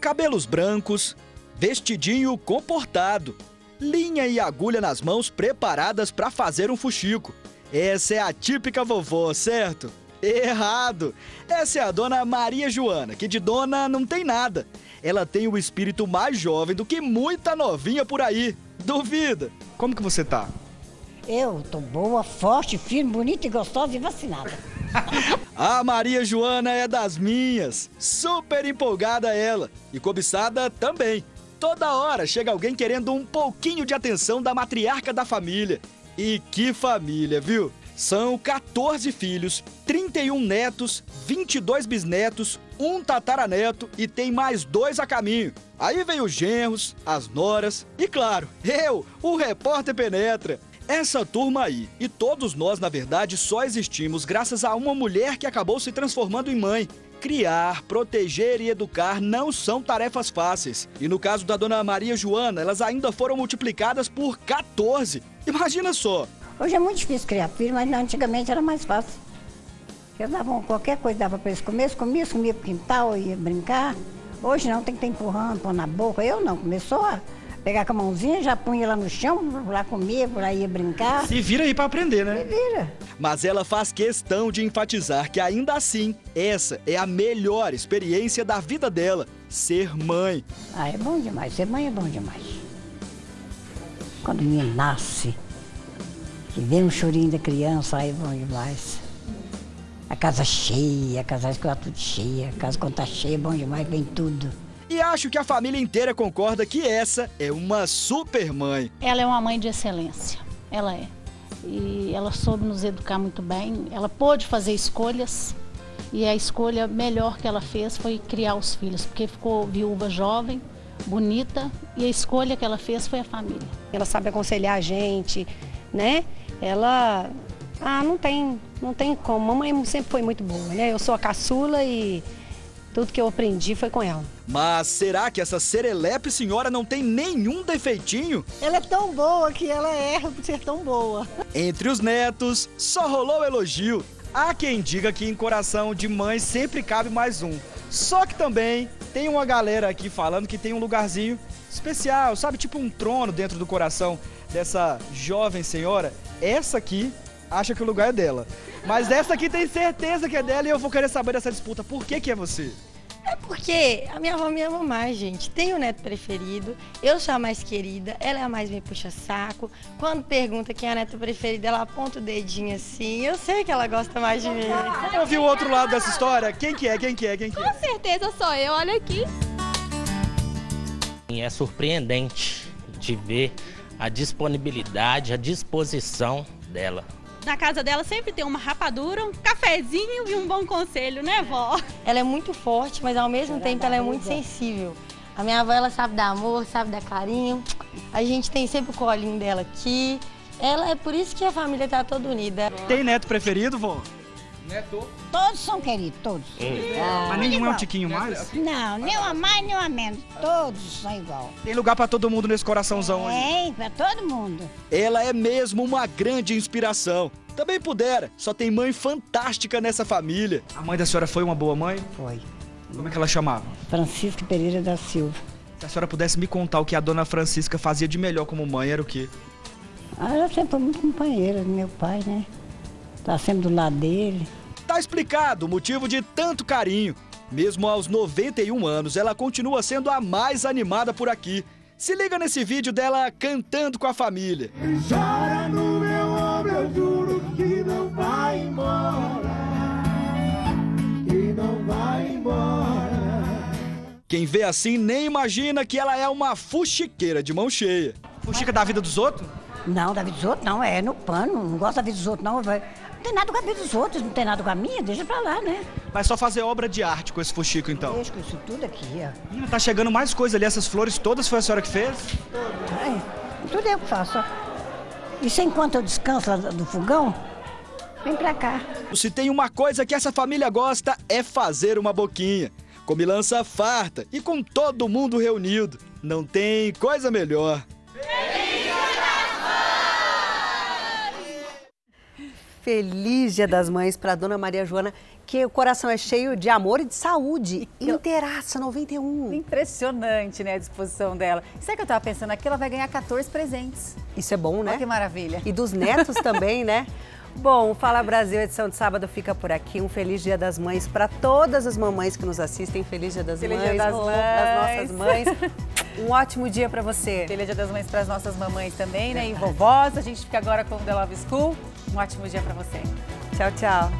Cabelos brancos, vestidinho comportado, linha e agulha nas mãos preparadas para fazer um fuxico. Essa é a típica vovó, certo? Errado! Essa é a dona Maria Joana, que de dona não tem nada. Ela tem o espírito mais jovem do que muita novinha por aí. Duvida? Como que você tá? Eu tô boa, forte, firme, bonita e gostosa e vacinada. a Maria Joana é das minhas. Super empolgada ela. E cobiçada também. Toda hora chega alguém querendo um pouquinho de atenção da matriarca da família. E que família, viu? São 14 filhos, 31 netos, 22 bisnetos, um tataraneto e tem mais dois a caminho. Aí vem os genros, as noras e, claro, eu, o repórter Penetra. Essa turma aí, e todos nós, na verdade, só existimos graças a uma mulher que acabou se transformando em mãe. Criar, proteger e educar não são tarefas fáceis. E no caso da dona Maria Joana, elas ainda foram multiplicadas por 14. Imagina só, Hoje é muito difícil criar filho, mas antigamente era mais fácil. Eu dava qualquer coisa, dava para eles comer, comia pro quintal, ia brincar. Hoje não, tem que estar empurrando, pôr na boca. Eu não, começou a pegar com a mãozinha, já punha lá no chão, lá comia, por aí ia brincar. Se vira aí para aprender, né? Se vira. Mas ela faz questão de enfatizar que ainda assim, essa é a melhor experiência da vida dela, ser mãe. Ah, é bom demais, ser mãe é bom demais. Quando o menino nasce, que vê um chorinho da criança, aí é bom demais. A casa cheia, a casa escola tudo cheia, a casa quando tá cheia, é bom demais, vem tudo. E acho que a família inteira concorda que essa é uma super mãe. Ela é uma mãe de excelência, ela é. E ela soube nos educar muito bem, ela pôde fazer escolhas, e a escolha melhor que ela fez foi criar os filhos, porque ficou viúva jovem, bonita, e a escolha que ela fez foi a família. Ela sabe aconselhar a gente, né? ela ah, não tem, não tem como. Mamãe sempre foi muito boa, né? Eu sou a caçula e tudo que eu aprendi foi com ela. Mas será que essa serelepe senhora não tem nenhum defeitinho? Ela é tão boa que ela erra por ser tão boa. Entre os netos, só rolou elogio. Há quem diga que em coração de mãe sempre cabe mais um. Só que também tem uma galera aqui falando que tem um lugarzinho especial, sabe? Tipo um trono dentro do coração dessa jovem senhora essa aqui acha que o lugar é dela. Mas essa aqui tem certeza que é dela e eu vou querer saber dessa disputa. Por que que é você? É porque a minha avó me ama mais, gente. Tem o neto preferido, eu sou a mais querida, ela é a mais me puxa saco. Quando pergunta quem é a neta preferida, ela aponta o dedinho assim. Eu sei que ela gosta mais de mim. Vamos ouvir o outro lado dessa história? Quem que é? Quem que é? Quem que é? Com certeza sou eu, olha aqui. É surpreendente de ver a disponibilidade, a disposição dela. Na casa dela sempre tem uma rapadura, um cafezinho e um bom conselho, né, vó? Ela é muito forte, mas ao mesmo tempo ela é muito sensível. A minha avó, ela sabe dar amor, sabe dar carinho. A gente tem sempre o colinho dela aqui. Ela é por isso que a família tá toda unida. Tem neto preferido, vó? Neto? Todos são queridos, todos. Ah, Mas nenhum é um tiquinho mais? Não, nem uma mais, nem uma menos. Todos são igual. Tem lugar pra todo mundo nesse coraçãozão aí. Tem, pra todo mundo. Ela é mesmo uma grande inspiração. Também pudera, só tem mãe fantástica nessa família. A mãe da senhora foi uma boa mãe? Foi. Como é que ela chamava? Francisca Pereira da Silva. Se a senhora pudesse me contar o que a dona Francisca fazia de melhor como mãe, era o quê? Ah, Ela sempre foi muito companheira do meu pai, né? Tá sempre do lado dele. Tá explicado o motivo de tanto carinho. Mesmo aos 91 anos, ela continua sendo a mais animada por aqui. Se liga nesse vídeo dela cantando com a família. Chora no meu ombro, eu juro que não vai embora. Que não vai embora. Quem vê assim nem imagina que ela é uma fuxiqueira de mão cheia. Fuxica da vida dos outros? Não, da vida dos outros não, é no pano. Não gosto da vida dos outros, não. Vai- Não tem nada com a vida dos outros, não tem nada com a minha, deixa pra lá, né? Vai só fazer obra de arte com esse fuxico, então. Deixa com isso tudo aqui, ó. Tá chegando mais coisa ali, essas flores todas foi a senhora que fez? Ai, tudo eu que faço, ó. Isso enquanto eu descanso lá do fogão, vem pra cá. Se tem uma coisa que essa família gosta é fazer uma boquinha. Comilança farta e com todo mundo reunido. Não tem coisa melhor. Feliz Dia das Mães para Dona Maria Joana, que o coração é cheio de amor e de saúde. Inteiraça 91. Impressionante, né, a disposição dela. Sabe que eu tava pensando aqui? Ela vai ganhar 14 presentes. Isso é bom, né? Olha que maravilha. E dos netos também, né? Bom, Fala Brasil, edição de sábado fica por aqui. Um feliz Dia das Mães para todas as mamães que nos assistem. Feliz Dia das Feliz Mães. Dia das oh, das nossas mães. Um ótimo dia para você. Feliz Dia das Mães para as nossas mamães também, né? E vovós. A gente fica agora com o The Love School. Um ótimo dia para você. Tchau, tchau.